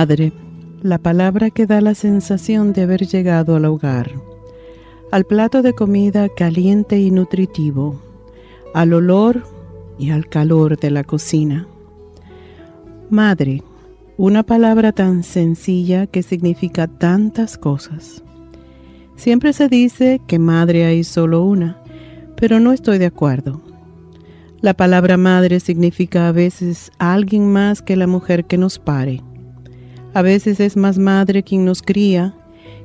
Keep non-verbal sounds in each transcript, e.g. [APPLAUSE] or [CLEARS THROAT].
Madre, la palabra que da la sensación de haber llegado al hogar, al plato de comida caliente y nutritivo, al olor y al calor de la cocina. Madre, una palabra tan sencilla que significa tantas cosas. Siempre se dice que madre hay solo una, pero no estoy de acuerdo. La palabra madre significa a veces alguien más que la mujer que nos pare a veces es más madre quien nos cría,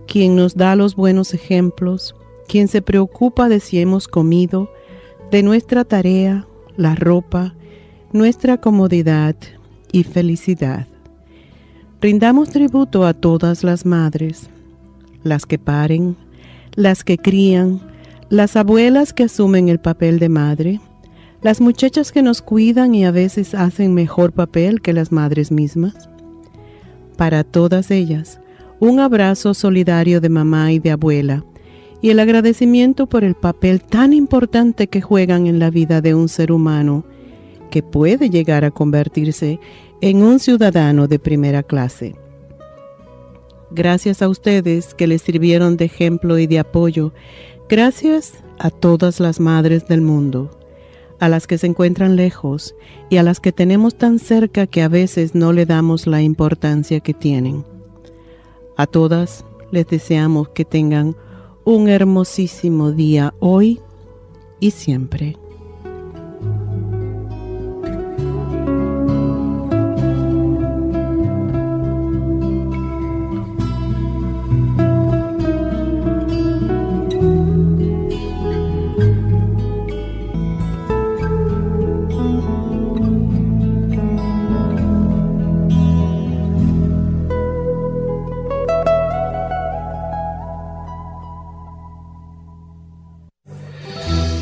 quien nos da los buenos ejemplos, quien se preocupa de si hemos comido, de nuestra tarea, la ropa, nuestra comodidad y felicidad. Rindamos tributo a todas las madres, las que paren, las que crían, las abuelas que asumen el papel de madre, las muchachas que nos cuidan y a veces hacen mejor papel que las madres mismas para todas ellas, un abrazo solidario de mamá y de abuela, y el agradecimiento por el papel tan importante que juegan en la vida de un ser humano, que puede llegar a convertirse en un ciudadano de primera clase. Gracias a ustedes que les sirvieron de ejemplo y de apoyo, gracias a todas las madres del mundo a las que se encuentran lejos y a las que tenemos tan cerca que a veces no le damos la importancia que tienen. A todas les deseamos que tengan un hermosísimo día hoy y siempre.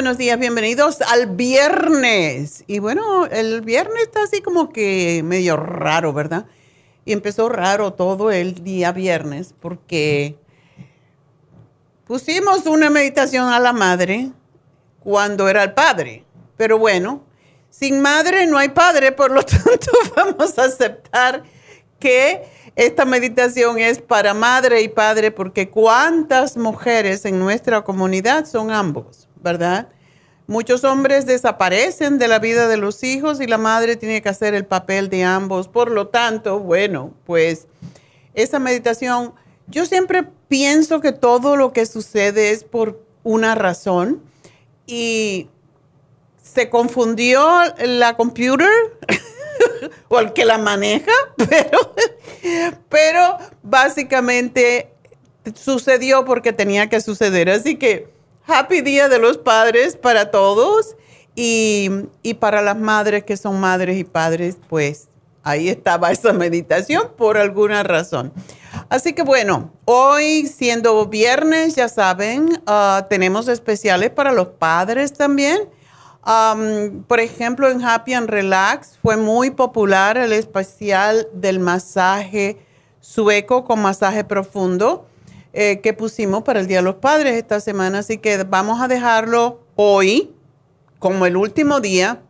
Buenos días, bienvenidos al viernes. Y bueno, el viernes está así como que medio raro, ¿verdad? Y empezó raro todo el día viernes porque pusimos una meditación a la madre cuando era el padre. Pero bueno, sin madre no hay padre, por lo [LAUGHS] tanto vamos a aceptar que esta meditación es para madre y padre porque cuántas mujeres en nuestra comunidad son ambos, ¿verdad? Muchos hombres desaparecen de la vida de los hijos y la madre tiene que hacer el papel de ambos. Por lo tanto, bueno, pues esa meditación, yo siempre pienso que todo lo que sucede es por una razón y se confundió la computer [LAUGHS] o el que la maneja, [LAUGHS] pero, pero básicamente sucedió porque tenía que suceder. Así que happy Día de los Padres para todos y, y para las madres que son madres y padres, pues ahí estaba [LAUGHS] esa meditación por alguna razón. Así que bueno, hoy siendo viernes, ya saben, ah, tenemos especiales para los padres también por ejemplo, en Happy and Relax fue muy popular el especial del masaje sueco con masaje profundo eh, que pusimos para el Día de los Padres esta semana. Así que vamos a dejarlo hoy como el último día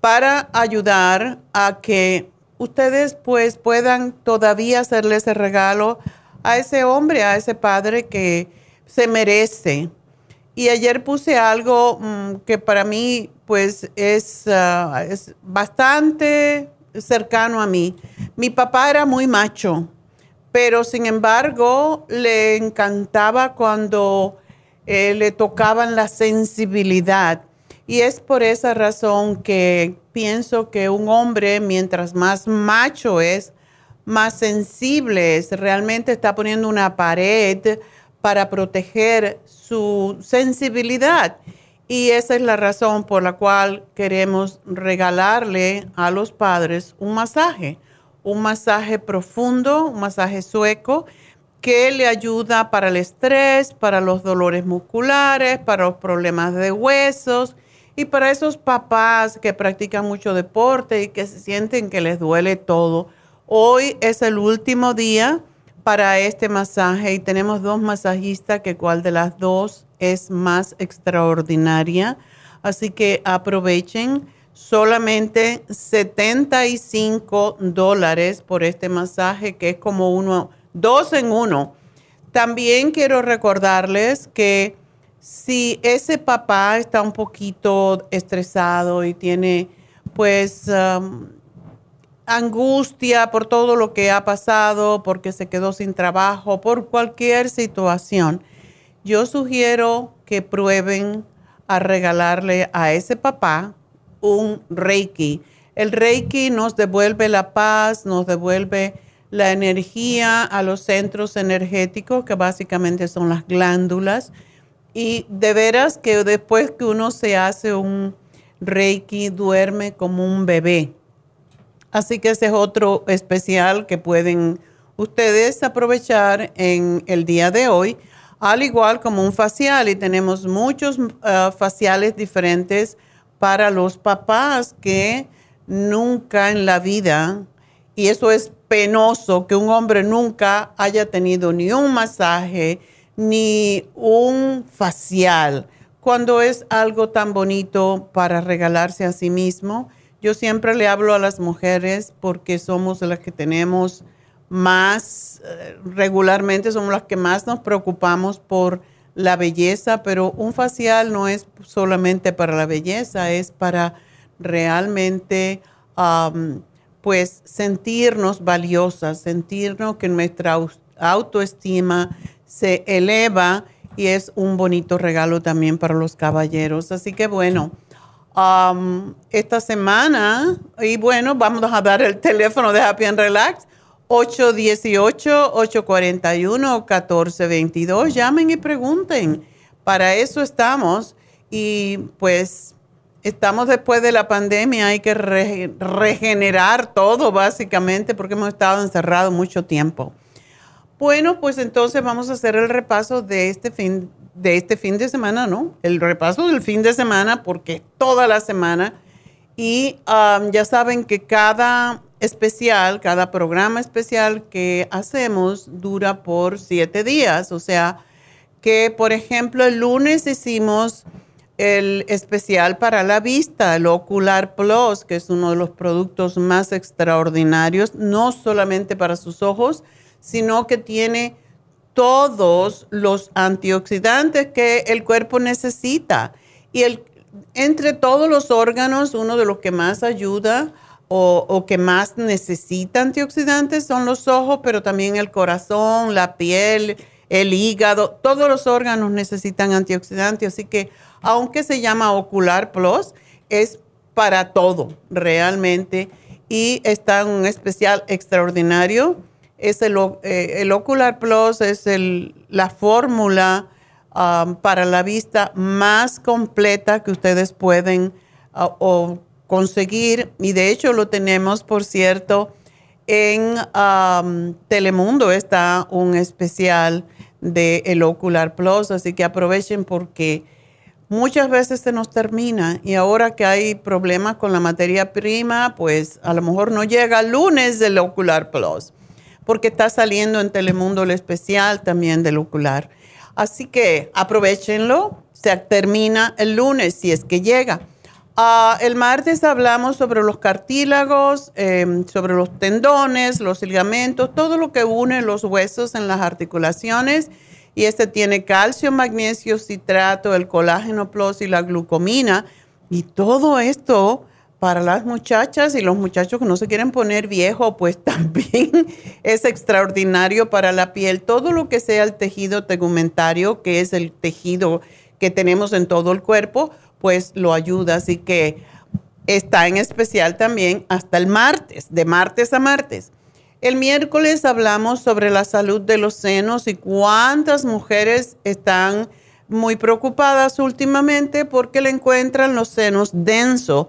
para ayudar a que ustedes pues puedan todavía hacerle ese regalo a ese hombre, a ese padre que se merece y ayer puse algo mm, que para mí pues es, ah, es bastante cercano a mí. Mi papá era muy macho, pero sin embargo le encantaba cuando eh, le tocaban la sensibilidad. Y es por esa razón que pienso que un hombre, mientras más macho es, más sensible es. Realmente está poniendo una pared para proteger su sensibilidad. Y esa es la razón por la cual queremos regalarle a los padres un masaje, un masaje profundo, un masaje sueco que le ayuda para el estrés, para los dolores musculares, para los problemas de huesos y para esos papás que practican mucho deporte y que se sienten que les duele todo. Hoy es el último día para este masaje y tenemos dos masajistas que cuál de las dos es más extraordinaria. Así que aprovechen solamente 75 dólares por este masaje que es como uno, dos en uno. También quiero recordarles que si ese papá está un poquito estresado y tiene pues um, angustia por todo lo que ha pasado, porque se quedó sin trabajo, por cualquier situación, yo sugiero que prueben a regalarle a ese papá un Reiki. El Reiki nos devuelve la paz, nos devuelve la energía a los centros energéticos, que básicamente son las glándulas. Y de veras que después que uno se hace un Reiki, duerme como un bebé Así que ese es otro especial que pueden ustedes aprovechar en el día de hoy, al igual como un facial. Y tenemos muchos uh, faciales diferentes para los papás que nunca en la vida, y eso es penoso, que un hombre nunca haya tenido ni un masaje ni un facial, cuando es algo tan bonito para regalarse a sí mismo yo siempre le hablo a las mujeres porque somos las que tenemos más, eh, regularmente somos las que más nos preocupamos por la belleza, pero un facial no es solamente para la belleza, es para realmente pues sentirnos valiosas, sentirnos que nuestra autoestima se eleva y es un bonito regalo también para los caballeros. Así que bueno. Esta semana. Y bueno, vamos a dar el teléfono de Happy and Relax. 818-841-1422. Llamen y pregunten. Para eso estamos. Y pues estamos después de la pandemia. Hay que regenerar todo básicamente porque hemos estado encerrados mucho tiempo. Bueno, pues entonces vamos a hacer el repaso de este fin de este fin de semana, ¿no? El repaso del fin de semana porque toda la semana y um, ya saben que cada especial, cada programa especial que hacemos dura por siete días, o sea que por ejemplo el lunes hicimos el especial para la vista, el Ocular Plus, que es uno de los productos más extraordinarios, no solamente para sus ojos, sino que tiene todos los antioxidantes que el cuerpo necesita. Y el, entre todos los órganos, uno de los que más ayuda o, o, que más necesita antioxidantes son los ojos, pero también el corazón, la piel, el hígado, todos los órganos necesitan antioxidantes. Así que aunque se llama Ocular Plus, es para todo realmente. Y está en un especial extraordinario. Es el, eh, Ocular Plus, es el, la fórmula um, para la vista más completa que ustedes pueden uh, conseguir. Y de hecho lo tenemos, por cierto, en Telemundo está un especial de el Ocular Plus, así que aprovechen porque muchas veces se nos termina y ahora que hay problemas con la materia prima, pues a lo mejor no llega el lunes del Ocular Plus, porque está saliendo en Telemundo el especial también del Ocular. Así que aprovechenlo, se termina el lunes si es que llega. Ah, el martes hablamos sobre los cartílagos, em, sobre los tendones, los ligamentos, todo lo que une los huesos en las articulaciones. Y este tiene calcio, magnesio, citrato, el colágeno plus y la glucomina. Y todo esto para las muchachas y los muchachos que no se quieren poner viejo, pues [LAUGHS] también es extraordinario para la piel. Todo lo que sea el tejido tegumentario, que es el tejido que tenemos en todo el cuerpo, pues lo ayuda. Así que está en especial también hasta el martes, de martes a martes. El miércoles hablamos sobre la salud de los senos y cuántas mujeres están muy preocupadas últimamente porque le encuentran los senos densos.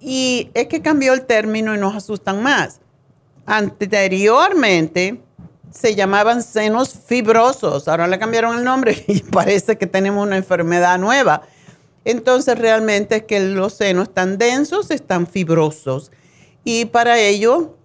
Y es que cambió el término y nos asustan más. Anteriormente se llamaban senos fibrosos, ahora le cambiaron el nombre [LAUGHS] y parece que tenemos una enfermedad nueva entonces realmente es que los senos están densos, están fibrosos. Y para ello,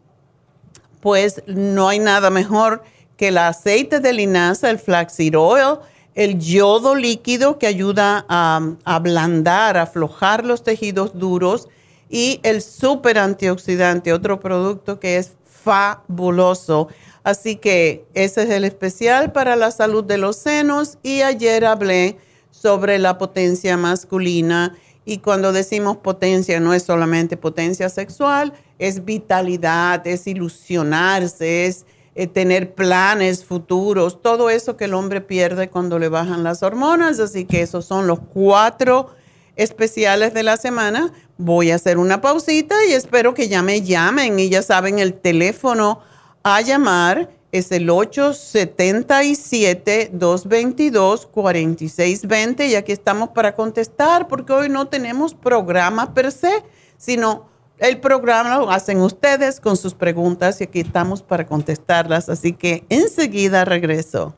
pues no hay nada mejor que el aceite de linaza, el flaxseed oil, el yodo líquido que ayuda a, ablandar, a aflojar los tejidos duros y el super antioxidante, otro producto que es fabuloso. Así que ese es el especial para la salud de los senos y ayer hablé sobre la potencia masculina. Y cuando decimos potencia, no es solamente potencia sexual, es vitalidad, es ilusionarse, es eh, tener planes futuros, todo eso que el hombre pierde cuando le bajan las hormonas. Así que esos son los cuatro especiales de la semana. Voy a hacer una pausita y espero que ya me llamen y ya saben el teléfono a llamar es el 877-222-4620 y aquí estamos para contestar porque hoy no tenemos programa per se, sino el programa lo hacen ustedes con sus preguntas y aquí estamos para contestarlas. Así que enseguida regreso.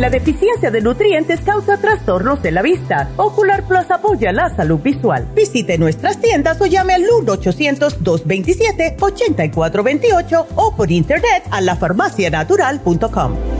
La deficiencia de nutrientes causa trastornos de la vista. Ocular Plus apoya la salud visual. Visite nuestras tiendas o llame al 1-800-227-8428 o por internet a lafarmacianatural.com.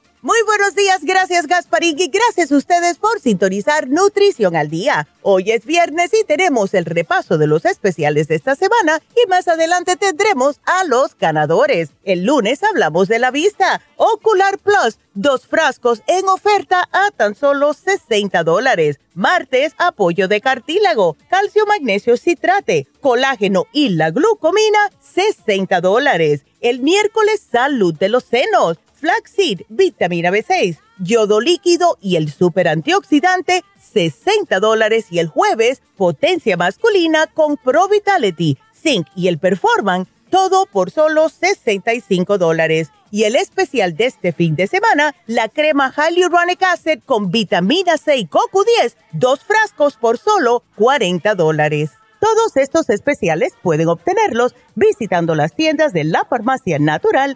Muy buenos días, gracias Gasparín y gracias a ustedes por sintonizar Nutrición al Día. Hoy es viernes y tenemos el repaso de los especiales de esta semana y más adelante tendremos a los ganadores. El lunes hablamos de la vista. Ocular Plus, dos frascos en oferta a tan solo 60 dólares. Martes, apoyo de cartílago, calcio magnesio citrate, colágeno y la glucomina, 60 dólares. El miércoles, salud de los senos flaxseed, vitamina B6, yodo líquido y el super antioxidante, 60 dólares. Y el jueves, potencia masculina con Pro Vitality, Zinc y el Performan, todo por solo 65 dólares. Y el especial de este fin de semana, la crema Hyaluronic Acid con vitamina C y CoQ10, dos frascos por solo 40 dólares. Todos estos especiales pueden obtenerlos visitando las tiendas de la farmacia natural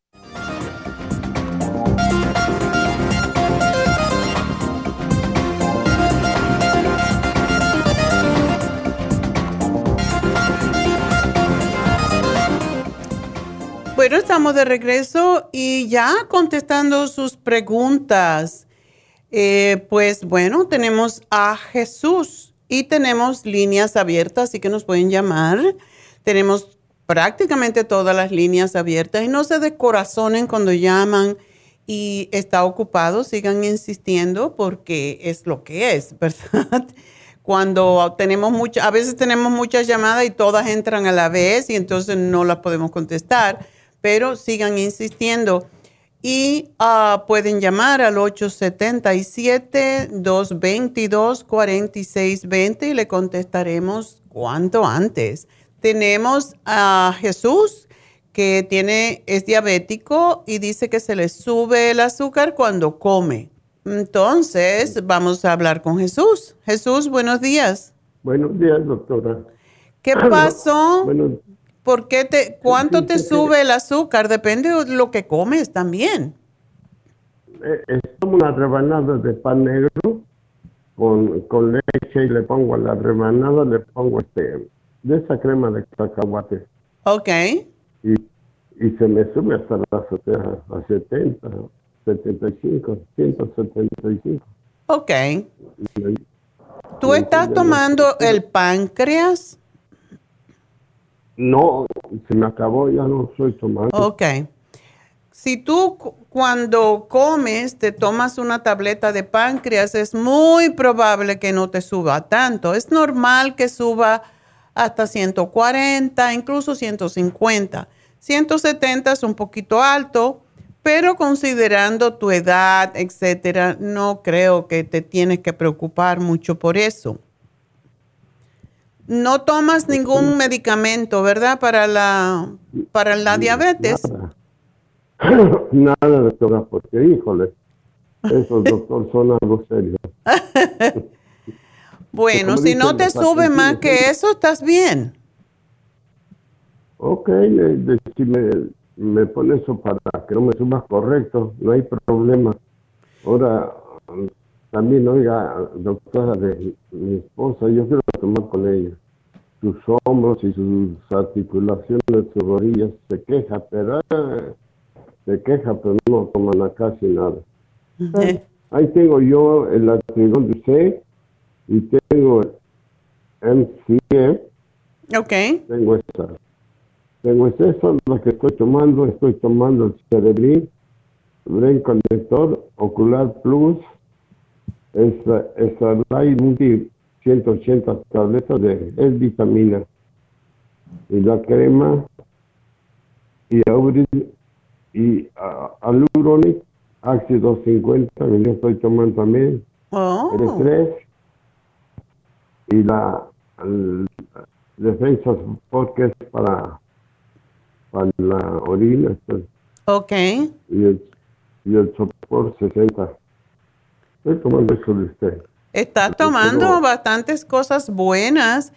Bueno, estamos de regreso y ya contestando sus preguntas. Eh, pues bueno, tenemos a Jesús y tenemos líneas abiertas, así que nos pueden llamar. Tenemos prácticamente todas las líneas abiertas y no se descorazonen cuando llaman y está ocupado, sigan insistiendo porque es lo que es, [LAUGHS] ¿verdad? Cuando tenemos muchas, a veces tenemos muchas llamadas y todas entran a la vez y entonces no las podemos contestar pero sigan insistiendo. Y ah, pueden llamar al 877-222-4620 y le contestaremos cuanto antes. Tenemos a Jesús que tiene, es diabético y dice que se le sube el azúcar cuando come. Entonces, vamos a hablar con Jesús. Jesús, buenos días. Buenos días, doctora. ¿Qué [COUGHS] pasó? ¿Por qué te, ¿Cuánto te sube el azúcar? Depende de lo que comes también. Eh, es como una rebanada de pan negro con, con leche y le pongo a la rebanada, le pongo este, de esa crema de cacahuate. Ok. Y, y se me sube hasta las a 70, 75, 175. Ok. ¿Tú estás tomando el páncreas? No, se me acabó, ya no soy tomando. Ok. Si tú cuando comes, te tomas una tableta de páncreas, es muy probable que no te suba tanto. Es normal que suba hasta 140, incluso 150. 170 es un poquito alto, pero considerando tu edad, etcétera, no creo que te tienes que preocupar mucho por eso. No tomas ningún medicamento, ¿verdad? Para la, para la diabetes. Nada, [LAUGHS] Nada doctora, porque híjole, esos doctores son algo serio. [LAUGHS] bueno, si no te sube más que eso, estás bien. Ok, eh, si me, me pone eso para que no me suba correcto, no hay problema. Ahora, también, oiga, doctora de mi esposa, yo quiero tomar con ella. Sus hombros y sus articulaciones, sus rodillas, se queja, pero eh, se queja, pero no toman casi nada. Ahí tengo yo el artrión de C y tengo MCE. Ok. Tengo esa. Tengo esa, la que estoy tomando. Estoy tomando el Cerebrin, Brain Connector, Ocular Plus, esa, esa Multi 180 tabletas de es vitamina y la crema y y uh, ácido 50, que yo estoy tomando también, oh. el estrés y la defensa porque es para, para la orina. Pues. Ok. Y el, y el sopor 60. Estoy tomando eso de usted. Estás tomando bastantes cosas buenas,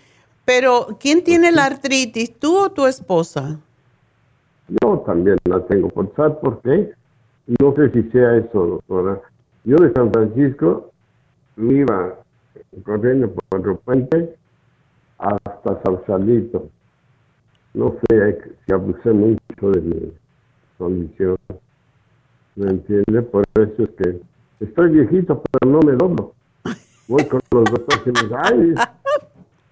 pero ¿quién tiene la artritis, tú o tu esposa? Yo también la tengo. ¿Por por qué? No sé si sea eso, doctora. Yo de San Francisco me iba corriendo por el puente hasta Sausalito. No sé si abusé mucho de mi condición. ¿Me entiende? Por eso es que estoy viejito, pero no me doblo. Voy con los doctores y me dicen, ay,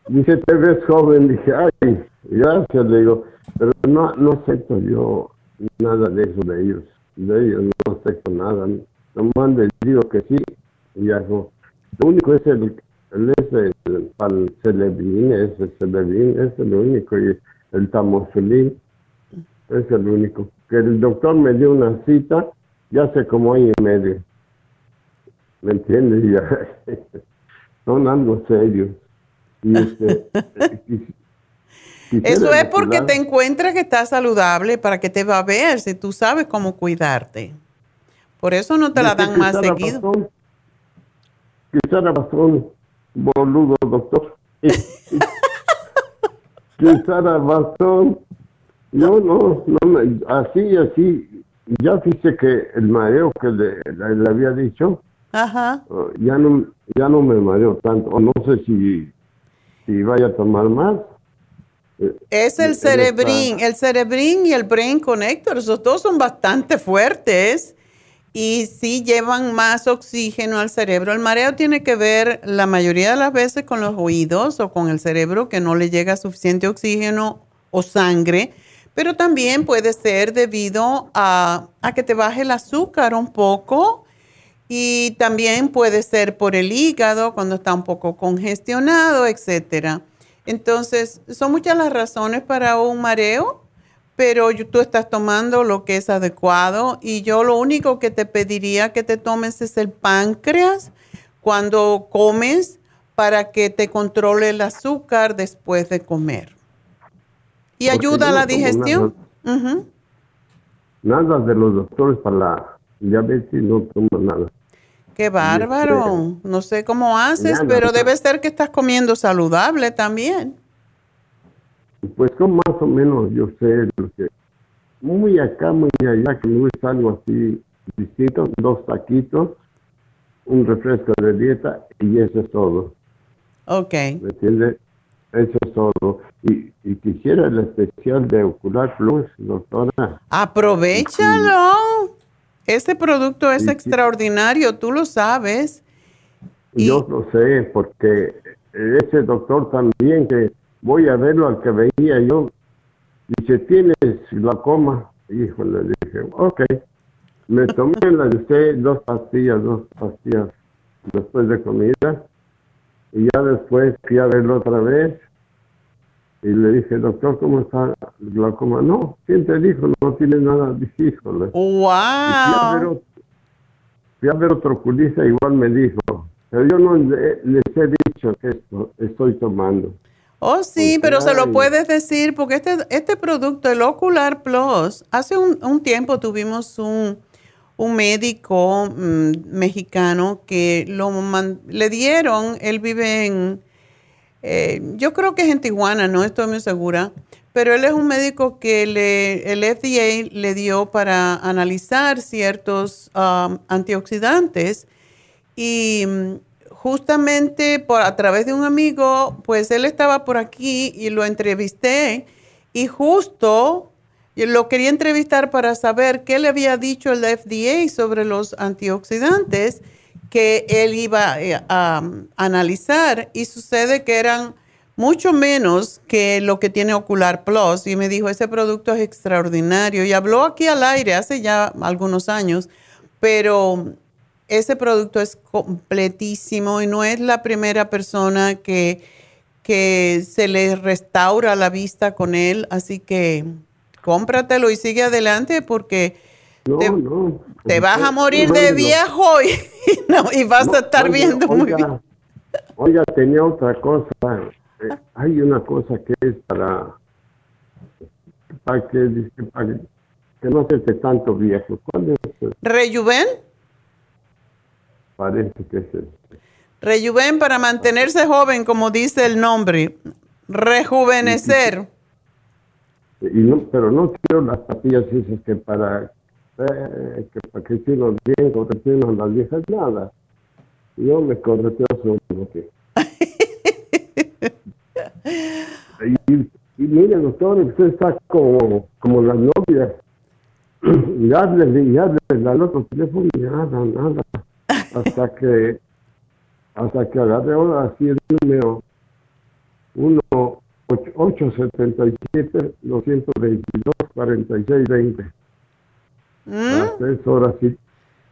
dice, te ves joven. Dije, ay, gracias, le digo pero no, no acepto yo nada de eso de ellos. De ellos no acepto nada. Nomás les digo que sí y hago. Lo único es el, el, el, el celebrín, ese celebrín, es el único. Y el tamoxifeno es el único. Que el doctor me dio una cita ya hace como año y medio. ¿Me entiendes? Ya, [LAUGHS] son algo serios. Y este, [LAUGHS] Eso es porque te encuentras que estás saludable para que te va a ver si tú sabes cómo cuidarte. Por eso no te la dan más seguido. Quizá la razón, boludo, doctor. [LAUGHS] Quizá la razón. No, no, no, así, así. Ya fíjese que el mareo que le, le, había dicho, Ajá. Uh, ya no, ya no me mareo tanto. O no sé si, si vaya a tomar más. Es el cerebrín, el cerebrín y el brain connector, esos dos son bastante fuertes y sí llevan más oxígeno al cerebro. El mareo tiene que ver la mayoría de las veces con los oídos o con el cerebro que no le llega suficiente oxígeno o sangre, pero también puede ser debido a, a que te baje el azúcar un poco y también puede ser por el hígado cuando está un poco congestionado, etcétera. Entonces, son muchas las razones para un mareo, pero tú estás tomando lo que es adecuado y yo lo único que te pediría que te tomes es el páncreas cuando comes para que te controle el azúcar después de comer. Y ayuda a la digestión. Nada, de los doctores para la diabetes, no tomo nada. Qué bárbaro. No sé cómo haces, pero debe ser que estás comiendo saludable también. Pues con más o menos yo sé lo que muy acá, muy allá, que me gusta algo así distinto, dos taquitos, un refresco de dieta y eso es todo. Ok. ¿Me entiendes? Eso es todo. Y, y, quisiera el especial de Ocular Plus, doctora. Aprovechalo. Este producto es extraordinario, tú lo sabes. Yo lo sé, porque ese doctor también, que voy a verlo al que veía yo, dice, tienes glaucoma. Híjole, dije, ok. Me tomé la de dos pastillas, dos pastillas después de comida. Y ya después fui a verlo otra vez. Y le dije, doctor, ¿cómo está el glaucoma? No, ¿quién te dijo? No tiene nada. Dije, híjole. ¡Wow! Fui a ver, otro culista, igual me dijo. Pero yo no les he dicho que esto estoy tomando. Oh, sí, pero se lo puedes decir porque este, este producto, el Ocular Plus, hace un, tiempo tuvimos un, médico mm, mexicano que lo le dieron, él vive en, eh, yo creo que es en Tijuana, no estoy muy segura, pero él es un médico que le, el FDA le dio para analizar ciertos um, antioxidantes y mm, justamente por, a través de un amigo, pues él estaba por aquí y lo entrevisté y justo lo quería entrevistar para saber qué le había dicho el FDA sobre los antioxidantes que él iba eh, a, analizar y sucede que eran mucho menos que lo que tiene Ocular Plus. Y me dijo, ese producto es extraordinario y habló aquí al aire hace ya algunos años, pero ese producto es completísimo y no es la primera persona que, que se le restaura la vista con él, así que cómpratelo y sigue adelante porque te, vas a morir de viejo [LAUGHS] y, no, y vas a estar viendo muy bien. Oiga, tenía otra cosa. Eh, hay una cosa que es para, para, que, que, no se esté tanto viejo. ¿Cuál es? ¿Rejuven? Parece que es Rejuven para mantenerse joven, como dice el nombre. Rejuvenecer. Y, no, pero no quiero las pastillas esas que para eh, que para que los bien corretean las viejas, nada. Yo me correteo solo que. [LAUGHS] y, y mire, doctor, usted está como, como las novias. [CLEARS THROAT] Y hazle, y hazle al otro teléfono y nada, nada hasta que hasta que agarré ahora así el número 1 877 222 4620 ¿Mm? ahora sí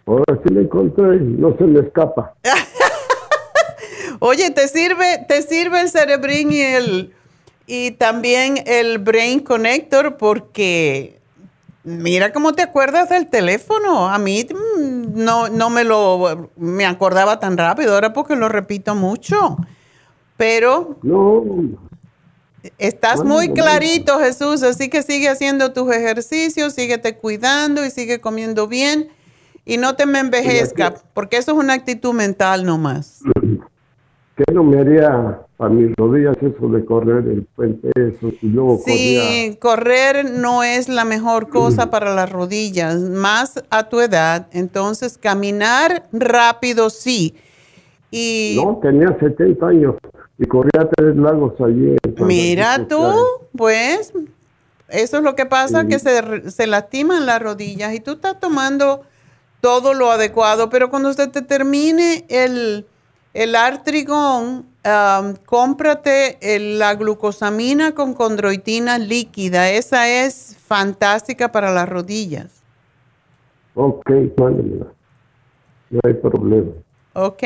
ahora sí le encontré no se me escapa [LAUGHS] oye te sirve te sirve el cerebrín y el y también el brain connector porque Mira cómo te acuerdas del teléfono. A mí mm, no, no me lo me acordaba tan rápido, ahora porque lo repito mucho. Pero no. Estás muy clarito, Jesús, así que sigue haciendo tus ejercicios, síguete cuidando y sigue comiendo bien y no te me envejezca, porque eso es una actitud mental nomás. [CLEARS THROAT] ¿Qué no me haría para mis rodillas eso de correr el puente eso y luego Sí, correr no es la mejor [CLEARS THROAT] cosa para las rodillas, más a tu edad. Entonces, caminar rápido sí. Y no, tenía 70 años y corría tres lagos allí. Mira tú, pues, eso es lo que pasa, que se, se lastiman las rodillas y tú estás tomando todo lo adecuado, pero cuando usted te termine el el artrigón, cómprate la glucosamina con condroitina líquida. Esa es fantástica para las rodillas. Ok, mándemela. No hay problema. Ok.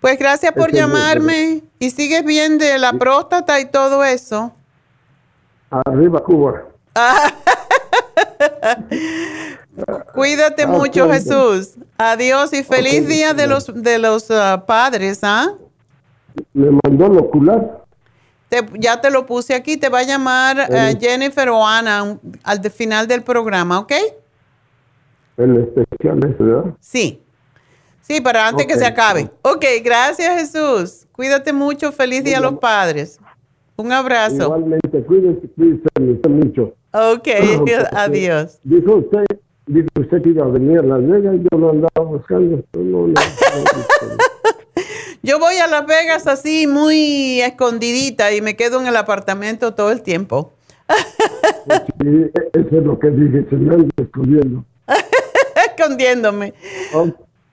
Pues gracias por llamarme. ¿Y sigues bien de la próstata y todo eso? Arriba, Cuba. [LAUGHS] Cuídate mucho, Jesús. Adiós y feliz día de los de los ah, padres, ¿ah? ¿Me mandó el ocular? ya te lo puse aquí. Te va a llamar eh, Jennifer o Ana al final del programa, ¿ok? El especial ¿verdad? Sí. Sí, para antes que se acabe. Ok, gracias, Jesús. Cuídate mucho. Feliz día a los padres. Un abrazo. Igualmente, cuídese, cuídese mucho. [CLEARS THROAT] Ok, adiós. Dijo usted Dice usted que iba a venir a Las Vegas, yo lo andaba buscando. [LAUGHS] yo voy a Las Vegas así muy escondidita y me quedo en el apartamento todo el tiempo. sí, eso es lo que dije, se me anda escondiendo. [LAUGHS] Escondiéndome.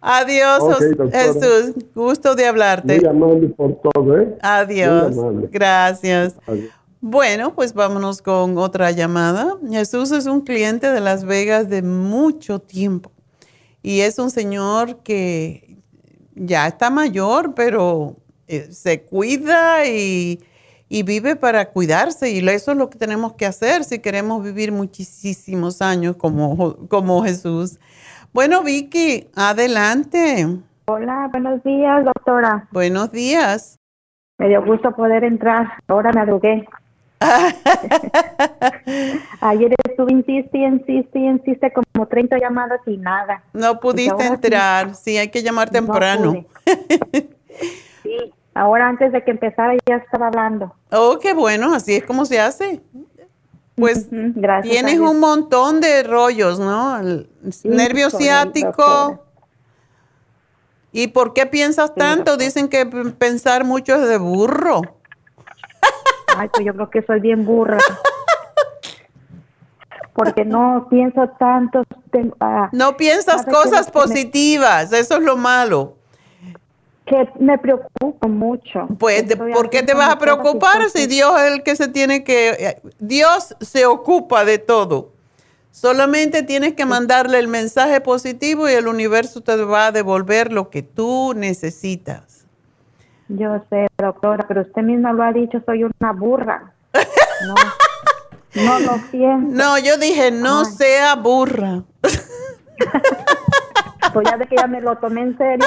Adiós, Jesús. Gusto de hablarte. Muy amable por todo, ¿eh? Adiós. Gracias. Adiós. Bueno, pues vámonos con otra llamada. Jesús es un cliente de Las Vegas de mucho tiempo. Y es un señor que ya está mayor, pero eh, se cuida y, y, vive para cuidarse. Y eso es lo que tenemos que hacer si queremos vivir muchísimos años como, como Jesús. Bueno, Vicky, adelante. Hola, buenos días, doctora. Buenos días. Me dio gusto poder entrar. Ahora me adrugué. [LAUGHS] Ayer estuve insiste, insiste, insiste como 30 llamadas y nada. No pudiste entrar, sí. hay que llamar temprano. sí, ahora antes de que empezara ya estaba hablando. [LAUGHS] Oh, qué bueno, así es como se hace. Pues tienes un montón de rollos, ¿no? El nervio ciático. ¿Y por qué piensas tanto? Dicen que pensar mucho es de burro. Ay, pues yo creo que soy bien burra. Porque no pienso tanto. Ah, no piensas cosas positivas, eso es lo malo. Que me preocupa mucho. Pues, ¿por qué te vas a preocupar si Dios es el que se tiene que... Eh, Dios se ocupa de todo. Solamente tienes que mandarle el mensaje positivo y el universo te va a devolver lo que tú necesitas. Yo sé, doctora, pero usted misma lo ha dicho, soy una burra. [LAUGHS] No, no lo siento. No, yo dije, no sea burra. [LAUGHS] pues ya de que ya me lo tomé en serio.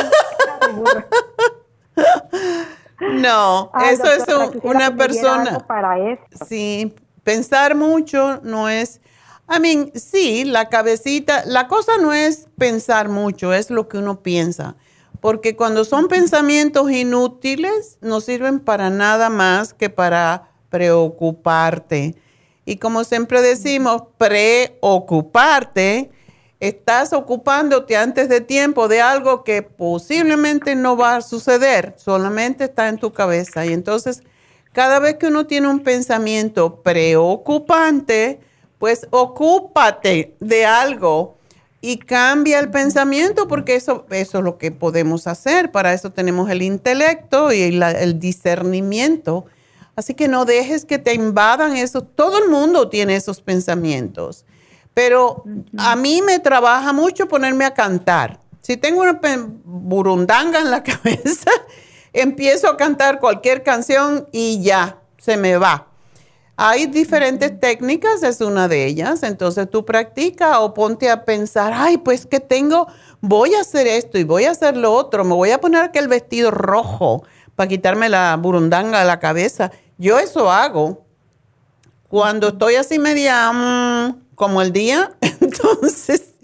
No, eso es una persona. Para eso. Sí, pensar mucho no es. I mean, sí, la cabecita, la cosa no es pensar mucho, es lo que uno piensa. Porque cuando son pensamientos inútiles, no sirven para nada más que para preocuparte. Y como siempre decimos, preocuparte, estás ocupándote antes de tiempo de algo que posiblemente no va a suceder, solamente está en tu cabeza. Y entonces, cada vez que uno tiene un pensamiento preocupante, pues ocúpate de algo y cambia el pensamiento porque eso, eso es lo que podemos hacer. Para eso tenemos el intelecto y el discernimiento. Así que no dejes que te invadan eso. Todo el mundo tiene esos pensamientos. Pero a mí me trabaja mucho ponerme a cantar. Si tengo una burundanga en la [LAUGHS] cabeza, empiezo a cantar cualquier canción y ya, se me va. Hay diferentes técnicas, es una de ellas. Entonces tú practica o ponte a pensar, ay, pues que tengo, voy a hacer esto y voy a hacer lo otro, me voy a poner aquel vestido rojo para quitarme la burundanga de la cabeza. Yo eso hago. Cuando estoy así media mm, como el día, [LAUGHS] entonces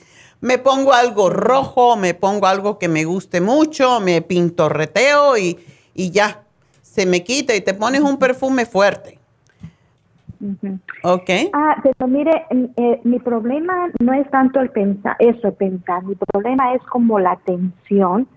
me pongo algo rojo, me pongo algo que me guste mucho, me pintorreteo y, y ya, se me quita y te pones un perfume fuerte Ok. Ah, pero mire, eh, mi problema no es tanto el pensar, eso, el pensar. Mi problema es como la tensión,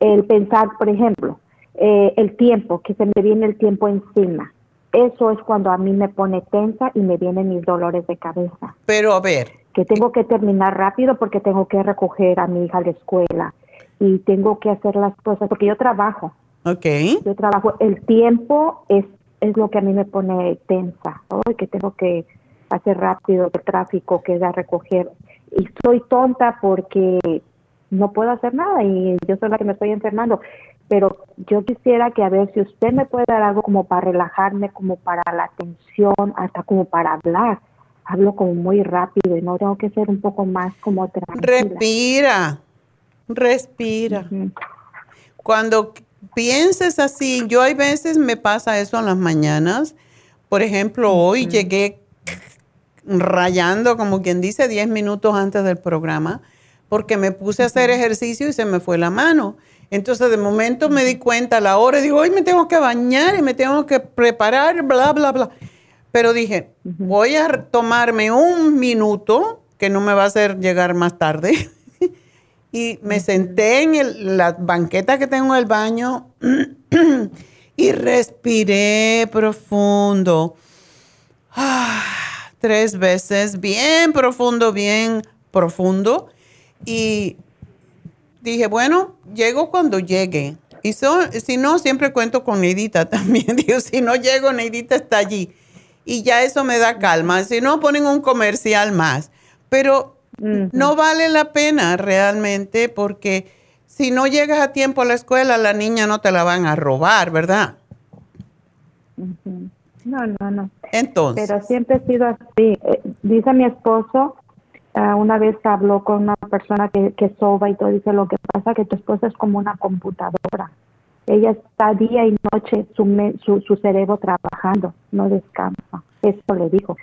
el pensar, por ejemplo, eh, el tiempo, que se me viene el tiempo encima. Eso es cuando a mí me pone tensa y me vienen mis dolores de cabeza. Pero a ver. Que tengo que terminar rápido porque tengo que recoger a mi hija a la escuela y tengo que hacer las cosas porque yo trabajo. Ok. Yo trabajo. El tiempo es es lo que a mí me pone tensa, que tengo que hacer rápido el tráfico, que es a recoger. Y soy tonta porque no puedo hacer nada y yo soy la que me estoy enfermando. Pero yo quisiera que a ver si usted me puede dar algo como para relajarme, como para la atención, hasta como para hablar. Hablo como muy rápido y no tengo que ser un poco más como tranquila. Respira, respira. Cuando pienses así, yo hay veces me pasa eso en las mañanas. Por ejemplo, hoy llegué rayando, como quien dice, 10 minutos antes del programa, porque me puse a hacer ejercicio y se me fue la mano. Entonces, de momento me di cuenta a la hora y digo, hoy me tengo que bañar y me tengo que preparar, bla, bla, bla. Pero dije, voy a tomarme un minuto, que no me va a hacer llegar más tarde, [LAUGHS] y me senté en la banqueta que tengo en el baño [CLEARS THROAT] y respiré profundo. Ah, tres veces, bien profundo, bien profundo. Y dije, bueno, llego cuando llegue. Y si no, siempre cuento con Neidita [LAUGHS] también. Digo, si no llego, Neidita está allí. Y ya eso me da calma. Si no, ponen un comercial más. Pero no vale la pena realmente porque si no llegas a tiempo a la escuela, la niña no te la van a robar, ¿verdad? No, no, no. Entonces. Pero siempre he sido así. Eh, dice mi esposo, una vez habló con una persona que, que soba y todo, dice, lo que pasa que tu esposa es como una computadora. Ella está día y noche su, me- su, su cerebro trabajando, no descansa. Eso le dijo.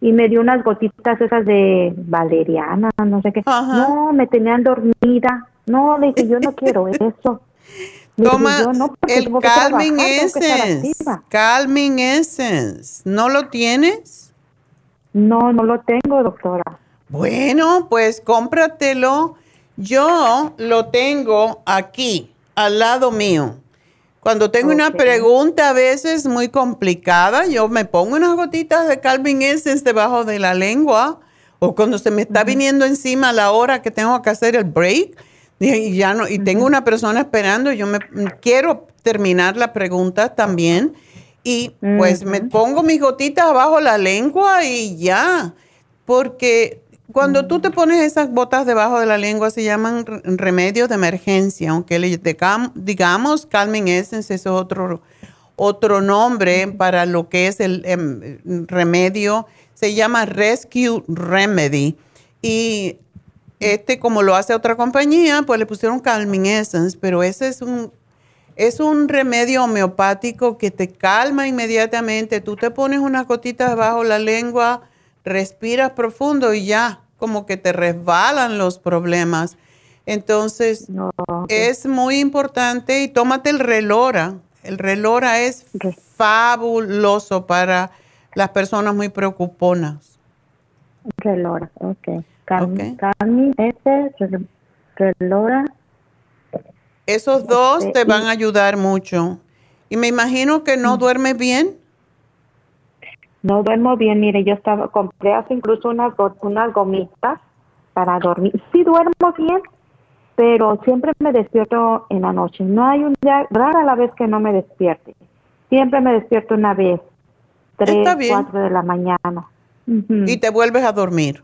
Y me dio unas gotitas esas de valeriana, no sé qué. No, me tenían dormida. No, le dije, yo no quiero [LAUGHS] eso. Le dije, Toma yo no, el Calming Essence. Calming Essence. ¿No lo tienes? No, no lo tengo, doctora. Bueno, pues cómpratelo. Yo lo tengo aquí, al lado mío. Cuando tengo una pregunta a veces muy complicada, yo me pongo unas gotitas de Calvin Essence debajo de la lengua o cuando se me está viniendo encima la hora que tengo que hacer el break y ya no y tengo una persona esperando, yo me quiero terminar la pregunta también y pues me pongo mis gotitas abajo la lengua y ya, porque cuando tú te pones esas botas debajo de la lengua se llaman re- remedios de emergencia, aunque le digam- digamos Calming Essence, eso es otro, otro nombre para lo que es el em, remedio, se llama Rescue Remedy. Y este, como lo hace otra compañía, pues le pusieron Calming Essence, pero ese es un, es un remedio homeopático que te calma inmediatamente. Tú te pones unas gotitas bajo la lengua, respiras profundo y ya, como que te resbalan los problemas. Entonces, es muy importante y tómate el relora. El relora es fabuloso para las personas muy preocuponas. Relora, ok. Carmi, Carmi, ese, Re- Relora. Esos dos Este, te van a ayudar mucho. Y me imagino que no duermes bien. No duermo bien, mire, yo estaba, compré hace incluso unas, unas gomitas para dormir. Sí duermo bien, pero siempre me despierto en la noche. No hay un día, rara la vez que no me despierte. Siempre me despierto una vez, tres, cuatro de la mañana. Y te vuelves a dormir.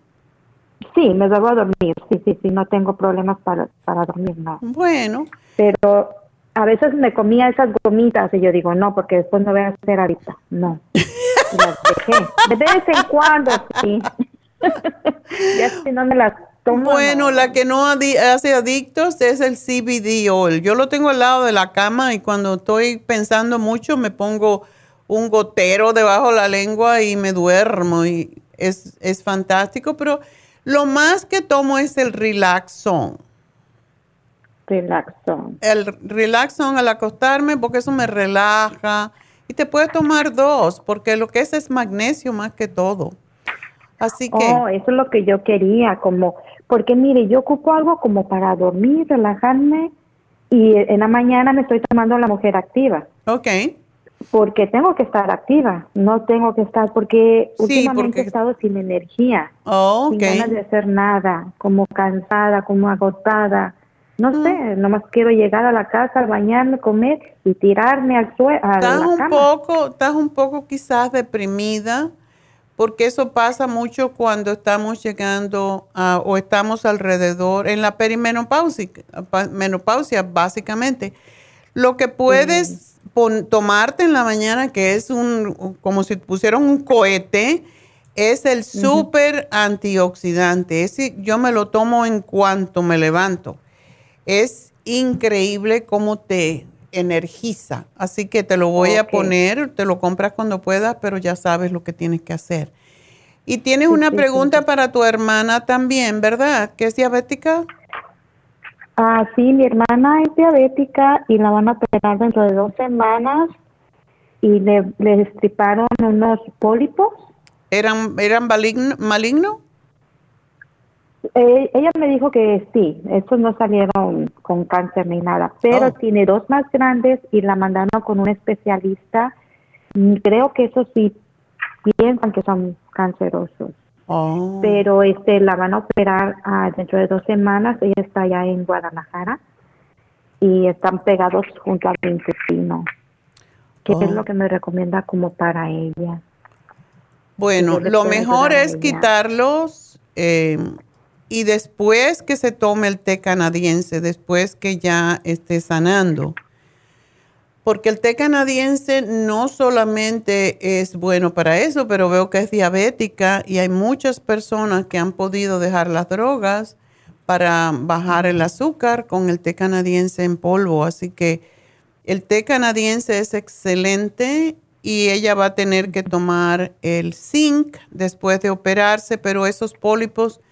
Sí, me vuelvo a dormir, sí, sí, sí, no tengo problemas para, para dormir, no. Bueno. Pero a veces me comía esas gomitas y yo digo, no, porque después no voy a hacer ahorita, no. [LAUGHS] Las dejé. De vez en cuando, sí. [LAUGHS] ya si no me las tomo. Bueno, la que no adi- hace adictos es el CBD oil. Yo lo tengo al lado de la cama y cuando estoy pensando mucho me pongo un gotero debajo de la lengua y me duermo y es, es fantástico, pero lo más que tomo es el Relaxon. Relaxon. El Relaxon al acostarme porque eso me relaja y te puedes tomar dos porque lo que es es magnesio más que todo. Así que... Oh, eso es lo que yo quería, como, porque mire, yo ocupo algo como para dormir, relajarme, y en la mañana me estoy tomando la mujer activa. Ok. Porque tengo que estar activa, no tengo que estar, porque Sí, últimamente porque- he estado sin energía, Oh, sin ok. ganas de hacer nada, como cansada, como agotada. No Mm. sé, nomás quiero llegar a la casa, bañarme, comer y tirarme al suelo, Estás la un cama. poco, estás un poco quizás deprimida, porque eso pasa mucho cuando estamos llegando a- o estamos alrededor en la perimenopausia, pa- menopausia básicamente. Lo que puedes pon- tomarte en la mañana, que es un, como si pusieran un cohete, es el súper antioxidante. Ese yo me lo tomo en cuanto me levanto. Es increíble cómo te energiza. Así que te lo voy a poner, te lo compras cuando puedas, pero ya sabes lo que tienes que hacer. Y tienes una pregunta para tu hermana también, ¿verdad? ¿Que es diabética? Ah, sí, mi hermana es diabética y la van a operar dentro de dos semanas y le, le destriparon unos pólipos. ¿Eran, eran maligno? Eh, ella me dijo que sí, estos no salieron con cáncer ni nada, pero Oh. tiene dos más grandes y la mandaron con un especialista. Mm, Creo que esos sí piensan que son cancerosos, Oh. pero este la van a operar ah, dentro de dos semanas. Ella está allá en Guadalajara y están pegados junto al intestino. ¿Qué Oh. es lo que me recomienda como para ella? Bueno, ¿Qué le lo mejor es quitarlos, eh, y después que se tome el té canadiense, después que ya esté sanando. Porque el té canadiense no solamente es bueno para eso, pero veo que es diabética y hay muchas personas que han podido dejar las drogas para bajar el azúcar con el té canadiense en polvo. Así que el té canadiense es excelente y ella va a tener que tomar el zinc después de operarse, pero esos pólipos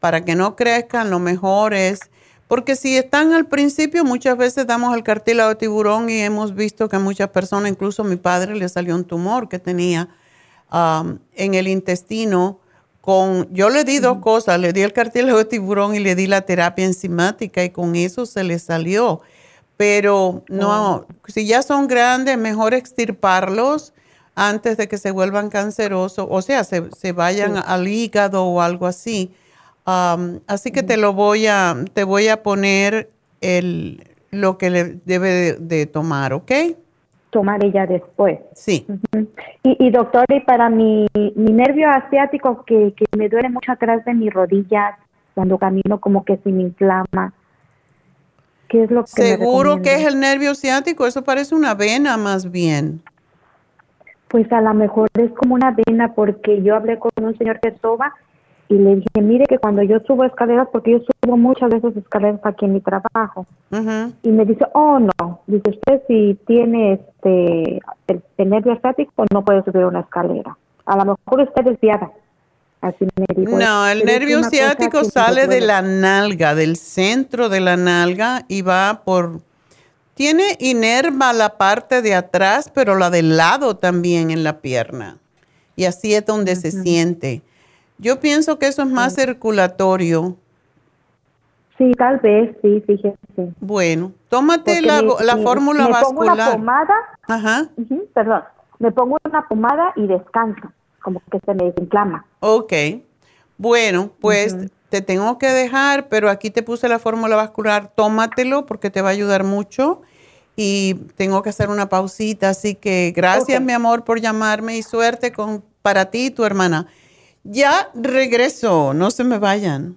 para que no crezcan, lo mejor es, porque si están al principio, muchas veces damos el cartílago de tiburón y hemos visto que a muchas personas, incluso a mi padre, le salió un tumor que tenía um, en el intestino. Con, yo le di dos cosas, le di el cartílago de tiburón y le di la terapia enzimática y con eso se le salió. Pero no, si ya son grandes, mejor extirparlos antes de que se vuelvan cancerosos, o sea, se, se vayan al hígado o algo así así que te lo voy a, te voy a poner el, lo que le debe de, tomar, ¿ok? Tomar ella después. Sí. y, y, doctor, y para mi, mi nervio asiático que, que me duele mucho atrás de mi rodilla, cuando camino como que se me inflama. ¿Qué es lo que ¿Seguro que es el nervio ciático? Eso parece una vena más bien. Pues a lo mejor es como una vena porque yo hablé con un señor que soba y le dije, mire que cuando yo subo escaleras, porque yo subo muchas veces escaleras aquí en mi trabajo, y me dice, oh no, dice usted si tiene este el, nervio estático no puede subir una escalera. A lo mejor está desviada. Así me dijo. No, el nervio ciático sale de la nalga, del centro de la nalga y va por... Tiene inerva la parte de atrás, pero la del lado también en la pierna. Y así es donde se siente. Yo pienso que eso es más circulatorio. Sí, tal vez, sí, fíjese. Bueno, tómate la, la fórmula me vascular. Pongo una pomada. Ajá. perdón, me pongo una pomada y descanso, como que se me desinflama. Ok. Bueno, pues te tengo que dejar, pero aquí te puse la fórmula vascular, tómatelo porque te va a ayudar mucho y tengo que hacer una pausita, así que gracias mi amor por llamarme y suerte con para ti y tu hermana. Ya regreso, no se me vayan.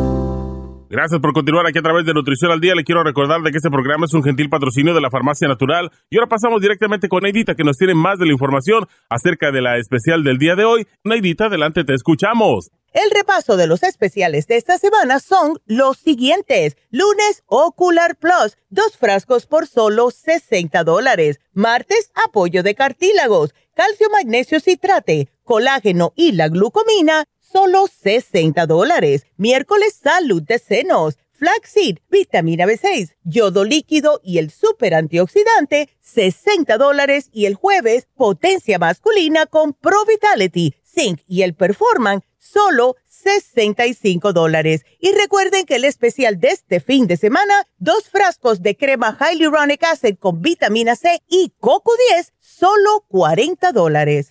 Gracias por continuar aquí a través de Nutrición al Día. Le quiero recordar de que este programa es un gentil patrocinio de la Farmacia Natural. Y ahora pasamos directamente con Neidita, que nos tiene más de la información acerca de la especial del día de hoy. Neidita, adelante, te escuchamos. El repaso de los especiales de esta semana son los siguientes. Lunes, Ocular Plus, dos frascos por solo 60 dólares. Martes, apoyo de cartílagos, calcio, magnesio, citrate, colágeno y la glucomina, solo 60 dólares. Miércoles, salud de senos flaxseed, vitamina B6, yodo líquido y el super antioxidante, 60 dólares. Y el jueves, potencia masculina con Pro Vitality, Zinc y el Performan, solo 65 dólares. Y recuerden que el especial de este fin de semana, dos frascos de crema Hyaluronic Acid con vitamina C y Coco 10, solo 40 dólares.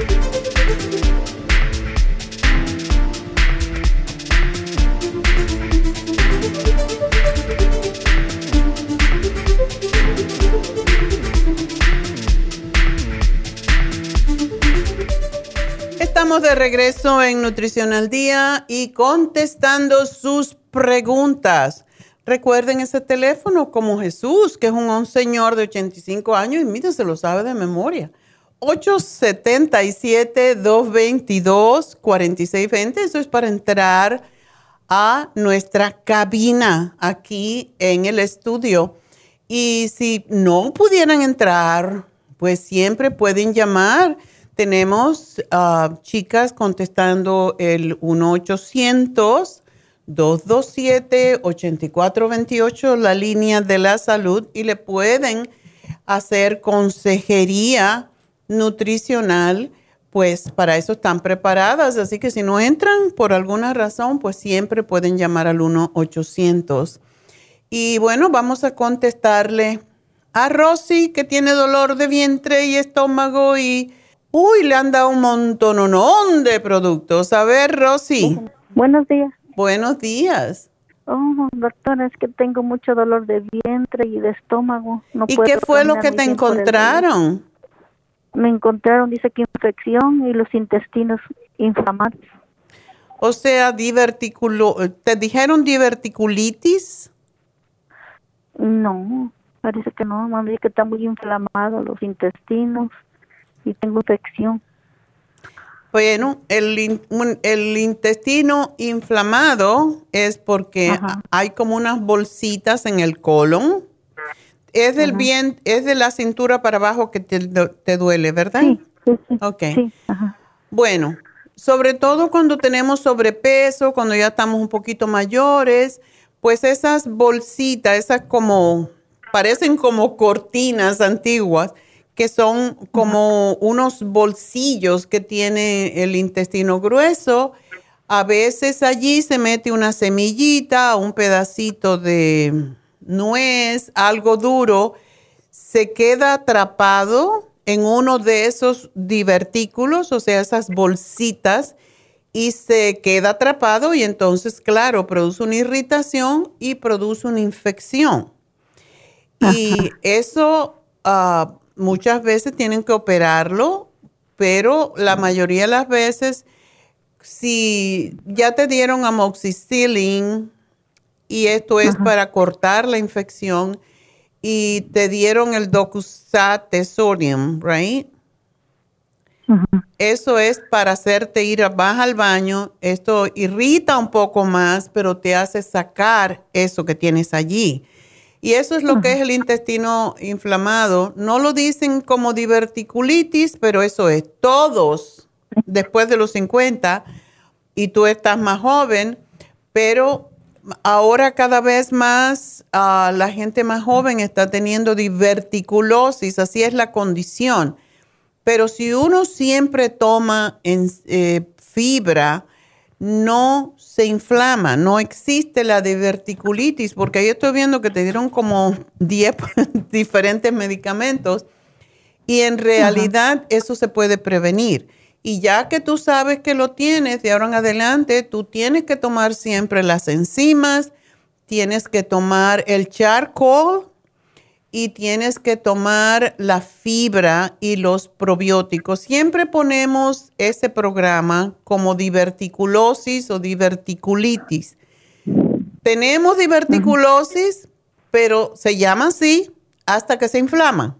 Estamos de regreso en Nutrición al Día y contestando sus preguntas. Recuerden ese teléfono como Jesús, que es un, señor de 85 años y mire, se lo sabe de memoria. 877-222-4620. Eso es para entrar a nuestra cabina aquí en el estudio. Y si no pudieran entrar, pues siempre pueden llamar tenemos ah, chicas contestando el 1-800-227-8428, la línea de la salud, y le pueden hacer consejería nutricional, pues para eso están preparadas. Así que si no entran por alguna razón, pues siempre pueden llamar al 1-800. Y bueno, vamos a contestarle a Rosy, que tiene dolor de vientre y estómago y Uy, le han dado un montón de productos. A ver, Rosy. Buenos días. Buenos días. Oh, doctora, es que tengo mucho dolor de vientre y de estómago. ¿Y qué fue lo que te encontraron? Me encontraron, dice que infección y los intestinos inflamados. O sea, diverticulo, ¿te dijeron diverticulitis? No, parece que no, mami, que está muy inflamado los intestinos y tengo infección. Bueno, el, el intestino inflamado es porque hay como unas bolsitas en el colon. Es del bien, es de la cintura para abajo que te, duele, ¿verdad? Sí, sí, sí. Ok. Bueno, sobre todo cuando tenemos sobrepeso, cuando ya estamos un poquito mayores, pues esas bolsitas, esas como, parecen como cortinas antiguas, que son como unos bolsillos que tiene el intestino grueso. A veces allí se mete una semillita, un pedacito de nuez, algo duro, se queda atrapado en uno de esos divertículos, o sea, esas bolsitas, y se queda atrapado y entonces, claro, produce una irritación y produce una infección. Y eso uh, muchas veces tienen que operarlo, pero la mayoría de las veces, si ya te dieron amoxicillin y esto es para cortar la infección y te dieron el docusat de sodium, right? Eso es para hacerte ir más al baño. Esto irrita un poco más, pero te hace sacar eso que tienes allí. Y eso es lo que es el intestino inflamado. No lo dicen como diverticulitis, pero eso es. Todos, después de los 50, y tú estás más joven, pero ahora cada vez más ah, la gente más joven está teniendo diverticulosis, así es la condición. Pero si uno siempre toma en, eh, fibra, no se inflama, no existe la diverticulitis, porque ahí estoy viendo que te dieron como 10 [LAUGHS] diferentes medicamentos y en realidad eso se puede prevenir. Y ya que tú sabes que lo tienes de ahora en adelante, tú tienes que tomar siempre las enzimas, tienes que tomar el charcoal, y tienes que tomar la fibra y los probióticos. Siempre ponemos ese programa como diverticulosis o diverticulitis. Tenemos diverticulosis, pero se llama así hasta que se inflama.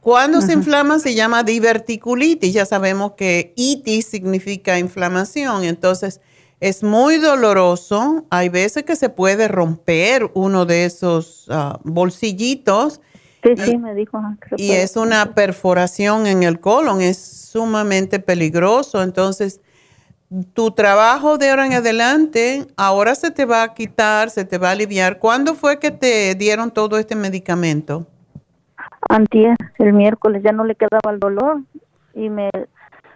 Cuando se inflama se llama diverticulitis. Ya sabemos que itis significa inflamación. Entonces, es muy doloroso. Hay veces que se puede romper uno de esos ah, bolsillitos. Sí, sí, me dijo. Y es una perforación en el colon. Es sumamente peligroso. Entonces, tu trabajo de ahora en adelante, ahora se te va a quitar, se te va a aliviar. ¿Cuándo fue que te dieron todo este medicamento? Antier, el miércoles, ya no le quedaba el dolor y me,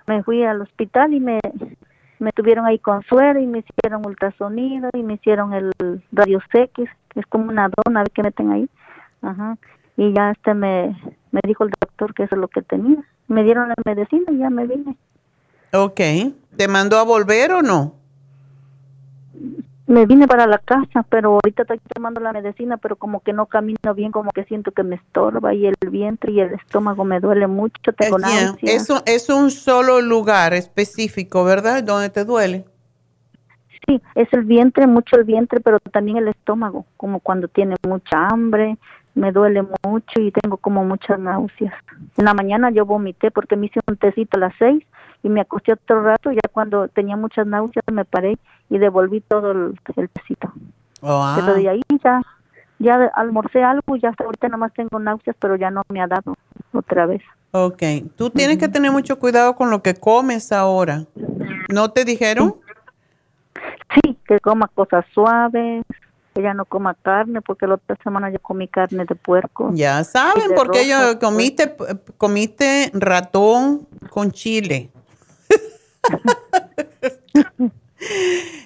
me fui al hospital y me, me tuvieron ahí con suero y me hicieron ultrasonido y me hicieron el rayos X, que es como una dona que meten ahí. Ajá. Y ya este me, me dijo el doctor que eso es lo que tenía. Me dieron la medicina y ya me vine. Ok. ¿Te mandó a volver o no? Me vine para la casa, pero ahorita estoy tomando la medicina, pero como que no camino bien, como que siento que me estorba y el vientre y el estómago me duele mucho, tengo. Eso es un solo lugar específico, ¿verdad? ¿Dónde te duele? Sí, es el vientre, mucho el vientre, pero también el estómago, como cuando tiene mucha hambre, me duele mucho y tengo como muchas náuseas. En la mañana yo vomité porque me hice un tecito a las seis y me acosté otro rato, ya cuando tenía muchas náuseas me paré y devolví todo el, el tecito. Oh, Pero de ahí ya, ya almorcé algo y ya hasta ahorita nada más tengo náuseas, pero ya no me ha dado otra vez. Ok, tú tienes que tener mucho cuidado con lo que comes ahora. ¿No te dijeron? Sí, que coma cosas suaves, que ya no coma carne, porque la otra semana yo comí carne de puerco. Ya saben, porque yo comiste, comiste ratón con chile.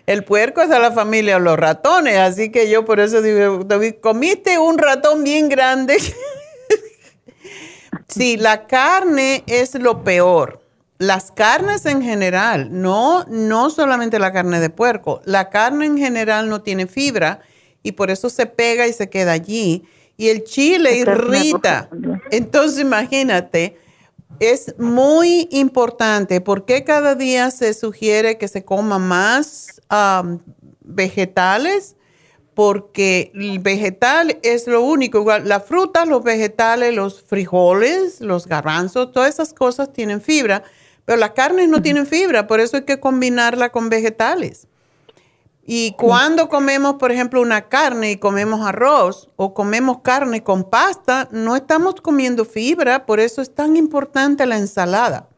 El puerco es de la familia los ratones, así que yo por eso digo, comiste un ratón bien grande. [LAUGHS] sí, la carne es lo peor. Las carnes en general, no, no solamente la carne de puerco, la carne en general no tiene fibra y por eso se pega y se queda allí. Y el chile irrita. Entonces imagínate, es muy importante porque cada día se sugiere que se coma más vegetales porque el vegetal es lo único, igual la fruta, los vegetales, los frijoles, los garbanzos, todas esas cosas tienen fibra, pero las carnes no tienen fibra, por eso hay que combinarla con vegetales. Y cuando comemos, por ejemplo, una carne y comemos arroz o comemos carne con pasta, no estamos comiendo fibra, por eso es tan importante la ensalada.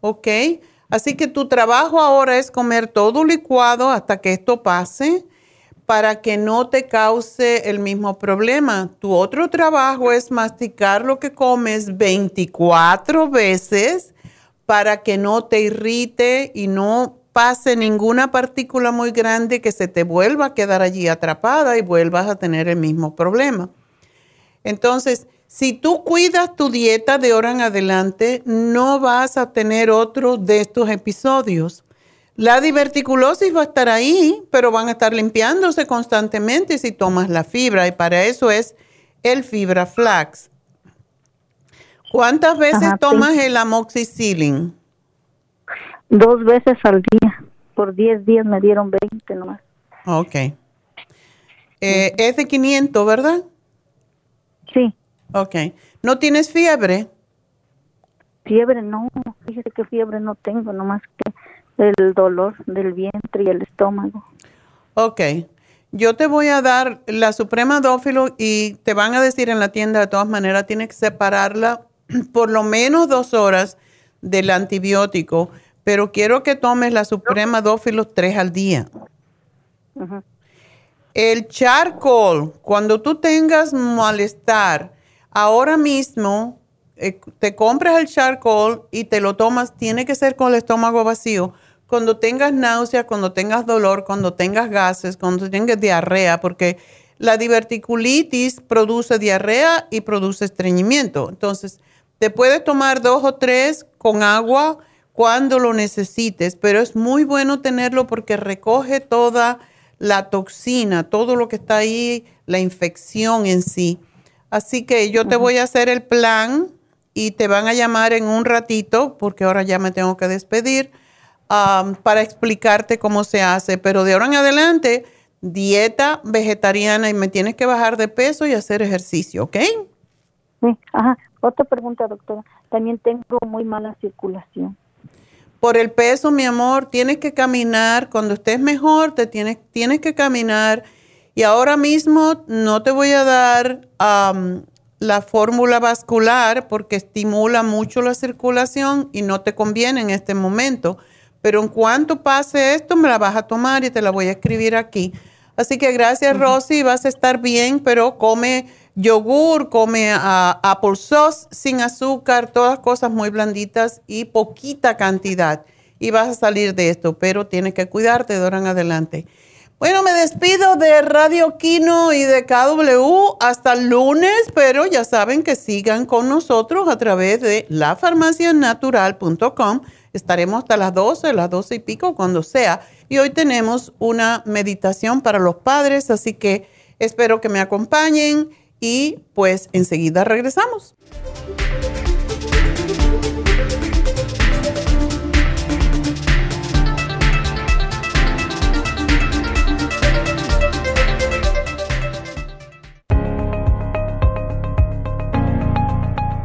¿Ok? Así que tu trabajo ahora es comer todo licuado hasta que esto pase para que no te cause el mismo problema. Tu otro trabajo es masticar lo que comes 24 veces para que no te irrite y no pase ninguna partícula muy grande que se te vuelva a quedar allí atrapada y vuelvas a tener el mismo problema. Entonces, si tú cuidas tu dieta de ahora en adelante, no vas a tener otro de estos episodios. La diverticulosis va a estar ahí, pero van a estar limpiándose constantemente si tomas la fibra y para eso es el fibra flax. ¿Cuántas veces tomas el amoxicillin? Dos veces al día. Por 10 días me dieron 20 nomás. Ok. Eh, es de 500, ¿verdad? Sí. Ok. ¿No tienes fiebre? Fiebre no. Fíjese que fiebre no tengo, nomás que el dolor del vientre y el estómago. Ok. Yo te voy a dar la Suprema Dófilo y te van a decir en la tienda de todas maneras, tienes que separarla [CLEARS THROAT] por lo menos dos horas del antibiótico pero quiero que tomes la Suprema Dófilos tres al día. El charcoal, cuando tú tengas malestar, ahora mismo eh, te compras el charcoal y te lo tomas, tiene que ser con el estómago vacío. Cuando tengas náuseas, cuando tengas dolor, cuando tengas gases, cuando tengas diarrea, porque la diverticulitis produce diarrea y produce estreñimiento. Entonces, te puedes tomar dos o tres con agua cuando lo necesites, pero es muy bueno tenerlo porque recoge toda la toxina, todo lo que está ahí, la infección en sí. Así que yo te voy a hacer el plan y te van a llamar en un ratito, porque ahora ya me tengo que despedir, um, para explicarte cómo se hace. Pero de ahora en adelante, dieta vegetariana y me tienes que bajar de peso y hacer ejercicio, ¿ok? Sí, ajá. Otra pregunta, doctora. También tengo muy mala circulación. Por el peso, mi amor, tienes que caminar. Cuando estés mejor, te tienes, tienes que caminar. Y ahora mismo no te voy a dar la fórmula vascular porque estimula mucho la circulación y no te conviene en este momento. Pero en cuanto pase esto, me la vas a tomar y te la voy a escribir aquí. Así que gracias, Rosy, vas a estar bien, pero come yogur, come uh, apple sauce sin azúcar, todas cosas muy blanditas y poquita cantidad. Y vas a salir de esto, pero tienes que cuidarte de ahora en adelante. Bueno, me despido de Radio Kino y de KW hasta el lunes, pero ya saben que sigan con nosotros a través de lafarmacianatural.com. Estaremos hasta las 12, las 12 y pico, cuando sea. Y hoy tenemos una meditación para los padres, así que espero que me acompañen y pues enseguida regresamos.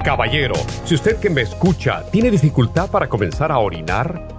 Caballero, si usted que me escucha tiene dificultad para comenzar a orinar,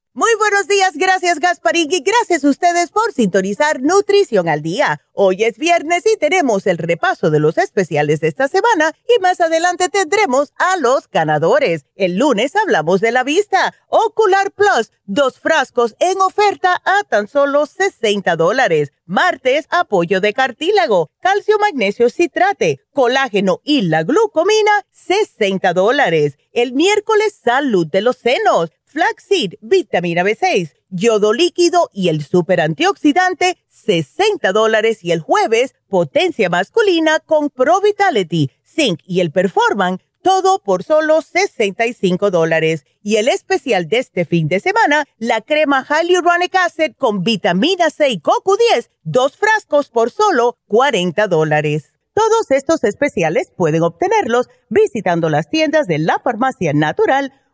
Muy buenos días, gracias Gasparín y gracias a ustedes por sintonizar Nutrición al Día. Hoy es viernes y tenemos el repaso de los especiales de esta semana y más adelante tendremos a los ganadores. El lunes hablamos de la vista. Ocular Plus, dos frascos en oferta a tan solo 60 dólares. Martes, apoyo de cartílago, calcio magnesio citrate, colágeno y la glucomina, 60 dólares. El miércoles, salud de los senos flaxseed, vitamina B6, yodo líquido y el super antioxidante, 60 dólares. Y el jueves, potencia masculina con Pro Vitality, Zinc y el Performan, todo por solo 65 dólares. Y el especial de este fin de semana, la crema Hyaluronic Acid con vitamina C y CoQ10, dos frascos por solo 40 dólares. Todos estos especiales pueden obtenerlos visitando las tiendas de la farmacia natural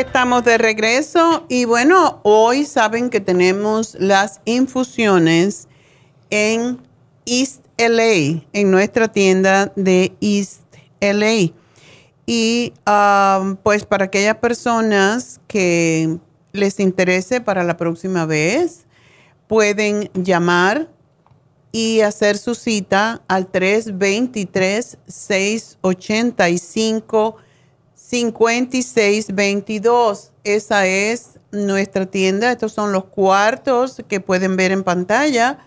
Estamos de regreso y bueno, hoy saben que tenemos las infusiones en East LA, en nuestra tienda de East LA. Y um, pues para aquellas personas que les interese para la próxima vez, pueden llamar y hacer su cita al 323-685-5622. Esa es nuestra tienda. Estos son los cuartos que pueden ver en pantalla.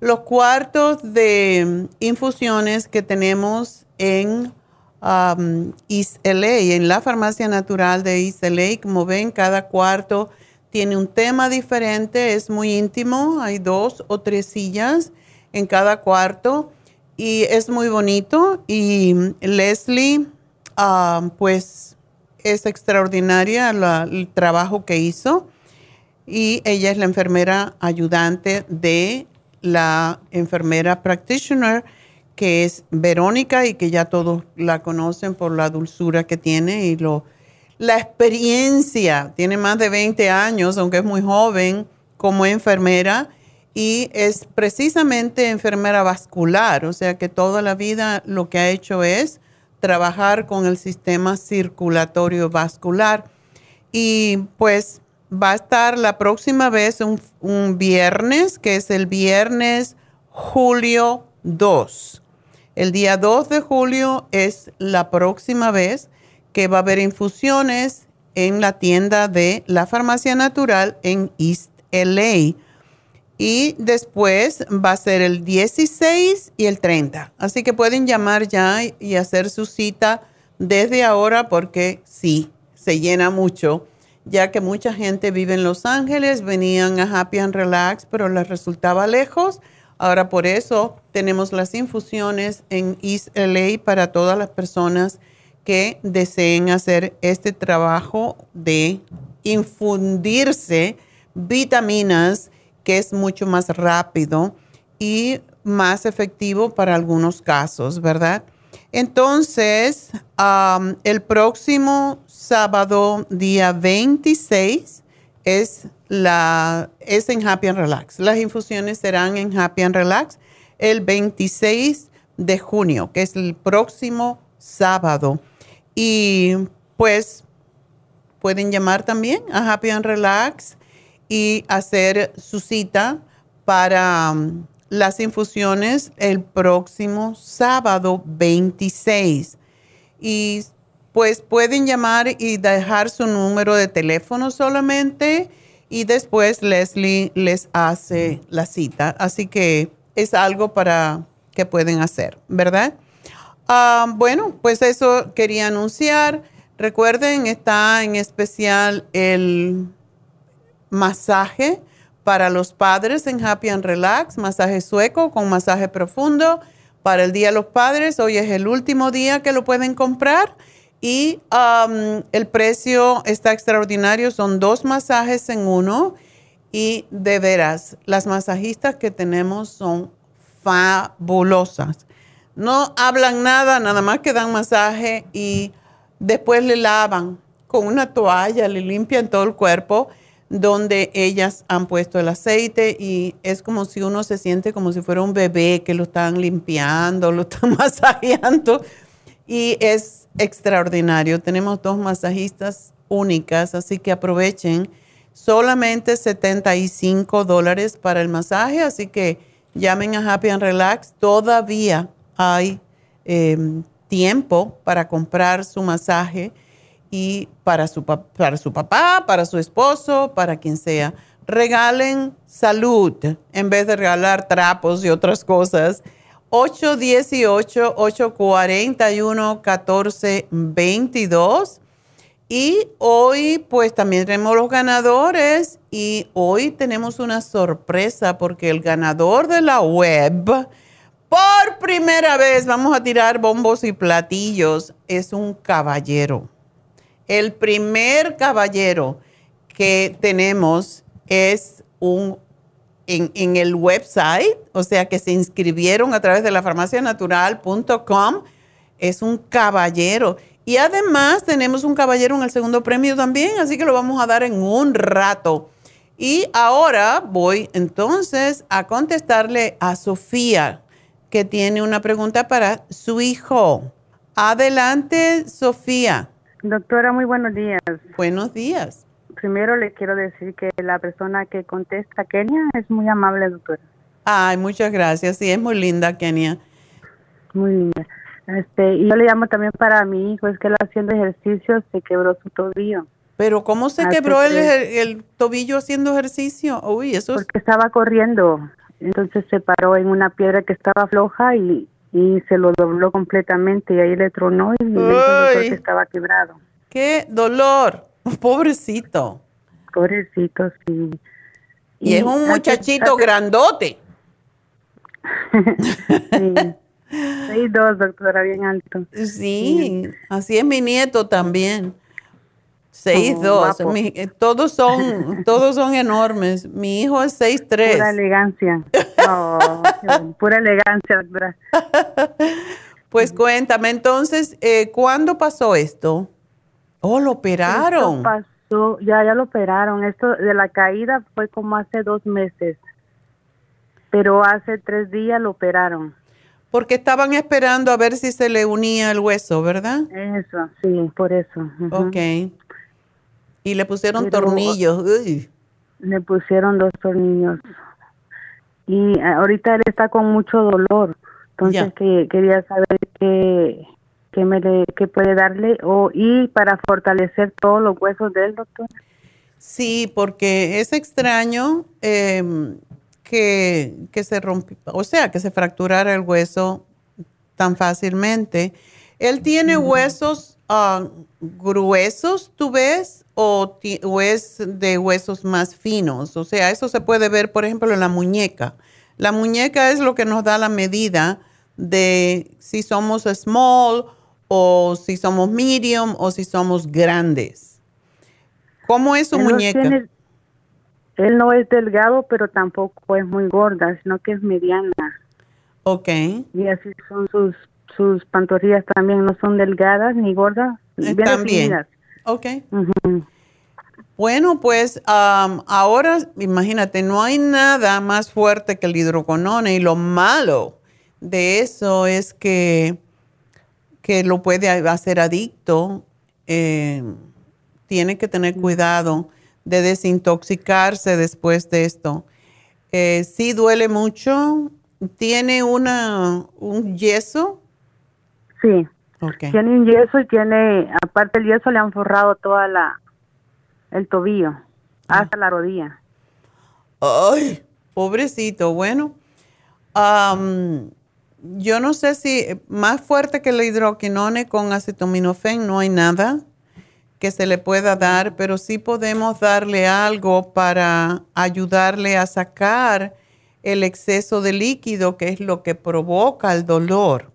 Los cuartos de infusiones que tenemos en um, East LA, en la farmacia natural de East LA. Como ven, cada cuarto tiene un tema diferente, es muy íntimo. Hay dos o tres sillas en cada cuarto y es muy bonito. Y Leslie, ah, pues es extraordinaria el trabajo que hizo y ella es la enfermera ayudante de la enfermera practitioner que es Verónica y que ya todos la conocen por la dulzura que tiene y lo, la experiencia. Tiene más de 20 años, aunque es muy joven, como enfermera y es precisamente enfermera vascular, o sea que toda la vida lo que ha hecho es trabajar con el sistema circulatorio vascular. Y pues va a estar la próxima vez un, viernes, que es el viernes julio 2. El día 2 de julio es la próxima vez que va a haber infusiones en la tienda de la farmacia natural en East LA y después va a ser el 16 y el 30. Así que pueden llamar ya y hacer su cita desde ahora porque sí, se llena mucho, ya que mucha gente vive en Los Ángeles, venían a Happy and Relax, pero les resultaba lejos. Ahora por eso tenemos las infusiones en East LA para todas las personas que deseen hacer este trabajo de infundirse vitaminas que es mucho más rápido y más efectivo para algunos casos, ¿verdad? Entonces, el próximo sábado, día 26, es, la, es en Happy and Relax. Las infusiones serán en Happy and Relax el 26 de junio, que es el próximo sábado. Y pues pueden llamar también a Happy and Relax y hacer su cita para um, las infusiones el próximo sábado 26. Y pues pueden llamar y dejar su número de teléfono solamente y después Leslie les hace la cita. Así que es algo para que pueden hacer, ¿verdad? Ah, bueno, pues eso quería anunciar. Recuerden, está en especial el masaje para los padres en Happy and Relax, masaje sueco con masaje profundo para el Día de los Padres. Hoy es el último día que lo pueden comprar y um, el precio está extraordinario. Son dos masajes en uno y de veras, las masajistas que tenemos son fabulosas. No hablan nada, nada más que dan masaje y después le lavan con una toalla, le limpian todo el cuerpo donde ellas han puesto el aceite y es como si uno se siente como si fuera un bebé que lo están limpiando, lo están [LAUGHS] masajeando y es extraordinario. Tenemos dos masajistas únicas, así que aprovechen solamente 75 dólares para el masaje, así que llamen a Happy and Relax. Todavía hay em, tiempo para comprar su masaje y para su, para su papá, para su esposo, para quien sea. Regalen salud en vez de regalar trapos y otras cosas. 818-841-1422. Y hoy pues también tenemos los ganadores y hoy tenemos una sorpresa porque el ganador de la web, por primera vez, vamos a tirar bombos y platillos, es un caballero. El primer caballero que tenemos es un en, el website, o sea que se inscribieron a través de la farmacianatural.com, es un caballero Y además tenemos un caballero en el segundo premio también, así que lo vamos a dar en un rato. Y ahora voy entonces a contestarle a Sofía, que tiene una pregunta para su hijo. Adelante, Sofía. Doctora, muy buenos días. Buenos días. Primero le quiero decir que la persona que contesta, Kenia, es muy amable, doctora. Ay, muchas gracias. Sí, es muy linda, Kenia. Muy linda. Este, y yo le llamo también para mi hijo, es que él haciendo ejercicio se quebró su tobillo. Pero ¿cómo se Hace quebró el, tobillo haciendo ejercicio? Uy, eso es... Porque estaba corriendo, entonces se paró en una piedra que estaba floja y, y se lo dobló completamente y ahí le tronó y le dijo que estaba quebrado. ¡Qué dolor! [LAUGHS] Pobrecito. Pobrecito, sí. Y, es un muchachito hace- grandote. [LAUGHS] Sí. Seis dos, doctora, bien alto. Sí, así es mi nieto también. Seis Oh, dos. guapo. Mi- eh, todos son, [LAUGHS] todos son enormes. Mi hijo es seis tres. Pura elegancia. [LAUGHS] Oh, pura elegancia, doctora. [LAUGHS] Pues cuéntame, entonces, eh, ¿cuándo pasó esto? Oh, lo operaron. Esto pasó, ya, ya lo operaron. Esto de la caída fue como hace dos meses. Pero hace tres días lo operaron. Porque estaban esperando a ver si se le unía el hueso, ¿verdad? Eso, sí, por eso. ujú. Ok. Y le pusieron Pero- tornillos. Uy. Le pusieron dos tornillos. Y eh, ahorita él está con mucho dolor. Entonces que, quería saber qué, qué, me le, qué puede darle o y para fortalecer todos los huesos del doctor. Sí, porque es extraño em, que, que se rompió, o sea, que se fracturara el hueso tan fácilmente. Él tiene huesos ah, gruesos, ¿tú ves? O, es de huesos más finos. O sea, eso se puede ver, por ejemplo, en la muñeca. La muñeca es lo que nos da la medida de si somos small o si somos medium o si somos grandes. ¿Cómo es su Él no muñeca? tiene- él no es delgado, pero tampoco es muy gorda, sino que es mediana. Ok. Y así son sus sus pantorrillas también, no son delgadas ni gordas, bien bien. definidas. Ok. Bueno, pues am, ahora imagínate, no hay nada más fuerte que el hidroconone y lo malo de eso es que, que lo puede hacer adicto. Eh, tiene que tener cuidado de desintoxicarse después de esto. Eh, sí duele mucho. Tiene una, un yeso. Sí. Tiene un yeso y tiene, aparte el yeso le han forrado toda la, el tobillo, hasta la rodilla. Ay, pobrecito. Bueno, am, yo no sé si más fuerte que la hidroquinone con acetaminofén no hay nada que se le pueda dar, pero sí podemos darle algo para ayudarle a sacar el exceso de líquido, que es lo que provoca el dolor.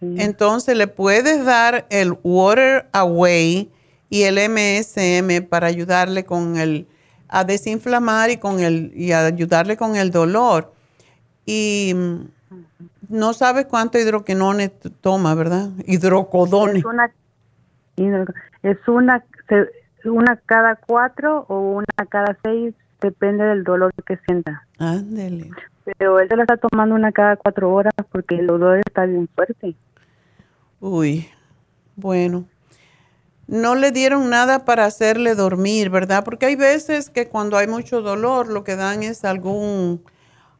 Entonces le puedes dar el Water Away y el MSM para ayudarle con el a desinflamar y con el y a ayudarle con el dolor. Y mm, no sabes cuánto hidroquinone toma, ¿verdad? Hidrocodone. Es una, es una, una cada cuatro o una cada seis, depende del dolor que sienta. Ándele. Pero él se la está tomando una cada cuatro horas porque el dolor está bien fuerte. Uy, bueno. No le dieron nada para hacerle dormir, ¿verdad? Porque hay veces que cuando hay mucho dolor lo que dan es algún,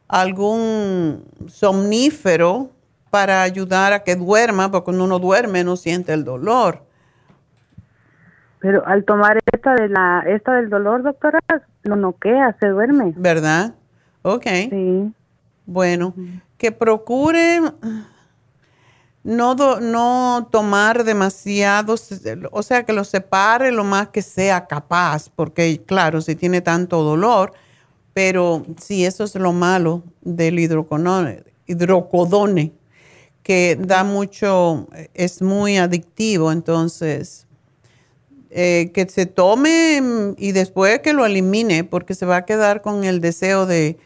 algún somnífero para ayudar a que duerma, porque cuando uno duerme no siente el dolor. Pero al tomar esta de la, esta del dolor, doctora, lo noquea, se duerme. ¿Verdad? Ok. Sí. Bueno, que procure no, do- no tomar demasiados, o sea, que lo separe lo más que sea capaz, porque claro, si tiene tanto dolor, pero sí, eso es lo malo del hidroconone, hidrocodone, que da mucho, es muy adictivo, entonces eh, que se tome y después que lo elimine, porque se va a quedar con el deseo de,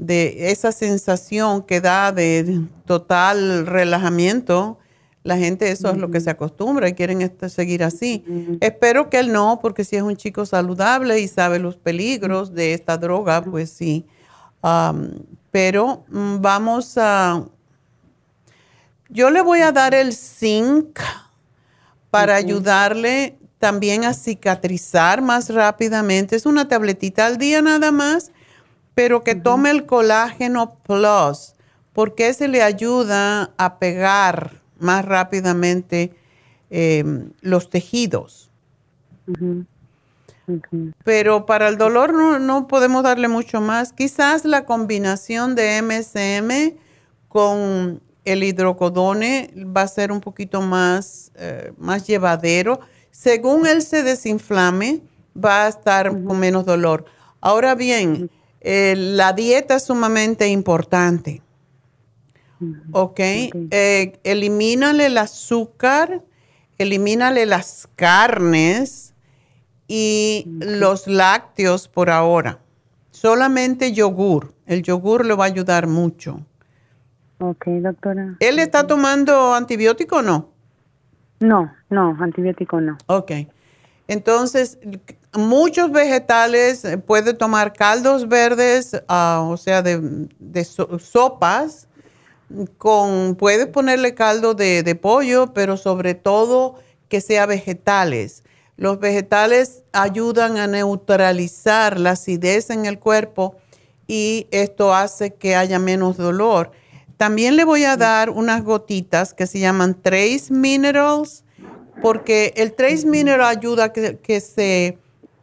de esa sensación que da de total relajamiento, La gente eso es lo que se acostumbra y quieren este, seguir así. Espero que él no, porque si es un chico saludable y sabe los peligros de esta droga, pues sí. pero mm, vamos a... Yo le voy a dar el zinc para ayudarle también a cicatrizar más rápidamente. Es una tabletita al día nada más, pero que tome el colágeno plus, porque se le ayuda a pegar más rápidamente em, los tejidos. Pero para el dolor no, podemos darle mucho más. Quizás la combinación de MSM con el hidrocodone va a ser un poquito más, eh, más llevadero. Según él se desinflame, va a estar con menos dolor. Ahora bien, eh, la dieta es sumamente importante. ¿Ok? Eh, elimínale el azúcar, elimínale las carnes y los lácteos por ahora. Solamente yogur. El yogur le va a ayudar mucho. Ok, doctora. ¿Él está tomando antibiótico o no? No, no, antibiótico no. Ok. Entonces, muchos vegetales, eh, puede tomar caldos verdes, ah, o sea, de, sopas, con, puede ponerle caldo de, de, pollo, pero sobre todo que sea vegetales. Los vegetales ayudan a neutralizar la acidez en el cuerpo y esto hace que haya menos dolor. También le voy a dar unas gotitas que se llaman Trace Minerals, porque el Trace Mineral ayuda a que, se,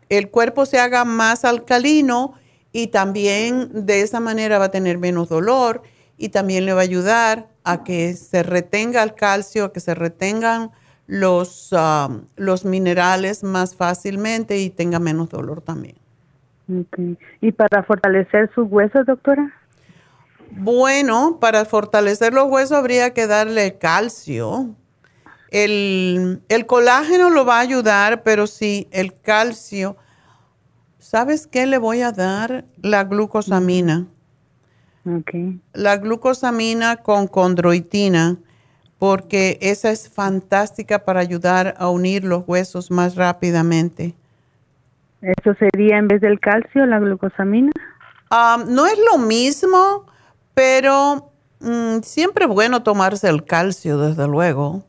el cuerpo se haga más alcalino y también de esa manera va a tener menos dolor y también le va a ayudar a que se retenga el calcio, a que se retengan los, um, los minerales más fácilmente y tenga menos dolor también. ¿Y para fortalecer sus huesos, doctora? Bueno, para fortalecer los huesos habría que darle calcio. El, colágeno lo va a ayudar, pero sí, el calcio. ¿Sabes qué le voy a dar? La glucosamina. Okay. La glucosamina con condroitina, porque esa es fantástica para ayudar a unir los huesos más rápidamente. ¿Eso sería en vez del calcio, la glucosamina? Ah, no es lo mismo pero mm, siempre es bueno tomarse el calcio, desde luego.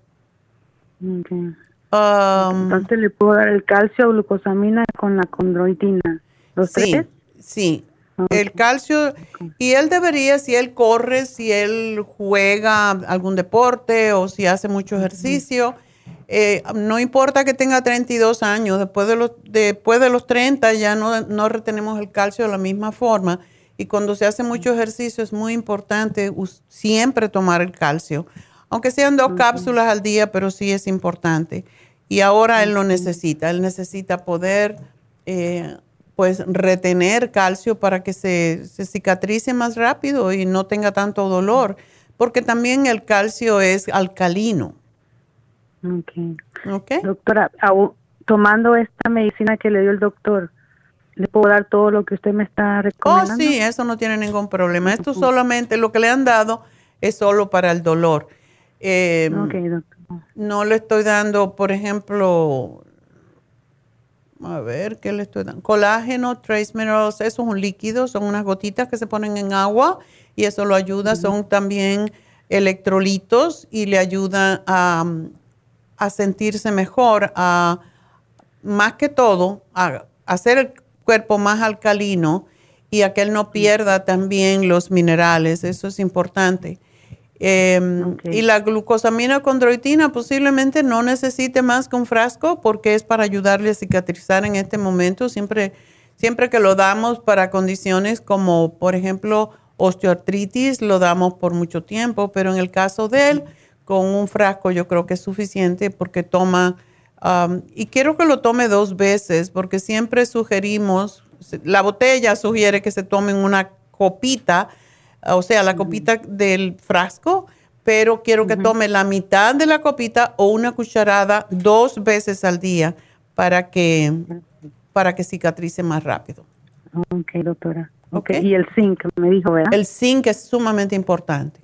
Um, Entonces le puedo dar el calcio, glucosamina con la condroitina. ¿Los sí, Sí, el calcio. Y él debería, si él corre, si él juega algún deporte o si hace mucho ejercicio, eh, no importa que tenga 32 años, después de los, después de los 30 ya no, no retenemos el calcio de la misma forma y cuando se hace mucho ejercicio es muy importante siempre tomar el calcio, aunque sean dos cápsulas al día, pero sí es importante. Y ahora él lo necesita, él necesita poder eh, pues retener calcio para que se, cicatrice más rápido y no tenga tanto dolor, porque también el calcio es alcalino. Ok. Doctora, tomando esta medicina que le dio el doctor, le puedo dar todo lo que usted me está recomendando. Oh, sí, eso no tiene ningún problema. Esto solamente, lo que le han dado es solo para el dolor. Eh, no le estoy dando, por ejemplo, a ver, ¿qué le estoy dando? Colágeno, trace minerals, eso es un líquido, son unas gotitas que se ponen en agua y eso lo ayuda. Son también electrolitos y le ayuda a, a sentirse mejor, a más que todo, a hacer el cuerpo más alcalino y a que él no pierda también los minerales, eso es importante. Em, y la glucosamina condroitina posiblemente no necesite más que un frasco porque es para ayudarle a cicatrizar en este momento. Siempre, siempre que lo damos para condiciones como, por ejemplo, osteoartritis, lo damos por mucho tiempo, pero en el caso de él, con un frasco yo creo que es suficiente porque toma y quiero que lo tome dos veces porque siempre sugerimos, la botella sugiere que se tomen una copita, o sea, la copita del frasco, pero quiero que tome la mitad de la copita o una cucharada dos veces al día para que, para que cicatrice más rápido. Ok, doctora. Okay. Y el zinc, me dijo, ¿verdad? El zinc es sumamente importante.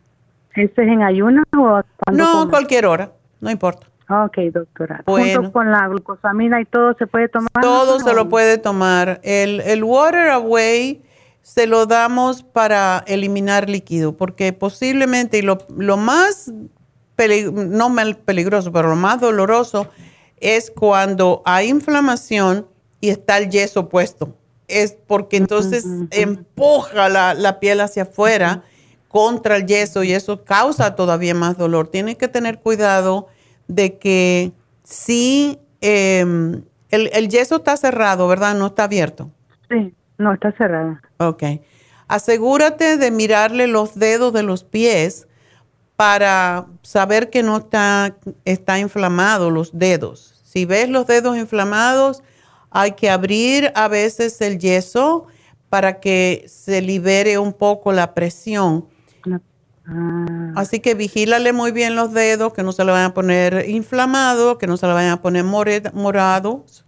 ¿Este es en ayunas o cuando No, cualquier hora, no importa. Ok, doctora. Bueno. Junto con la glucosamina y todo se puede tomar. Todo ¿no? se lo puede tomar. El, el Water Away se lo damos para eliminar líquido, porque posiblemente, y lo, lo más, no mal peligroso, pero lo más doloroso es cuando hay inflamación y está el yeso puesto. Es porque entonces empuja la, la piel hacia afuera contra el yeso y eso causa todavía más dolor. Tienes que tener cuidado de que sí, em, el, el yeso está cerrado, ¿verdad? No está abierto. Sí, no, está cerrada. Ok. Asegúrate de mirarle los dedos de los pies para saber que no está, está inflamado los dedos. Si ves los dedos inflamados, hay que abrir a veces el yeso para que se libere un poco la presión. Ah, Así que vigílale muy bien los dedos, que no se le vayan a poner inflamados, que no se le vayan a poner morados,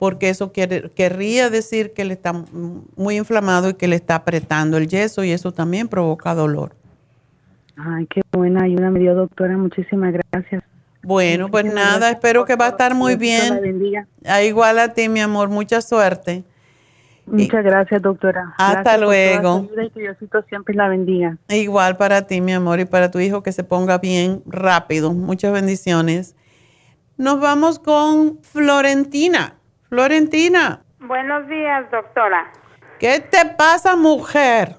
porque eso quiere, querría decir que le está muy inflamado y que le está apretando el yeso y eso también provoca dolor. Ay, qué buena ayuda me dio, doctora. Muchísimas gracias. Bueno, pues Muchísimas nada, gracias espero que va a estar muy bien. bendiga. Ah, Igual a ti, mi amor, mucha suerte. Muchas gracias, doctora. Hasta Gracias luego. y que Diosito siempre la bendiga. Igual para ti, mi amor, y para tu hijo que se ponga bien rápido. Muchas bendiciones. Nos vamos con Florentina. Florentina, Buenos días, doctora. ¿qué te pasa, mujer?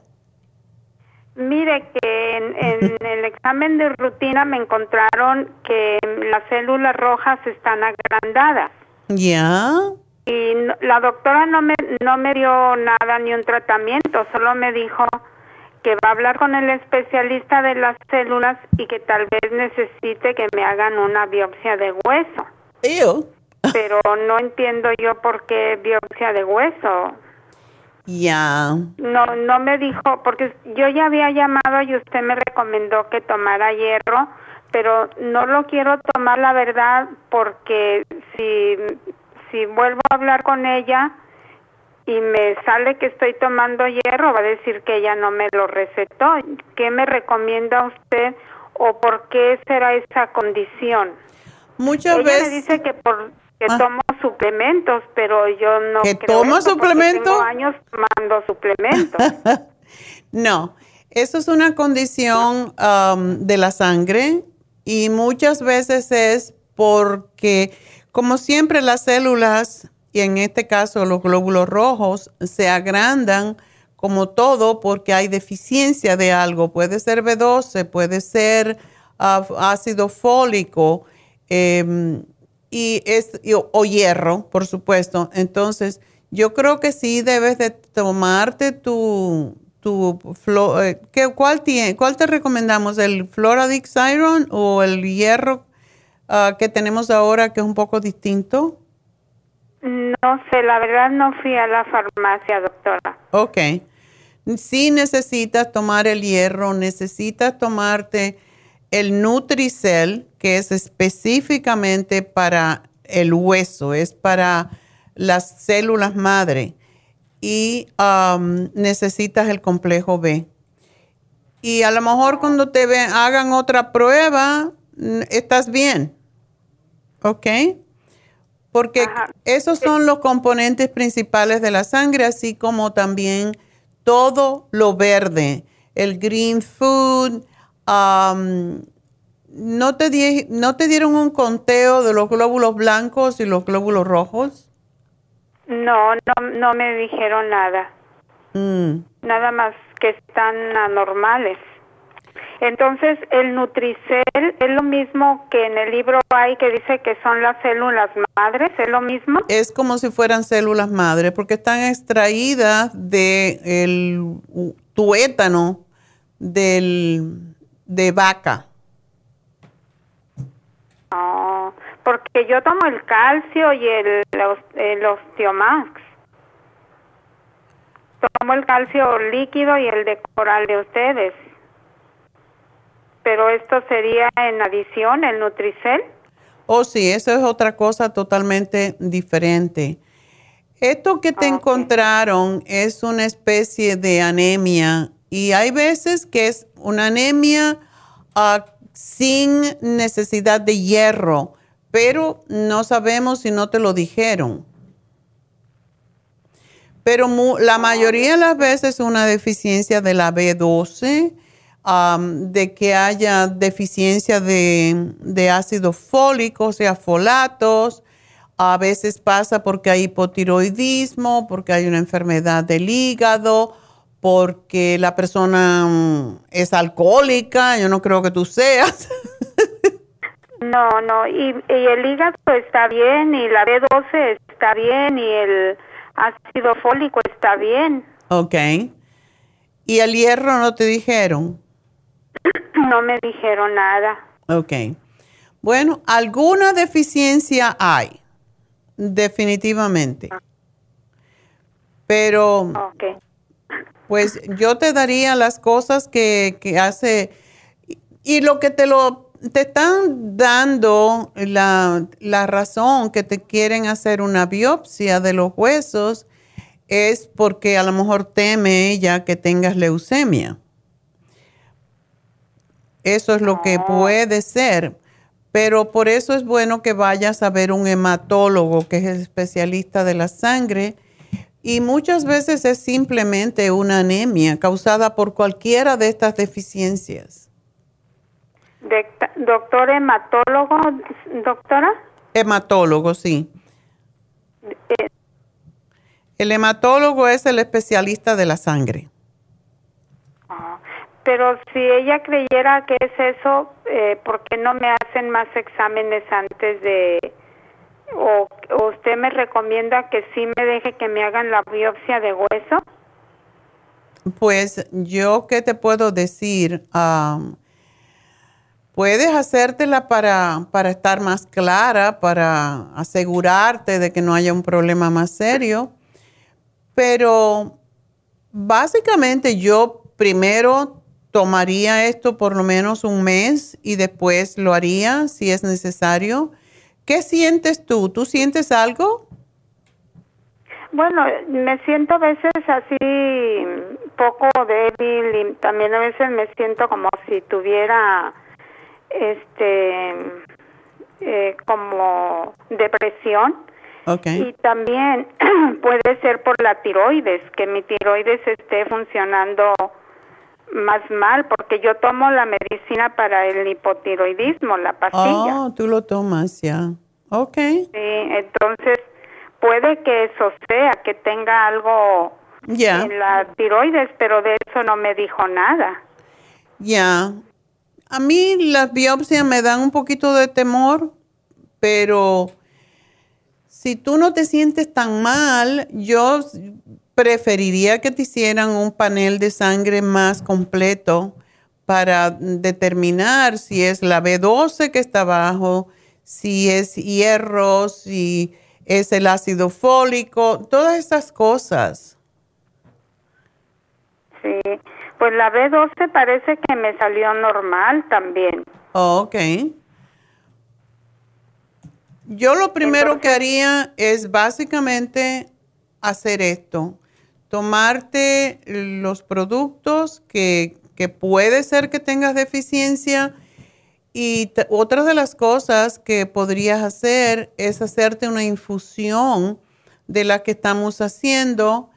Mire que en, en [LAUGHS] el examen de rutina me encontraron que las células rojas están agrandadas ¿Ya? y no- la doctora no me no me dio nada ni un tratamiento, solo me dijo que va a hablar con el especialista de las células y que tal vez necesite que me hagan una biopsia de hueso. Pero no entiendo yo por qué biopsia de hueso. Ya. No, no me dijo, porque yo ya había llamado y usted me recomendó que tomara hierro, pero no lo quiero tomar la verdad porque si, si vuelvo a hablar con ella y me sale que estoy tomando hierro, va a decir que ella no me lo recetó. ¿Qué me recomienda usted o por qué será esa condición? Muchas ella veces- me dice que por que tomo suplementos, pero yo no ¿Que creo toma eso porque suplemento? Tengo años tomando suplementos. [LAUGHS] No, eso es una condición am, de la sangre y muchas veces es porque, como siempre, las células, y en este caso los glóbulos rojos, se agrandan como todo porque hay deficiencia de algo. Puede ser B12, puede ser ah, ácido fólico em, y es, y- o hierro, por supuesto. Entonces, yo creo que sí debes de tomarte tu, tu flo- eh, ¿qué, cuál, tiene, ¿Cuál te recomendamos? ¿El Floradix Iron o el hierro ah, que tenemos ahora que es un poco distinto? No sé, la verdad no fui a la farmacia, doctora. Ok. Si necesitas tomar el hierro, necesitas tomarte el Nutricel, que es específicamente para el hueso, es para las células madre. Y um, necesitas el complejo B. Y a lo mejor cuando te ve- hagan otra prueba, estás bien. ¿Ok? Porque esos son los componentes principales de la sangre, así como también todo lo verde, el green food. Um, ¿no, te di- ¿No te dieron un conteo de los glóbulos blancos y los glóbulos rojos? No, no, no me dijeron nada. Mm. Nada más que están anormales. Entonces, el Nutricel es lo mismo que en el libro hay que dice que son las células madres, es lo mismo. Es como si fueran células madre, porque están extraídas del tuétano del, de vaca. No, porque yo tomo el calcio y el, el osteomax. Tomo el calcio líquido y el de coral de ustedes. Pero esto sería en adición, el Nutricel. Oh, sí, eso es otra cosa totalmente diferente. Esto que te encontraron es una especie de anemia y hay veces que es una anemia ah, sin necesidad de hierro, pero no sabemos si no te lo dijeron. Pero la mayoría de las veces una deficiencia de la B12, de que haya deficiencia de, de ácido fólico, o sea, folatos, a veces pasa porque hay hipotiroidismo, porque hay una enfermedad del hígado, porque la persona mm, es alcohólica, yo no creo que tú seas. [LAUGHS] No, no, y, el hígado está bien, y la B12 está bien, y el ácido fólico está bien. Ok. ¿Y el hierro no te dijeron? [CLEARS THROAT] No me dijeron nada. Ok. Bueno, alguna deficiencia hay, definitivamente. Pero, okay. Pues yo te daría las cosas que, que hace, y lo que te lo te están dando la, la, razón que te quieren hacer una biopsia de los huesos es porque a lo mejor teme ella que tengas leucemia. Eso es lo que ah. puede ser. Pero por eso es bueno que vayas a ver un hematólogo que es el especialista de la sangre. Y muchas veces es simplemente una anemia causada por cualquiera de estas deficiencias doctor hematólogo, doctora. Hematólogo, sí. Eh. el hematólogo es el especialista de la sangre. Ah, pero si ella creyera que es eso, eh, ¿por qué no me hacen más exámenes antes de... O, usted me recomienda que sí me deje que me hagan la biopsia de hueso? Pues yo, ¿qué te puedo decir? Puedes hacértela para, para estar más clara, para asegurarte de que no haya un problema más serio, pero básicamente yo primero tomaría esto por lo menos un mes y después lo haría si es necesario. ¿Qué sientes tú? ¿Tú sientes algo? Bueno, me siento a veces así poco débil y también a veces me siento como si tuviera este eh, como depresión y también [CLEARS THROAT] puede ser por la tiroides que mi tiroides esté funcionando más mal porque yo tomo la medicina para el hipotiroidismo la pastilla. Oh tú lo tomas ya. Ok. Sí entonces puede que eso sea que tenga algo en la tiroides pero de eso no me dijo nada. Ya. A mí las biopsias me dan un poquito de temor, pero si tú no te sientes tan mal, yo preferiría que te hicieran un panel de sangre más completo para determinar si es la B12 que está abajo, si es hierro, si es el ácido fólico, todas esas cosas. Sí. Pues la B12 parece que me salió normal también. Oh, ok. Yo lo primero que haría es básicamente hacer esto, tomarte los productos que, que puede ser que tengas deficiencia y otra de las cosas que podrías hacer es hacerte una infusión de la que estamos haciendo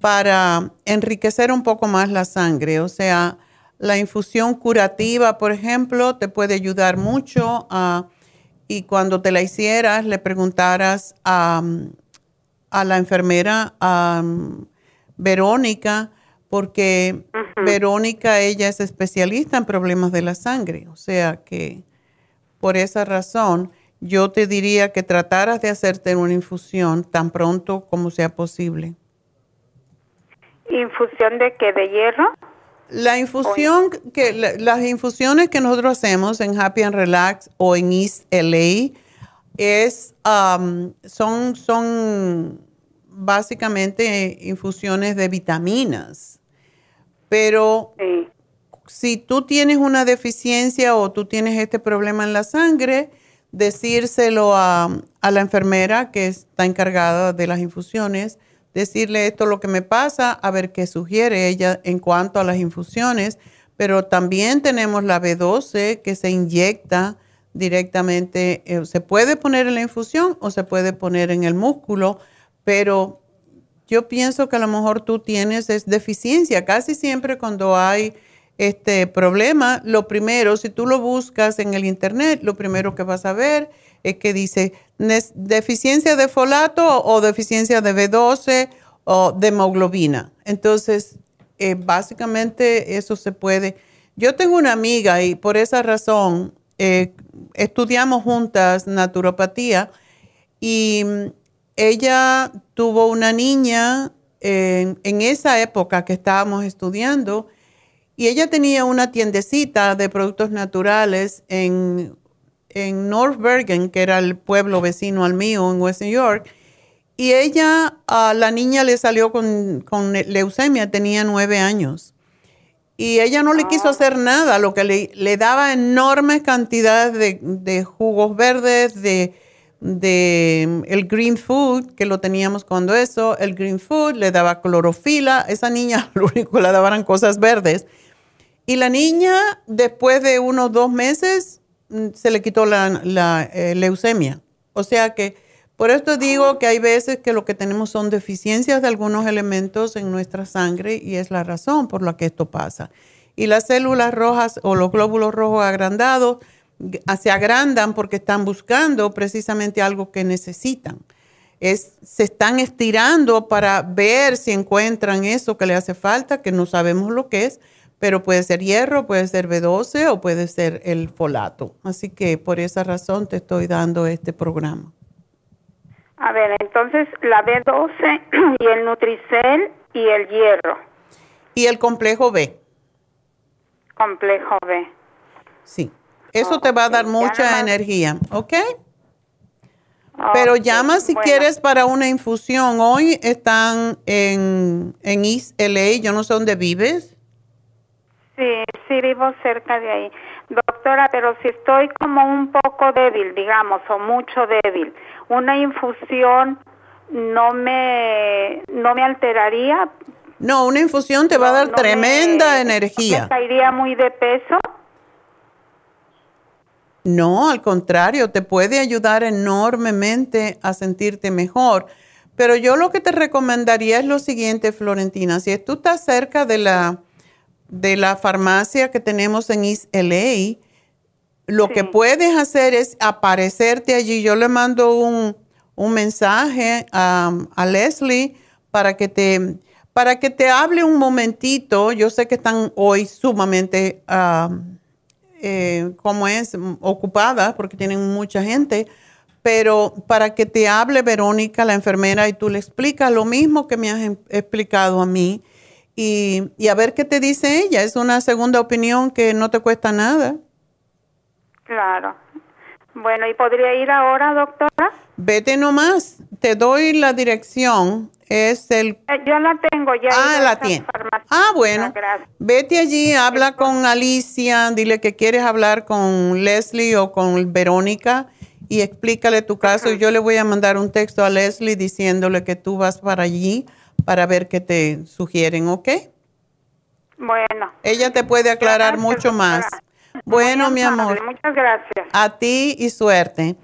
para enriquecer un poco más la sangre. O sea, la infusión curativa, por ejemplo, te puede ayudar mucho. y cuando te la hicieras, le preguntaras a, la enfermera Verónica, porque Verónica, ella es especialista en problemas de la sangre. O sea que por esa razón, yo te diría que trataras de hacerte una infusión tan pronto como sea posible. ¿Infusión de qué? ¿De hierro? La infusión, que las infusiones que nosotros hacemos en Happy and Relax o en East LA es, um, son, son básicamente infusiones de vitaminas. Pero si tú tienes una deficiencia o tú tienes este problema en la sangre, decírselo a, a la enfermera que está encargada de las infusiones decirle esto lo que me pasa, a ver qué sugiere ella en cuanto a las infusiones, pero también tenemos la B12 que se inyecta directamente, eh, se puede poner en la infusión o se puede poner en el músculo, pero yo pienso que a lo mejor tú tienes es deficiencia. Casi siempre cuando hay este problema, lo primero, si tú lo buscas en el internet, lo primero que vas a ver es que dice deficiencia de folato o deficiencia de B12 o de hemoglobina. Entonces, eh, básicamente eso se puede. Yo tengo una amiga y por esa razón eh, estudiamos juntas naturopatía y mm, ella tuvo una niña en esa época que estábamos estudiando y ella tenía una tiendecita de productos naturales en, en North Bergen, que era el pueblo vecino al mío en West New York. Y ella, a la niña le salió con, con leucemia, tenía nueve años y ella no le quiso ah. hacer nada, lo que le, le daba enormes cantidades de, de jugos verdes, de, de, el green food, que lo teníamos cuando eso, el green food, le daba clorofila, esa niña [LAUGHS] lo único que le daban cosas verdes. Y la niña, después de unos dos meses, mm, se le quitó la, la eh, leucemia. O sea que por esto digo que hay veces que lo que tenemos son deficiencias de algunos elementos en nuestra sangre y es la razón por la que esto pasa. Y las células rojas o los glóbulos rojos agrandados se agrandan porque están buscando precisamente algo que necesitan. Es, se están estirando para ver si encuentran eso que le hace falta, que no sabemos lo que es, pero puede ser hierro, puede ser B12 o puede ser el folato. Así que por esa razón te estoy dando este programa. A ver, entonces la B12 y el Nutricel y el hierro. Y el complejo B. Complejo B. Sí. Eso te va a dar mucha energía, ¿ok? Pero llama si quieres para una infusión. Hoy están en, en East LA, yo no sé dónde vives. Sí, sí vivo cerca de ahí. Doctora, pero si estoy como un poco débil, digamos, o mucho débil, una infusión no me, no me alteraría. No, una infusión te va a dar tremenda energía. ¿Me caería muy de peso? No, al contrario, te puede ayudar enormemente a sentirte mejor. Pero yo lo que te recomendaría es lo siguiente, Florentina. Si tú estás cerca de la, de la farmacia que tenemos en East LA, lo que puedes hacer es aparecerte allí. Yo le mando un, mensaje a, Leslie para que te para que te hable un momentito. Yo sé que están hoy sumamente, eh, como es, ocupadas porque tienen mucha gente, pero para que te hable Verónica, la enfermera, y tú le explicas lo mismo que me has em, explicado a mí y, y a ver qué te dice ella. Es una segunda opinión que no te cuesta nada. Claro. Bueno, ¿y podría ir ahora, doctora? Vete nomás, te doy la dirección. Es el... Eh, yo la tengo ya. Ah, la tiene. Ah, bueno. Vete allí, habla con Alicia, dile que quieres hablar con Leslie o con Verónica y explícale tu caso. Yo le voy a mandar un texto a Leslie diciéndole que tú vas para allí para ver qué te sugieren, ¿ok? Bueno. Ella te puede aclarar mucho más. Bueno, mi amor. Muchas gracias. A ti y suerte.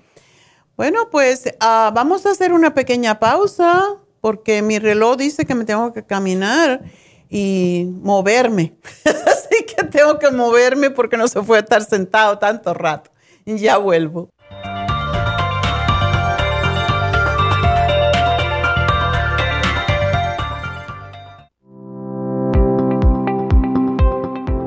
Bueno, pues ah, vamos a hacer una pequeña pausa porque mi reloj dice que me tengo que caminar y moverme. [LAUGHS] Así que tengo que moverme porque no se puede estar sentado tanto rato. Ya vuelvo.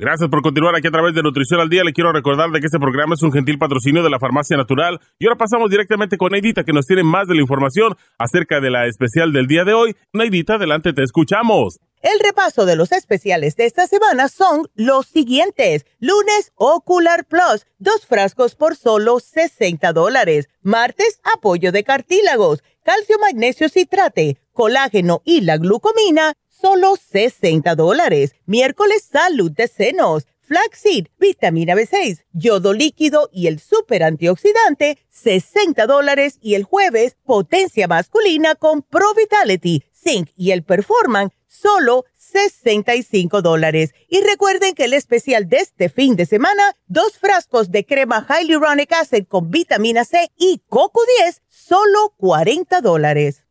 Gracias por continuar aquí a través de Nutrición al Día. Le quiero recordar de que este programa es un gentil patrocinio de la Farmacia Natural. Y ahora pasamos directamente con Neidita, que nos tiene más de la información acerca de la especial del día de hoy. Neidita, adelante, te escuchamos. El repaso de los especiales de esta semana son los siguientes. Lunes, Ocular Plus, dos frascos por solo 60 dólares. Martes, apoyo de cartílagos, calcio magnesio citrate, colágeno y la glucomina, solo 60 dólares. Miércoles, salud de senos, flaxseed, vitamina B6, yodo líquido y el super antioxidante, 60 dólares. Y el jueves, potencia masculina con Pro Vitality, zinc y el performance, solo 65 dólares. Y recuerden que el especial de este fin de semana, dos frascos de crema Hyaluronic Acid con vitamina C y Coco 10, solo 40 dólares.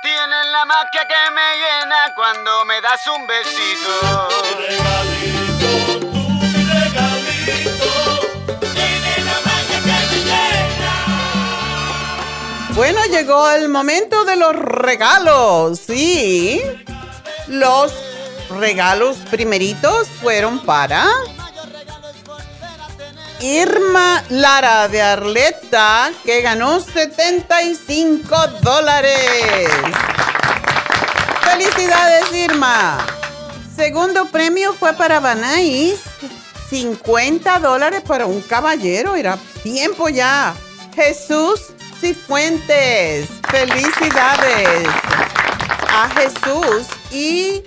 Tienes la magia que me llena cuando me das un besito. Regalito, mi regalito. Tienes la magia que me llena. Bueno, llegó el momento de los regalos, sí. Los regalos primeritos fueron para Irma Lara de Arleta, que ganó 75 dólares. Felicidades, Irma. Segundo premio fue para Banais, 50 dólares para un caballero. Era tiempo ya. Jesús Cifuentes. Felicidades a Jesús. Y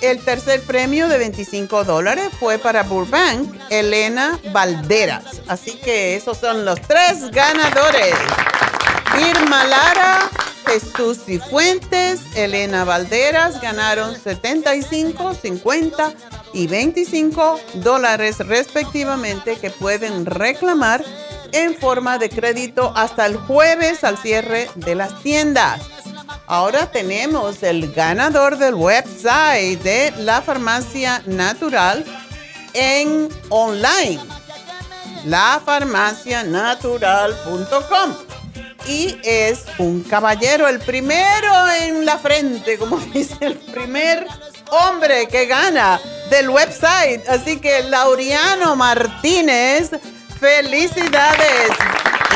el tercer premio de 25 dólares fue para Burbank, Elena Valderas. Así que esos son los tres ganadores. Irma Lara, Jesús Cifuentes, Elena Valderas ganaron 75, 50 y 25 dólares respectivamente que pueden reclamar en forma de crédito hasta el jueves al cierre de las tiendas. Ahora tenemos el ganador del website de la farmacia natural en online, lafarmacianatural.com. Y es un caballero, el primero en la frente, como [LAUGHS] dice, el primer hombre que gana del website. Así que Laureano Martínez, felicidades.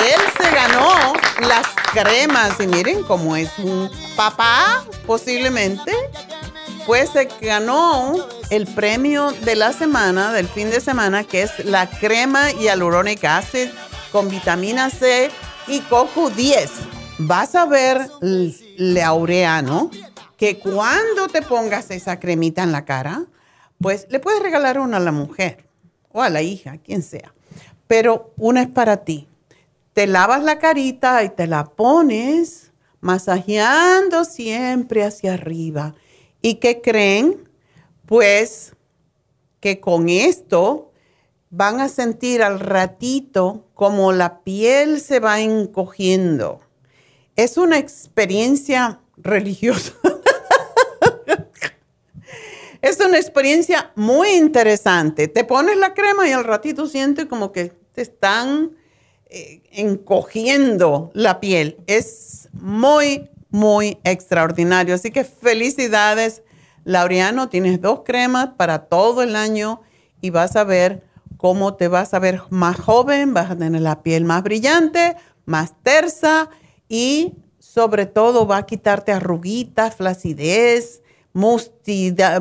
Él se ganó las cremas y miren cómo es un papá, posiblemente, pues se ganó el premio de la semana, del fin de semana, que es la crema hialuronic acid con vitamina C y coco 10. Vas a ver, Laureano, que cuando te pongas esa cremita en la cara, pues le puedes regalar una a la mujer o a la hija, quien sea. Pero una es para ti te lavas la carita y te la pones masajeando siempre hacia arriba. ¿Y qué creen? Pues que con esto van a sentir al ratito como la piel se va encogiendo. Es una experiencia religiosa. [LAUGHS] es una experiencia muy interesante. Te pones la crema y al ratito sientes como que te están eh, encogiendo la piel. Es muy, muy extraordinario. Así que felicidades, Laureano. Tienes dos cremas para todo el año y vas a ver cómo te vas a ver más joven, vas a tener la piel más brillante, más tersa y sobre todo va a quitarte arruguitas, flacidez, mustida,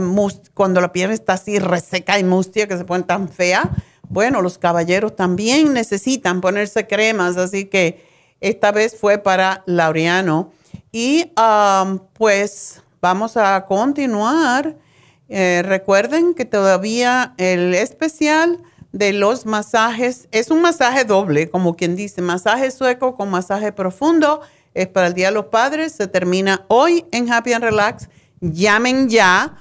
cuando la piel está así reseca y mustia que se pone tan fea. Bueno, los caballeros también necesitan ponerse cremas, así que esta vez fue para Laureano. Y pues vamos a continuar. Eh, recuerden que todavía el especial de los masajes es un masaje doble, como quien dice, masaje sueco con masaje profundo. Es para el Día de los Padres. Se termina hoy en Happy and Relax. Llamen ya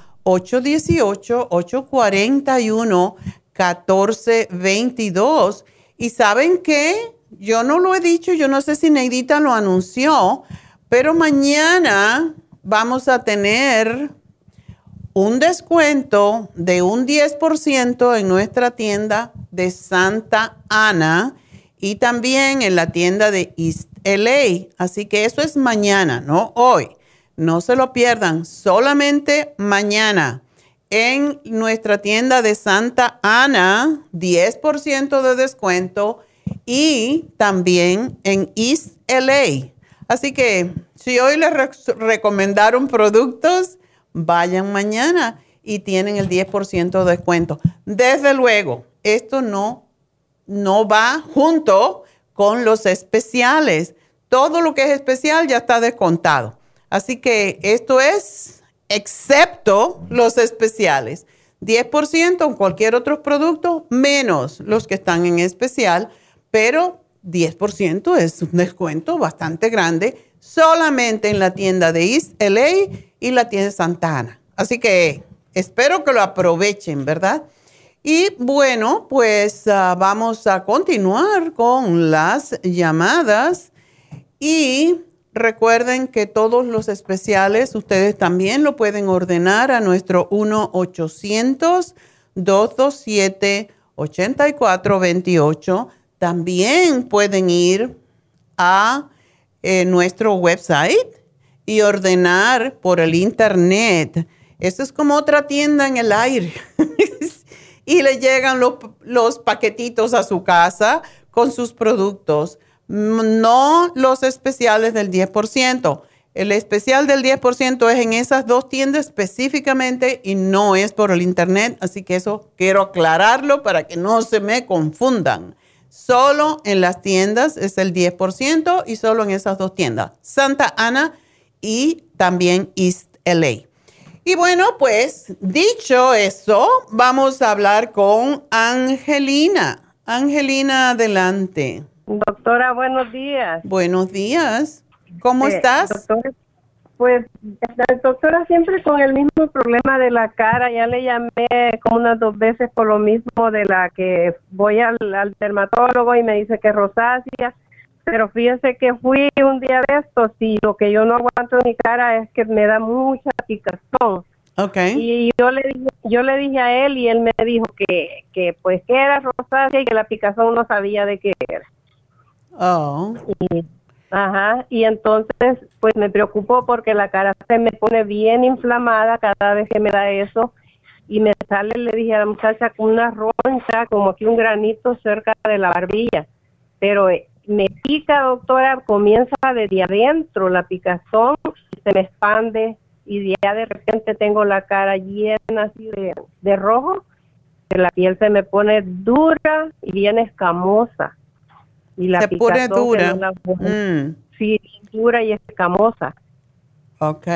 818-841-1422. Y saben qué? Yo no lo he dicho, yo no sé si Neidita lo anunció, pero mañana vamos a tener un descuento de un 10% en nuestra tienda de Santa Ana y también en la tienda de East LA. Así que eso es mañana, no hoy. No se lo pierdan, solamente mañana. En nuestra tienda de Santa Ana, 10% de descuento y también en East LA. Así que si hoy les recomendaron productos, vayan mañana y tienen el 10% de descuento. Desde luego, esto no, no va junto con los especiales. Todo lo que es especial ya está descontado. Así que esto es excepto los especiales. 10% en cualquier otro producto, menos los que están en especial, pero 10% es un descuento bastante grande solamente en la tienda de East LA y la tienda de Santa Ana. Así que espero que lo aprovechen, ¿verdad? Y bueno, pues ah, vamos a continuar con las llamadas y recuerden que todos los especiales ustedes también lo pueden ordenar a nuestro 1-800-227-8428. También pueden ir a eh, nuestro website y ordenar por el internet. Esto es como otra tienda en el aire. [LAUGHS] y le llegan los paquetitos a su casa con sus productos. No los especiales del 10%. El especial del 10% es en esas dos tiendas específicamente y no es por el internet, así que eso quiero aclararlo para que no se me confundan. Solo en las tiendas es el 10% y solo en esas dos tiendas, Santa Ana y también East LA. Y bueno, pues dicho eso, vamos a hablar con Angelina. Angelina, adelante. Doctora, buenos días. Buenos días. ¿Cómo Eh, estás? doctora, pues, la doctora siempre con el mismo problema de la cara. Ya le llamé como unas dos veces por lo mismo de la que voy al, al dermatólogo y me dice que es rosácea. Pero fíjese que fui un día de estos y lo que yo no aguanto en mi cara es que me da mucha picazón. Ok. Y yo le dije, yo le dije a él y él me dijo que, que pues que era rosácea y que la picazón no sabía de qué era. Oh. Y, ajá, y entonces pues me preocupó porque la cara se me pone bien inflamada cada vez que me da eso y me sale, le dije a la muchacha, una roncha, como aquí un granito cerca de la barbilla. Pero eh, me pica, doctora, comienza desde adentro la picazón, se me expande y ya de repente tengo la cara llena así de, de rojo, que la piel se me pone dura y bien escamosa. Y la Se pone dura. Mm. Sí, dura y escamosa. Ok.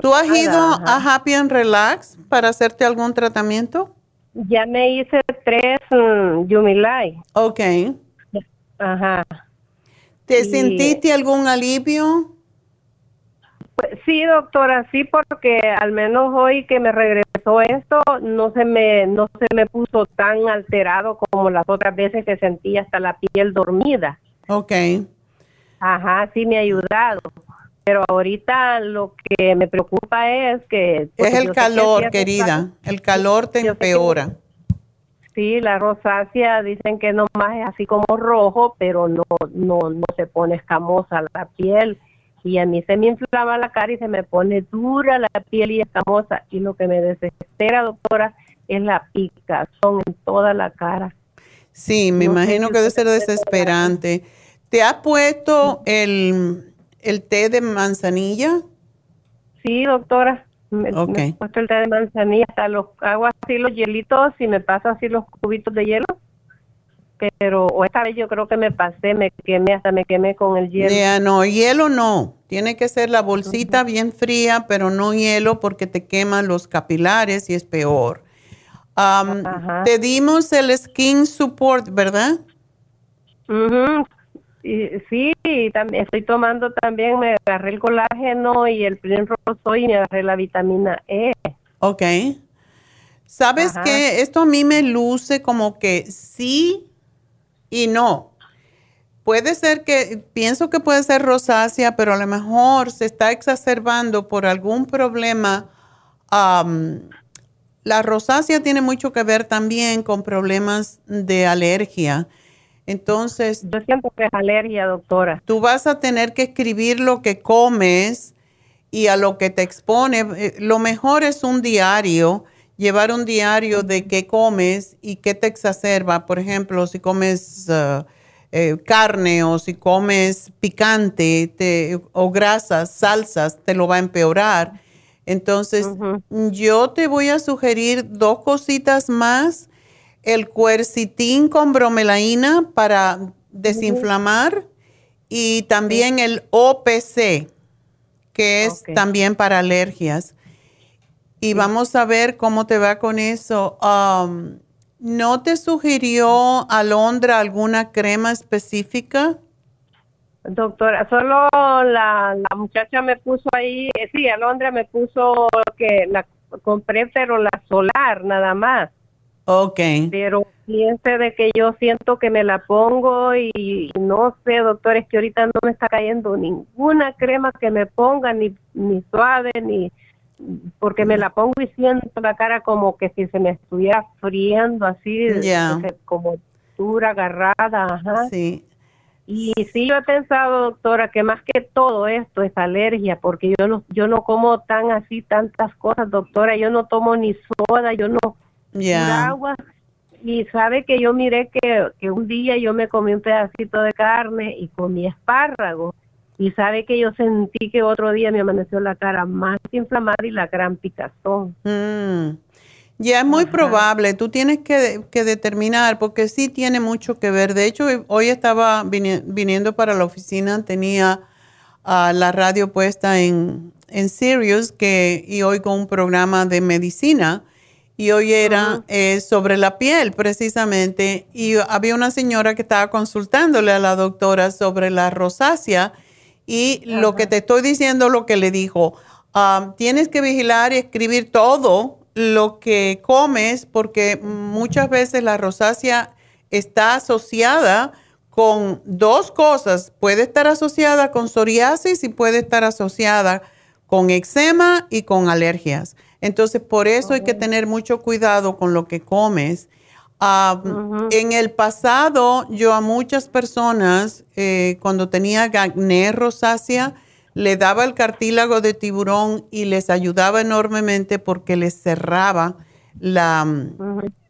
¿Tú has ido a Happy and Relax para hacerte algún tratamiento? Ya me hice tres mm, Yumilai. Ok. Ajá. ¿Te Y- sentiste algún alivio? Pues, sí, doctora, sí, porque al menos hoy que me regresó esto, no se me, no se me puso tan alterado como las otras veces que sentía hasta la piel dormida. Ok. Ajá, sí me ha ayudado. Pero ahorita lo que me preocupa es que... Es porque el que calor, querida. El calor te empeora. Sí, la rosácea dicen que nomás es así como rojo, pero no, no, no se pone escamosa la piel. Y a mí se me inflama la cara y se me pone dura la piel y escamosa. Y lo que me desespera, doctora, es la picazón en toda la cara. Sí, me imagino que debe ser desesperante. ¿Te has puesto el, el té de manzanilla? Sí, doctora. Me, me he puesto el té de manzanilla, hasta los, hago así los hielitos y me paso así los cubitos de hielo. Pero o esta vez yo creo que me pasé, me quemé, hasta me quemé con el hielo. Ya, no, hielo no. Tiene que ser la bolsita bien fría, pero no hielo porque te queman los capilares y es peor. Te dimos el Skin Support, ¿verdad? Y, sí, y también estoy tomando también, me agarré el colágeno y el roso y me agarré la vitamina E. Ok. ¿Sabes que Esto a mí me luce como que sí y no. Puede ser que, pienso que puede ser rosácea, pero a lo mejor se está exacerbando por algún problema. la rosácea tiene mucho que ver también con problemas de alergia. Entonces, Yo siento que es alergia, doctora. tú vas a tener que escribir lo que comes y a lo que te expone. Eh, Lo mejor es un diario, llevar un diario de qué comes y qué te exacerba. Por ejemplo, si comes ah, eh, carne o si comes picante te- o grasas, salsas, te lo va a empeorar. Entonces, yo te voy a sugerir dos cositas más. El cuercitín con bromelaína para desinflamar y también el OPC, que es también para alergias. Y vamos a ver cómo te va con eso. Um, ¿No te sugirió Alondra alguna crema específica? Doctora, solo la, la muchacha me puso ahí, eh, sí, Alondra me puso que la compré, pero la solar nada más. Ok. Pero piense de que yo siento que me la pongo y, y no sé, doctor, es que ahorita no me está cayendo ninguna crema que me ponga, ni, ni suave, ni porque me la pongo y siento la cara como que si se me estuviera friendo así, como dura, agarrada, ajá. Sí. Y sí, yo he pensado, doctora, que más que todo esto es alergia, porque yo no, yo no como tan así tantas cosas, doctora. Yo no tomo ni soda, yo no pura agua. Y sabe que yo miré que, que un día yo me comí un pedacito de carne y comí espárrago. Y sabe que yo sentí que otro día me amaneció la cara más inflamada y la gran picazón. Mm. Ya es muy probable, tú tienes que, que determinar, porque sí tiene mucho que ver. De hecho, hoy estaba vini- viniendo para la oficina, tenía ah, la radio puesta en, en Sirius que, y oigo un programa de medicina. Y hoy era eh, sobre la piel, precisamente. Y había una señora que estaba consultándole a la doctora sobre la rosácea. Y lo que te estoy diciendo, lo que le dijo, ah, tienes que vigilar y escribir todo lo que comes, porque muchas veces la rosácea está asociada con dos cosas. Puede estar asociada con psoriasis y puede estar asociada con eczema y con alergias. Entonces, por eso hay que tener mucho cuidado con lo que comes. Ah, En el pasado, yo a muchas personas, eh, cuando tenía acné rosácea, le daba el cartílago de tiburón y les ayudaba enormemente porque les cerraba la,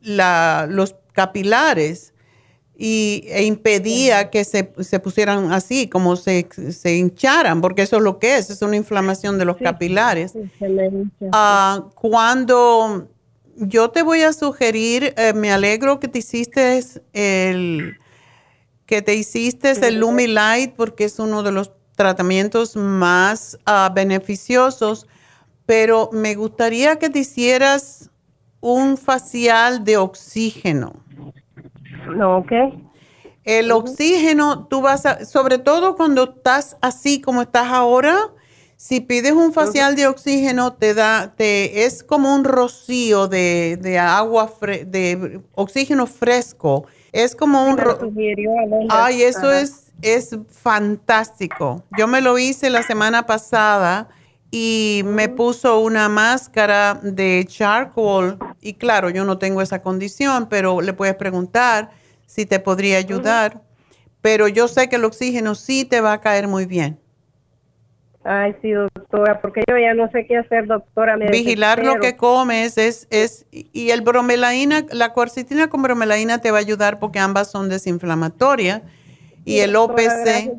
la- los capilares y, e impedía que se, se pusieran así, como se, se hincharan, porque eso es lo que es, es una inflamación de los capilares. Ah, cuando yo te voy a sugerir, eh, me alegro que te hiciste el que te hiciste el Lumi Light porque es uno de los tratamientos más ah, beneficiosos, pero me gustaría que te hicieras un facial de oxígeno. Ok. El oxígeno, tú vas a, sobre todo cuando estás así como estás ahora, si pides un facial de oxígeno, te da, te, es como un rocío de, de agua, fre- de oxígeno fresco. Es como un... Ay, eso Ajá. es, es fantástico. Yo me lo hice la semana pasada y me puso una máscara de charcoal y claro, yo no tengo esa condición, pero le puedes preguntar si te podría ayudar. Pero yo sé que el oxígeno sí te va a caer muy bien. Ay, sí, doctora. porque yo ya no sé qué hacer, doctora. Me Vigilar lo que comes es, es, y el bromelaína, la cuarcitina con bromelaína te va a ayudar porque ambas son desinflamatorias. Y el OPC,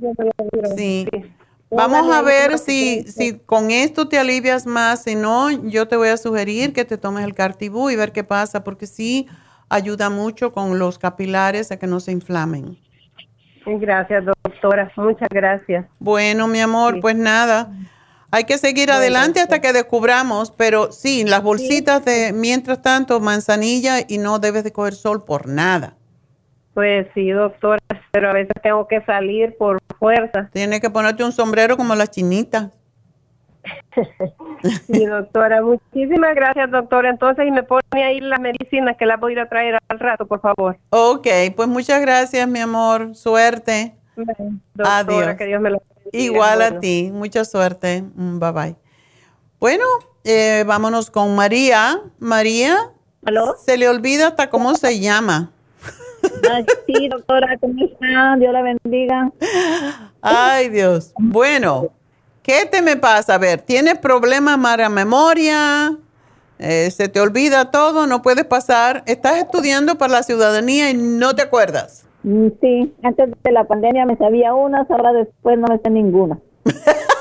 sí. Sí. Vamos a ver si, si con esto te alivias más. Si no, yo te voy a sugerir que te tomes el Cartibú y ver qué pasa, porque sí ayuda mucho con los capilares a que no se inflamen. Gracias, doctora. Muchas gracias. Bueno, mi amor, pues nada. Hay que seguir adelante hasta que descubramos, pero sí, las bolsitas de, mientras tanto, manzanilla y no debes de coger sol por nada. Pues sí, doctora, pero a veces tengo que salir por fuerza. Tienes que ponerte un sombrero como la chinita. [LAUGHS] Sí, doctora. Muchísimas gracias, doctora. Entonces, y me pone ahí las medicinas que las voy a ir a traer al rato, por favor. Ok, pues muchas gracias, mi amor. Suerte. Doctora, Adiós. que Dios me lo bendiga. Igual a ti. Mucha suerte. Mm, Bye bye. Bueno, eh, vámonos con María. María. Se le olvida hasta cómo se llama. [LAUGHS] Ay, sí, doctora, ¿cómo está? Dios la bendiga. Ay, Dios. Bueno, ¿qué te me pasa? A ver, ¿tienes problemas para memoria? Eh, ¿Se te olvida todo? ¿No puedes pasar? ¿Estás estudiando para la ciudadanía y no te acuerdas? Mm, Sí, antes de la pandemia me sabía unas, ahora después no me sé ninguna. [LAUGHS]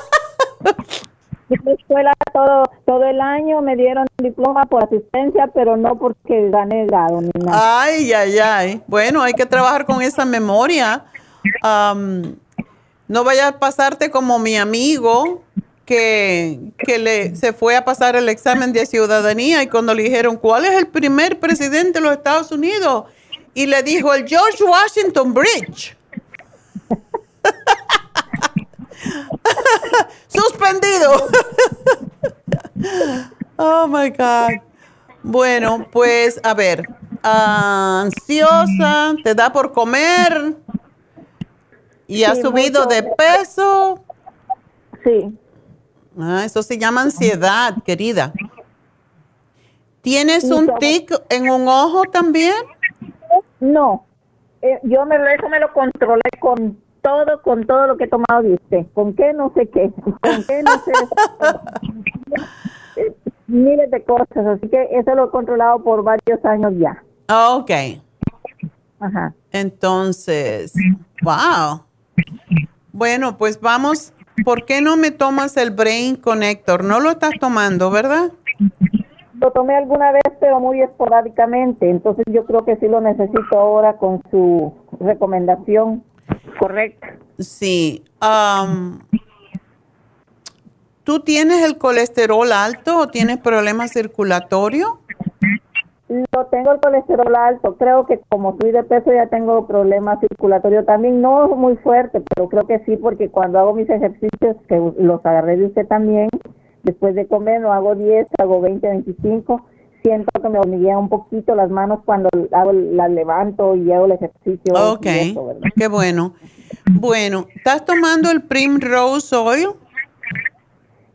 En la escuela todo, todo el año me dieron diploma por asistencia, pero no porque gané grado ni nada. Ay, ay, ay. Bueno, hay que trabajar con esa memoria. No vayas a pasarte como mi amigo que, que le, se fue a pasar el examen de ciudadanía y cuando le dijeron, ¿cuál es el primer presidente de los Estados Unidos? Y le dijo, el George Washington Bridge. [LAUGHS] Suspendido. [LAUGHS] oh my God. Bueno, pues a ver, ansiosa, te da por comer y Sí, subido mucho. de peso. Sí. Ah, eso se llama ansiedad, querida. ¿Tienes un tic en un ojo también? No, eh, yo me, eso me lo controlé con todo, con todo lo que he tomado de usted. ¿Con qué? No sé qué. [LAUGHS] ¿Con qué? No sé. [LAUGHS] Miles de cosas, así que eso lo he controlado por varios años ya. Ok. Ajá. Entonces, wow. Bueno, pues vamos. ¿Por qué no me tomas el Brain Connector? No lo estás tomando, ¿verdad? Lo tomé alguna vez, pero muy esporádicamente, entonces yo creo que sí lo necesito ahora con su recomendación correcta. Sí. am, ¿Tú tienes el colesterol alto o tienes problemas circulatorios? Lo tengo el colesterol alto, creo que como soy de peso ya tengo problemas circulatorios también, no muy fuerte, pero creo que sí, porque cuando hago mis ejercicios, que los agarré de usted también, después de comer no hago 10, hago 20, 25, siento que me hormiguea un poquito las manos cuando hago, las levanto y hago el ejercicio. Ok, eso, qué bueno. Bueno, ¿estás tomando el Primrose Oil?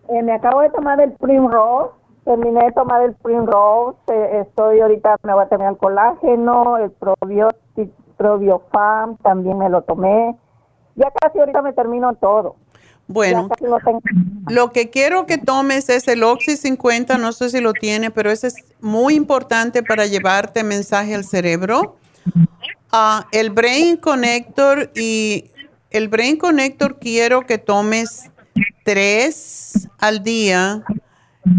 Eh, me acabo de tomar el Primrose, terminé de tomar el Primrose, eh, estoy ahorita, me voy a terminar el colágeno, el probiotic, probiofam, también me lo tomé. Ya casi ahorita me termino todo. Bueno, lo que quiero que tomes es el Oxy 50, no sé si lo tiene, pero ese es muy importante para llevarte mensaje al cerebro. Ah, el Brain Connector y el Brain Connector quiero que tomes tres al día.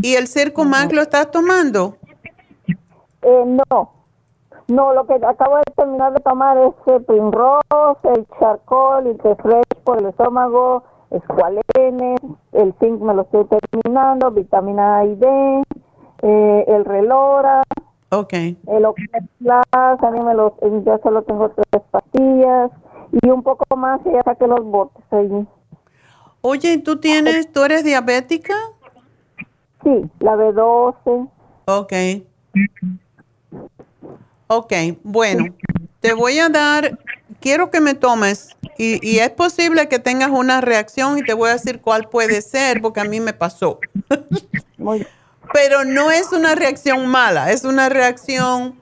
¿Y el Circo Max lo estás tomando? Eh, no, no, lo que acabo de terminar de tomar es el Primrose, el Charcoal, el Refresh por el estómago, Escualene, el Zinc me lo estoy terminando, vitamina A y D, eh, el Relora, Ok. el Oxyplus, también me lo, eh, ya solo tengo tres pastillas y un poco más y ya saqué los botes ahí. Oye, ¿tú tienes, tú eres diabética? Sí, la B12. Ok. Ok, bueno, te voy a dar, quiero que me tomes y, y es posible que tengas una reacción y te voy a decir cuál puede ser porque a mí me pasó. [LAUGHS] Pero no es una reacción mala, es una reacción,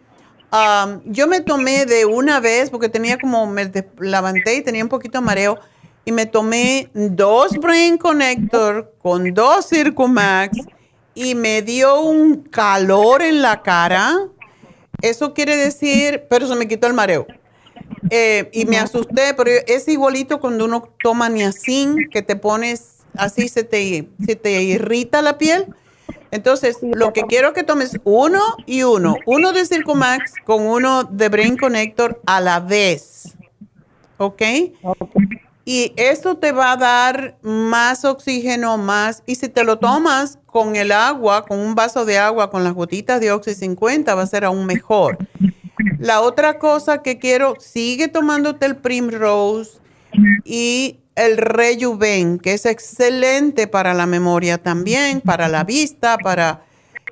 am, yo me tomé de una vez porque tenía como, me levanté y tenía un poquito de mareo y me tomé dos Brain Connector con dos Circumax y me dio un calor en la cara. Eso quiere decir, pero se me quitó el mareo. Eh, y me asusté, pero es igualito cuando uno toma niacin, que te pones así, se te, se te irrita la piel. Entonces, lo que quiero que tomes uno y uno, uno de Circumax con uno de Brain Connector a la vez. ¿Ok? Y eso te va a dar más oxígeno, más. Y si te lo tomas con el agua, con un vaso de agua, con las gotitas de Oxy 50, va a ser aún mejor. La otra cosa que quiero, sigue tomándote el Primrose y el Rejuven, que es excelente para la memoria también, para la vista, para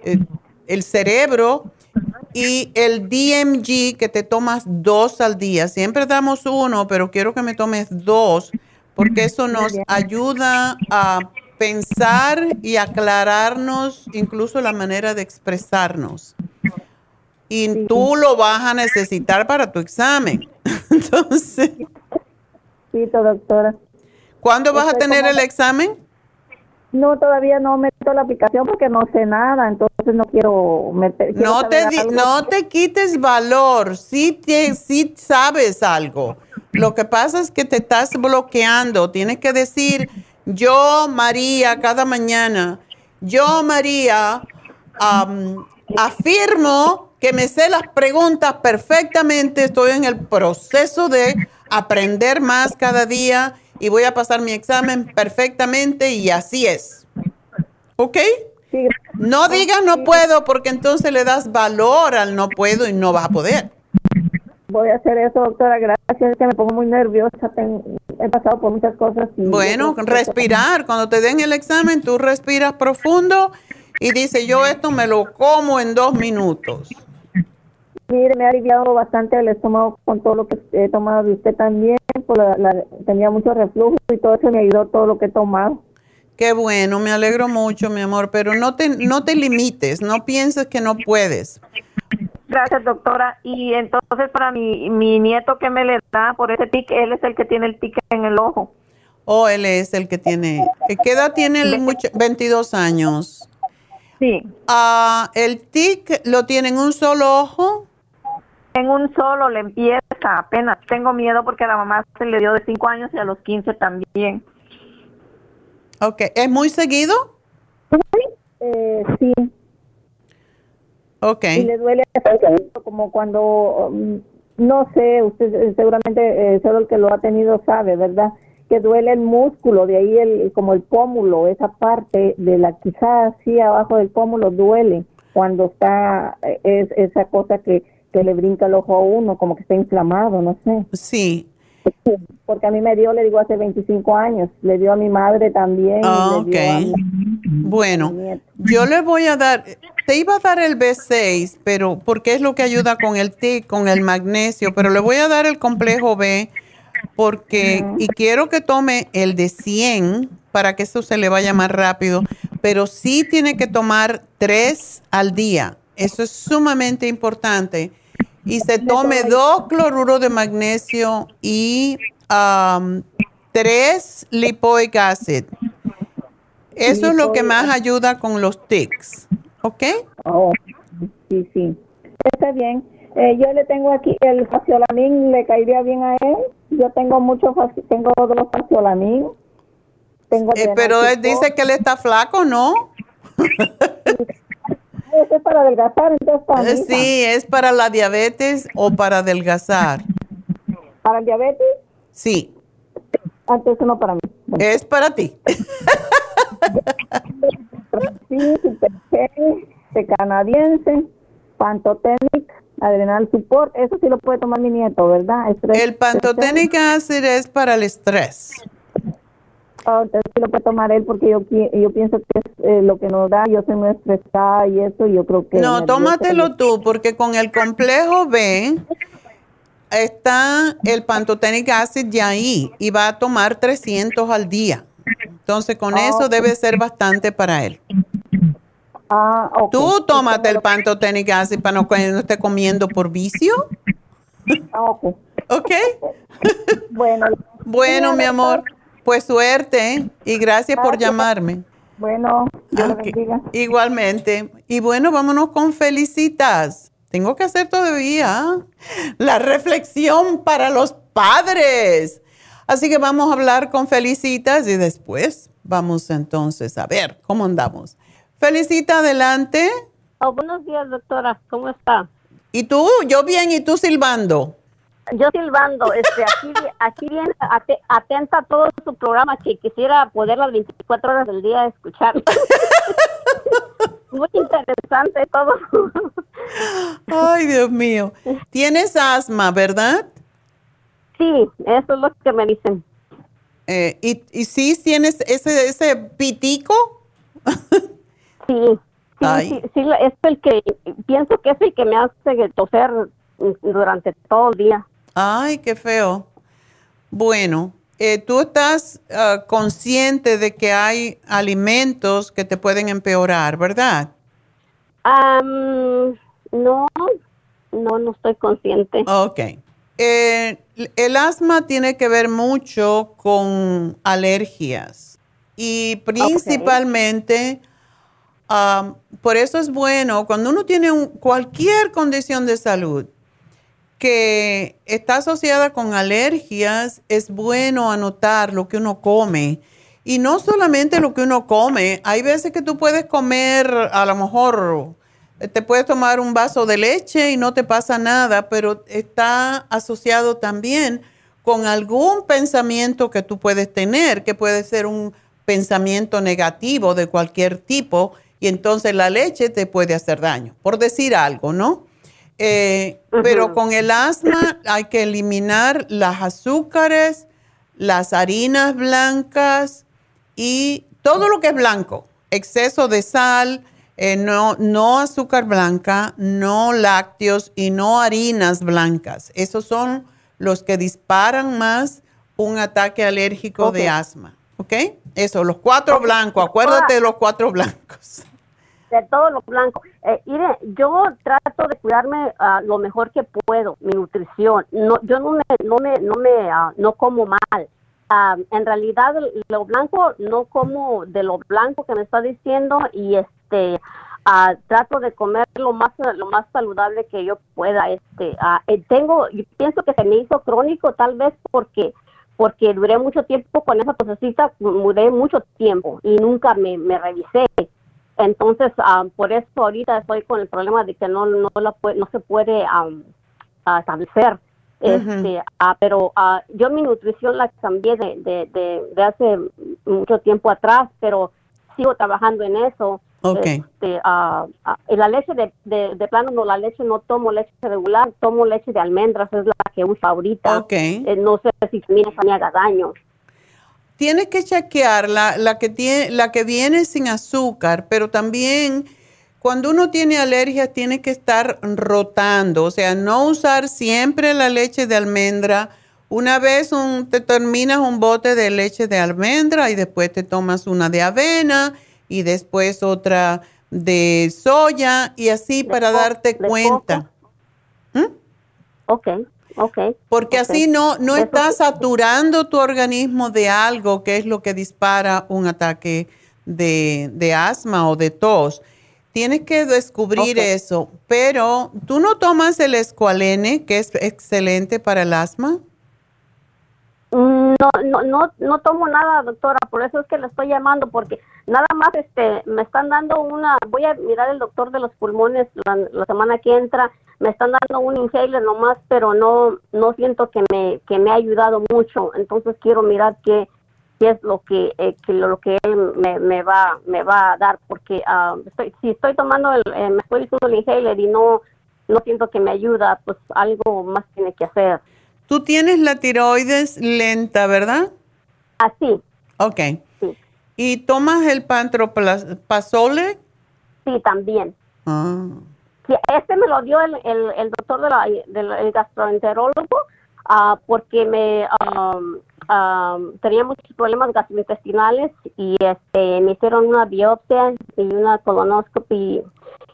eh, el cerebro. Y el DMG, que te tomas dos al día. Siempre damos uno, pero quiero que me tomes dos, porque eso nos ayuda a pensar y aclararnos incluso la manera de expresarnos y tú lo vas a necesitar para tu examen. [LAUGHS] Entonces. Sí, doctora. ¿Cuándo vas a tener el examen? No, todavía no meto la aplicación porque no sé nada, entonces no quiero meter. no te, no te quites valor, sí, te, sí sabes algo. Lo que pasa es que te estás bloqueando. Tienes que decir, yo, María, cada mañana, yo, María, afirmo que me sé las preguntas perfectamente, estoy en el proceso de aprender más cada día y voy a pasar mi examen perfectamente y así es. ¿Ok? No digas no puedo porque entonces le das valor al no puedo y no vas a poder. Voy a hacer eso, doctora. Gracias, es que me pongo muy nerviosa. he pasado por muchas cosas. bueno, respirar. Cuando te den el examen, tú respiras profundo y dices, yo esto me lo como en dos minutos. Mire, me ha aliviado bastante el estómago con todo lo que he tomado de usted también. Por tenía mucho reflujo y todo eso me ayudó todo lo que he tomado. Qué bueno, me alegro mucho, mi amor, pero no te, no te limites, no pienses que no puedes. Gracias, doctora. Y entonces para mi, mi nieto que me le da por ese tic, él es el que tiene el tic en el ojo. Oh, él es el que tiene. ¿Qué edad tiene él? 22 años. Sí. Ah, ¿El tic lo tiene en un solo ojo? En un solo le empieza apenas. Tengo miedo porque a la mamá se le dio de 5 años y a los 15 también. Ok, ¿es muy seguido? Eh, sí. Ok. Y le duele como cuando, um, no sé, usted eh, seguramente eh, solo el que lo ha tenido sabe, ¿verdad? Que duele el músculo, de ahí el como el pómulo, esa parte de la quizás así abajo del pómulo duele cuando está es esa cosa que que le brinca el ojo a uno, como que está inflamado, no sé. Sí. Porque a mí me dio, le digo, hace 25 años. Le dio a mi madre también. Ah, ok. bueno, yo le voy a dar, te iba a dar el B6, pero porque es lo que ayuda con el TIC, con el magnesio, pero le voy a dar el complejo B porque, y quiero que tome el de 100 para que eso se le vaya más rápido, pero sí tiene que tomar tres al día. Eso es sumamente importante y se tome dos cloruros de magnesio y um, tres lipoic acid. Eso es lo que más ayuda con los tics, ¿ok? Oh, sí, sí. Está bien. Eh, yo le tengo aquí el faciolamin, ¿le caería bien a él? Yo tengo mucho, tengo dos faciolamin. Tengo eh, pero él dice que él está flaco, ¿no? [LAUGHS] es para adelgazar, entonces eh, Sí, es para la diabetes o para adelgazar. ¿Para el diabetes? Sí. Ah, entonces no para mí. Es para ti. sí, super canadiense, pantotenic, adrenal support, eso sí lo puede tomar mi nieto, ¿verdad? el pantotenic acid es para el estrés. Oh, sí lo puede tomar él porque yo, yo pienso que es eh, lo que nos da, yo soy muy estresada y eso, yo creo que... No, tómatelo tú porque con el complejo B está el pantotenic acid ya ahí y va a tomar 300 al día. Entonces con eso ah, debe ser bastante para él. Ah, Tú tómate el pantotenic acid para no, no esté comiendo por vicio. Ah, ok. ¿Ok? [LAUGHS] bueno. [LAUGHS] bueno, mi amor. Pues suerte y gracias, por llamarme. Bueno, Dios Ok, Igualmente. Y bueno, vámonos con felicitas. Tengo que hacer todavía la reflexión para los padres. Así que vamos a hablar con felicitas y después vamos entonces a ver cómo andamos. Felicita, adelante. Oh, buenos días, doctora. ¿Cómo está? ¿Y tú? Yo bien, ¿y tú silbando? Yo silbando, este, aquí, aquí bien ate- atenta a todo su programa que quisiera poder las 24 horas del día escuchar. Muy interesante todo. Ay, Dios mío. Tienes asma, ¿verdad? Sí, eso es lo que me dicen. Eh, ¿y, ¿Y sí tienes ese, ese pitico? Sí, sí, sí, sí, es el que, pienso que es el que me hace toser durante todo el día. Ay, qué feo. Bueno, eh, tú estás ah, consciente de que hay alimentos que te pueden empeorar, ¿verdad? Am, no, no, no estoy consciente. Ok. Eh, el asma tiene que ver mucho con alergias y principalmente, por eso es bueno, cuando uno tiene un- cualquier condición de salud que está asociada con alergias, es bueno anotar lo que uno come. Y no solamente lo que uno come, hay veces que tú puedes comer, a lo mejor te puedes tomar un vaso de leche y no te pasa nada, pero está asociado también con algún pensamiento que tú puedes tener, que puede ser un pensamiento negativo de cualquier tipo, y entonces la leche te puede hacer daño, por decir algo, ¿no? Eh, Pero con el asma hay que eliminar las azúcares, las harinas blancas y todo lo que es blanco, exceso de sal, eh, no, no azúcar blanca, no lácteos y no harinas blancas. Esos son los que disparan más un ataque alérgico de asma. ¿Ok? Eso, los cuatro blancos, acuérdate de los cuatro blancos. De todo lo blanco. Eh, mire, yo trato de cuidarme ah, lo mejor que puedo, mi nutrición. No, yo no me, no me, no me, ah, no como mal. Ah, en realidad, lo blanco no como de lo blanco que me está diciendo y este trato de comer lo más, lo más saludable que yo pueda. Este, eh, tengo, yo pienso que se me hizo crónico tal vez porque porque duré mucho tiempo con esa tosecita, duré mucho tiempo y nunca me, me revisé. Entonces, ah, por eso ahorita estoy con el problema de que no no, la no se puede ah, establecer. Este, ah, pero ah, yo mi nutrición la cambié de, de, de, de hace mucho tiempo atrás, pero sigo trabajando en eso. Ok. Este, ah, ah, y la leche de, de, de plano, no, la leche no tomo leche regular, tomo leche de almendras, es la que uso ahorita. Ok. Eh, no sé si también me haga daño. Tienes que chequear la, la que tiene, la que viene sin azúcar, pero también cuando uno tiene alergias tiene que estar rotando, o sea, no usar siempre la leche de almendra. Una vez un- te terminas un bote de leche de almendra y después te tomas una de avena y después otra de soya y así para darte cuenta. Ok, ok. Porque así no, no estás saturando tu organismo de algo que es lo que dispara un ataque de, de asma o de tos. Tienes que descubrir eso, pero tú no tomas el escualene, que es excelente para el asma. No, no, no, no tomo nada, doctora, por eso es que le estoy llamando, porque nada más este, me están dando una, voy a mirar el doctor de los pulmones la, semana que entra, me están dando un inhaler nomás, pero no, no siento que me, que me ha ayudado mucho, entonces quiero mirar qué, qué es lo que, eh, que lo que él me, me va, me va a dar, porque ah, estoy, si estoy tomando el, eh, me estoy diciendo el inhaler y no, no siento que me ayuda, pues algo más tiene que hacer. Tú tienes la tiroides lenta, ¿verdad? Así. Ok. ¿Y tomas el pantroprazole? Sí, también. Ah. Sí, este me lo dio el, el, el doctor de la- del el gastroenterólogo ah, porque me um, um, tenía muchos problemas gastrointestinales y este me hicieron una biopsia y una colonoscopia y,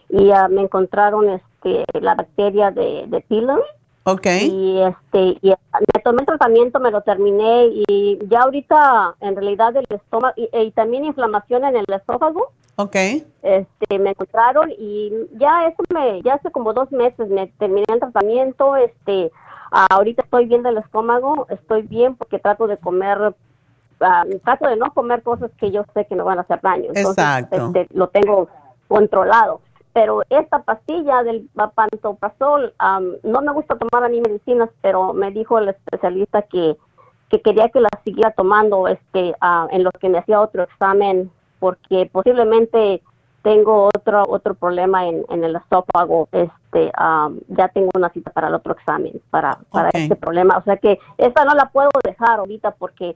y, ah, me encontraron este la bacteria de, de pylori Ok. Y este, y me tomé el tratamiento, me lo terminé y ya ahorita en realidad el estómago y, y también inflamación en el esófago. Ok. Este, me encontraron y ya eso me, ya hace como dos meses me terminé el tratamiento, este, ahorita estoy bien del estómago, estoy bien porque trato de comer, ah, trato de no comer cosas que yo sé que me van a hacer daño. Entonces, Exacto. este, lo tengo controlado. Pero esta pastilla del pantoprazol, am, no me gusta tomar a mí medicinas, pero me dijo el especialista que, que quería que la siguiera tomando este, ah, en lo que me hacía otro examen, porque posiblemente tengo otro otro problema en, en el esófago. Este, am, ya tengo una cita para el otro examen, para, para este problema. O sea que esta no la puedo dejar ahorita porque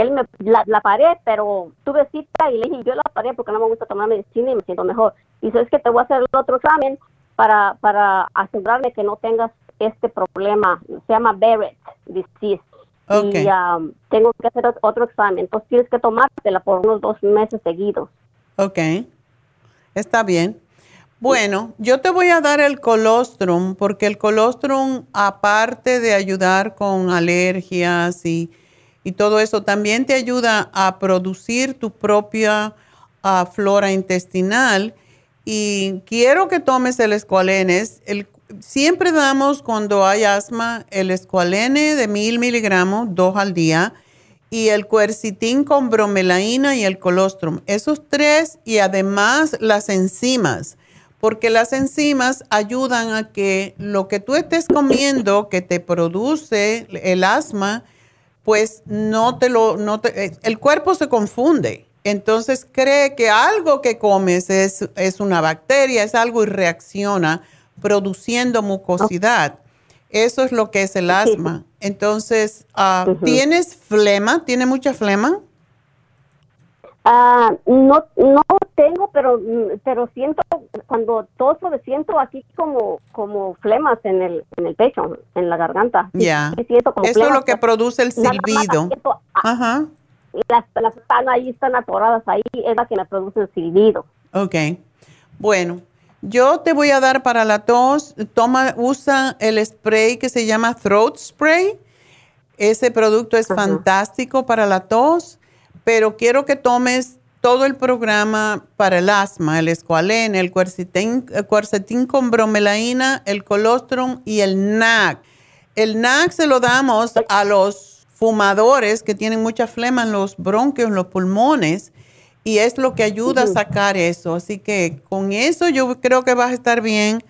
él me la, la paré, pero tuve cita y le dije, yo la paré porque no me gusta tomar medicina y me siento mejor. Y dice, es que te voy a hacer otro examen para, para asegurarme que no tengas este problema. Se llama Barrett disease. Y um, tengo que hacer ot- otro examen. Entonces tienes que tomártela por unos dos meses seguidos. Ok, está bien. Bueno, yo te voy a dar el colostrum porque el colostrum, aparte de ayudar con alergias y, y todo eso, también te ayuda a producir tu propia ah, flora intestinal. Y quiero que tomes el escualene. Siempre damos cuando hay asma el escualene de mil miligramos, dos al día y el cuercitín con bromelaína y el colostrum. Esos tres y además las enzimas, porque las enzimas ayudan a que lo que tú estés comiendo que te produce el asma, pues no te lo, no te- eh, el cuerpo se confunde. Entonces cree que algo que comes es, es una bacteria, es algo y reacciona produciendo mucosidad. Eso es lo que es el asma. Entonces, ah, ¿tienes flema? ¿Tiene mucha flema? Ah, no, no tengo, pero, mm, pero siento, cuando toso, siento aquí como, como flemas en el, en el pecho, en la garganta. Ya. Eso es lo que produce el silbido. siento, ah, Ajá. las, las están ahí, están atoradas ahí, es la que me produce el silbido. Ok. Bueno, yo te voy a dar para la tos, toma, usa el spray que se llama Throat Spray. Ese producto es fantástico para la tos, pero quiero que tomes todo el programa para el asma, el cuercetín, el cuercetín con bromelaína, el colostrum y el NAC. El NAC se lo damos a los fumadores que tienen mucha flema en los bronquios, en los pulmones, y es lo que ayuda a sacar eso. Así que con eso yo creo que vas a estar bien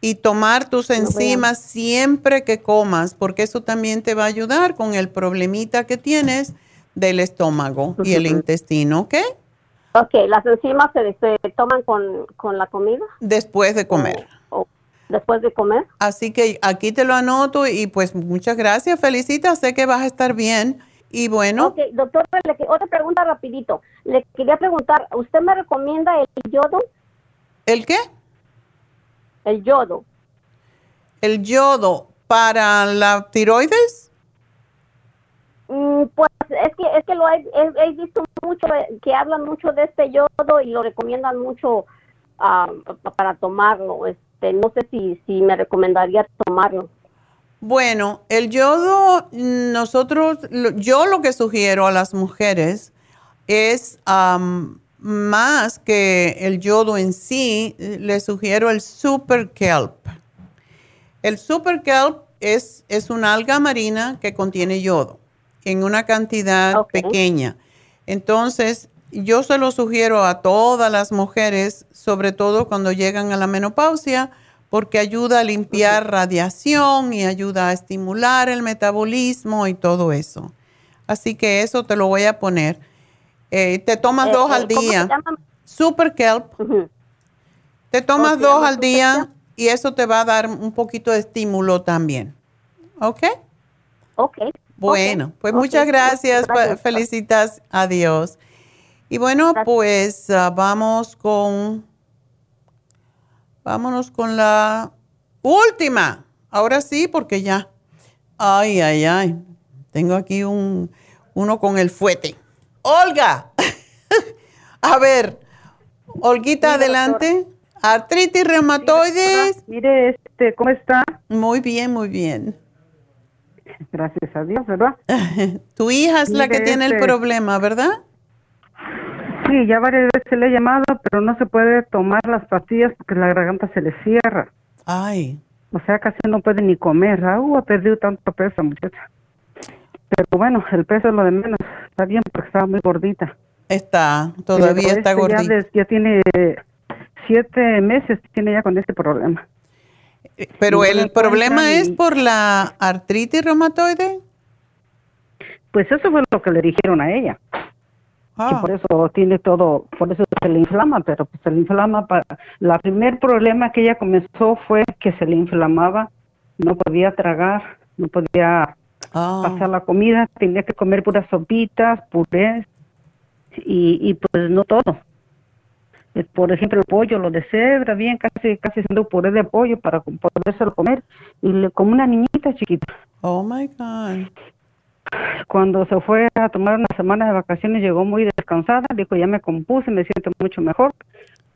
y tomar tus enzimas siempre que comas, porque eso también te va a ayudar con el problemita que tienes del estómago y el intestino, ¿ok? Ok, las enzimas se, se toman con, con la comida Después de comer. o después de comer. Así que aquí te lo anoto y pues muchas gracias, felicitas, sé que vas a estar bien. Y bueno, Ok, doctor, le otra pregunta rapidito. Le quería preguntar, ¿usted me recomienda el yodo? ¿el qué? El yodo. El yodo para la tiroides. Mm, pues es que es que lo he, visto mucho eh, que hablan mucho de este yodo y lo recomiendan mucho pa- para tomarlo. Este, no sé si me recomendaría tomarlo. Bueno, el yodo, nosotros, yo lo que sugiero a las mujeres es más que el yodo en sí, le sugiero el super kelp. El super kelp es, es una alga marina que contiene yodo en una cantidad pequeña. Entonces, yo se lo sugiero a todas las mujeres, sobre todo cuando llegan a la menopausia, porque ayuda a limpiar radiación y ayuda a estimular el metabolismo y todo eso. Así que eso te lo voy a poner. Eh, te tomas Eh, dos eh, al ¿cómo se día. Super Kelp. Te tomas ¿Cómo se dos al día y eso te va a dar un poquito de estímulo también. ¿Ok? Ok. Bueno, pues muchas gracias, gracias. fe- felicitas, adiós. Y bueno, pues ah, vamos con, vámonos con la última. Ahora sí, porque ya, ay, ay, ay, tengo aquí un, uno con el fuete. Olga, [LAUGHS] a ver, Olguita, adelante, Artritis reumatoides. Mire, este, ¿cómo está? Muy bien, muy bien. Gracias a Dios, ¿verdad? [LAUGHS] tu hija es la que tiene el este- problema, ¿verdad? Sí, ya varias veces le he llamado, pero no se puede tomar las pastillas porque la garganta se le cierra. Ay. O sea, casi no puede ni comer. Ah, uh, ha perdido tanto peso, muchacha. Pero bueno, el peso es lo de menos. Está bien porque estaba muy gordita. Está, todavía Pero está este ya gordita. des- Ya, tiene siete meses, tiene ya con este problema. Pero el le problema es por la artritis reumatoide. Pues eso fue lo que le dijeron a ella. Ah. Que por eso tiene todo, por eso se le inflama, pero pues se le inflama para... La primer problema que ella comenzó fue que se le inflamaba, no podía tragar, no podía Ah. pasar la comida, tenía que comer puras sopitas, purés y, y pues no todo. Eh, Por ejemplo, el pollo lo cebra bien, casi casi haciendo puré de pollo para podérselo comer y le, como una niñita chiquita. Oh my God. Cuando se fue a tomar una semana de vacaciones llegó muy descansada, dijo ya me compuse, me siento mucho mejor,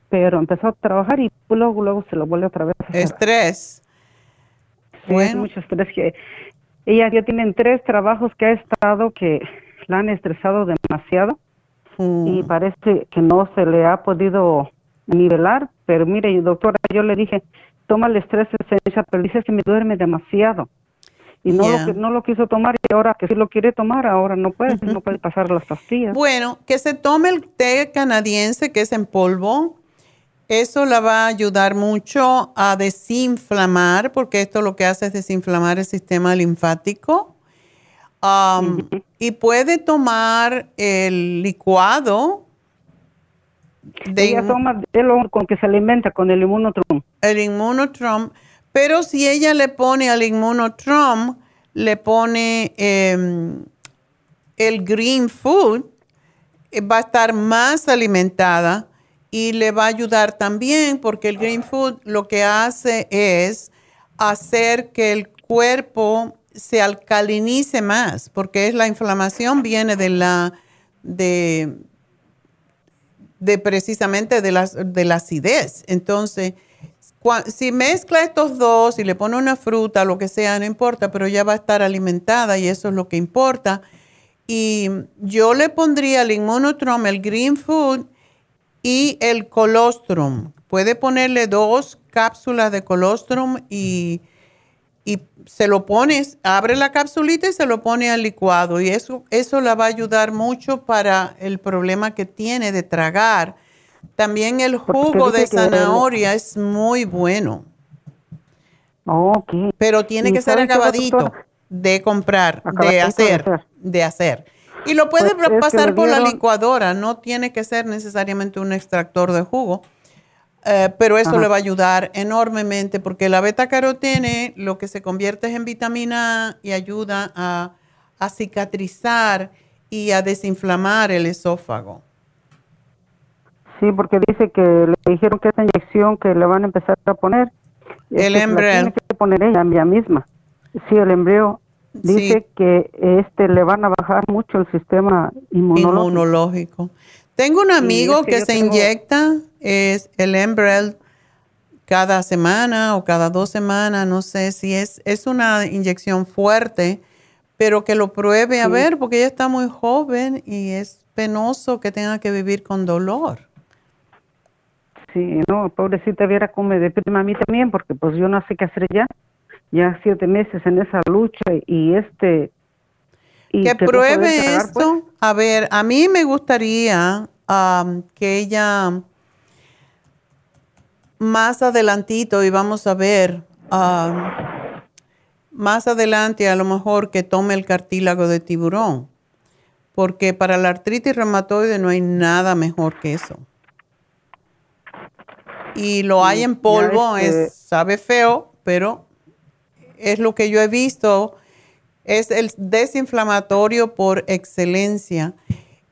pero empezó a trabajar y luego luego se lo vuelve otra vez. a. Estrés. Sí, es mucho estrés que ella ya tienen tres trabajos que ha estado que la han estresado demasiado y parece que no se le ha podido nivelar, pero mire doctora, yo le dije, toma el estrés esencial, pero dice que me duerme demasiado. Y no, Yeah. lo, no lo quiso tomar y ahora que sí lo quiere tomar, ahora no puede, no puede pasar las pastillas. Bueno, que se tome el té canadiense que es en polvo. Eso la va a ayudar mucho a desinflamar, porque esto lo que hace es desinflamar el sistema linfático. Um, Y puede tomar el licuado de ella toma de lo con que se alimenta, con el inmunotrum. el inmunotrom, pero si ella le pone al inmunotrom, le pone em, el green food, eh, va a estar más alimentada y le va a ayudar también porque el green food lo que hace es hacer que el cuerpo se alcalinice más, porque es la inflamación viene de la de de precisamente de, las, de la acidez. Entonces, si mezcla estos dos y le pone una fruta, lo que sea, no importa, pero ya va a estar alimentada y eso es lo que importa. Y yo le pondría el inmunotrom, el green food y el colostrum. Puede ponerle dos cápsulas de colostrum y, y se lo pones, abre la capsulita y se lo pone al licuado. Y eso, eso la va a ayudar mucho para el problema que tiene de tragar. También el jugo de zanahoria es muy bueno. Ok. Pero tiene ¿Y que ser acabadito doctora? de comprar, de Acabadito de hacer, hacer. de hacer. Y lo puede Pues pasar por la licuadora, no tiene que ser necesariamente un extractor de jugo. Eh, pero eso Ajá. le va a ayudar enormemente porque la beta carotene lo que se convierte es en vitamina A y ayuda a, a cicatrizar y a desinflamar el esófago. Sí, porque dice que le dijeron que esa inyección que le van a empezar a poner. El la Embrel. Tiene que poner ella, ella misma. Sí, el embrión. Dice que este le van a bajar mucho el sistema inmunológico. inmunológico. Tengo un amigo es que se tengo- inyecta, es el Embrel, cada semana o cada dos semanas, no sé si es, es una inyección fuerte, pero que lo pruebe a Sí. ver, porque ella está muy joven y es penoso que tenga que vivir con dolor. Sí, no, pobrecita Viera cómo me deprime a mí también, porque pues yo no sé qué hacer ya. Ya siete meses en esa lucha y este... que pruebe pues. esto. A ver, a mí me gustaría que ella más adelantito, y vamos a ver, más adelante a lo mejor que tome el cartílago de tiburón, porque para la artritis reumatoide no hay nada mejor que eso. Y lo hay en polvo, este- es, sabe feo, pero es lo que yo he visto, es el desinflamatorio por excelencia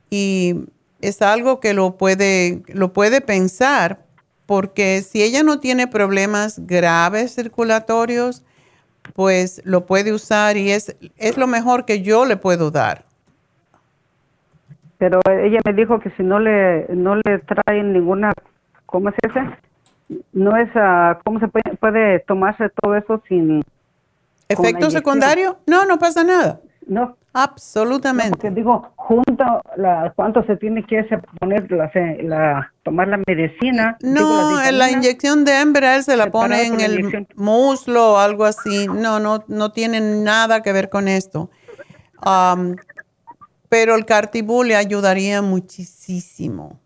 y es algo que lo puede, lo puede pensar porque si ella no tiene problemas graves circulatorios, pues lo puede usar y es, es lo mejor que yo le puedo dar. Pero ella me dijo que si no le no le traen ninguna, ¿cómo es ese? no es, uh, ¿cómo se puede, puede, tomarse todo eso sin... ¿Efecto secundario? No, no pasa nada. No. Absolutamente. porque digo, junto, la, ¿cuánto se tiene que poner, la, la, tomar la medicina? No, la, inyección de Embral se la pone en el muslo o algo así. No, no, no tiene nada que ver con esto. Um, pero el cartibú le ayudaría muchísimo.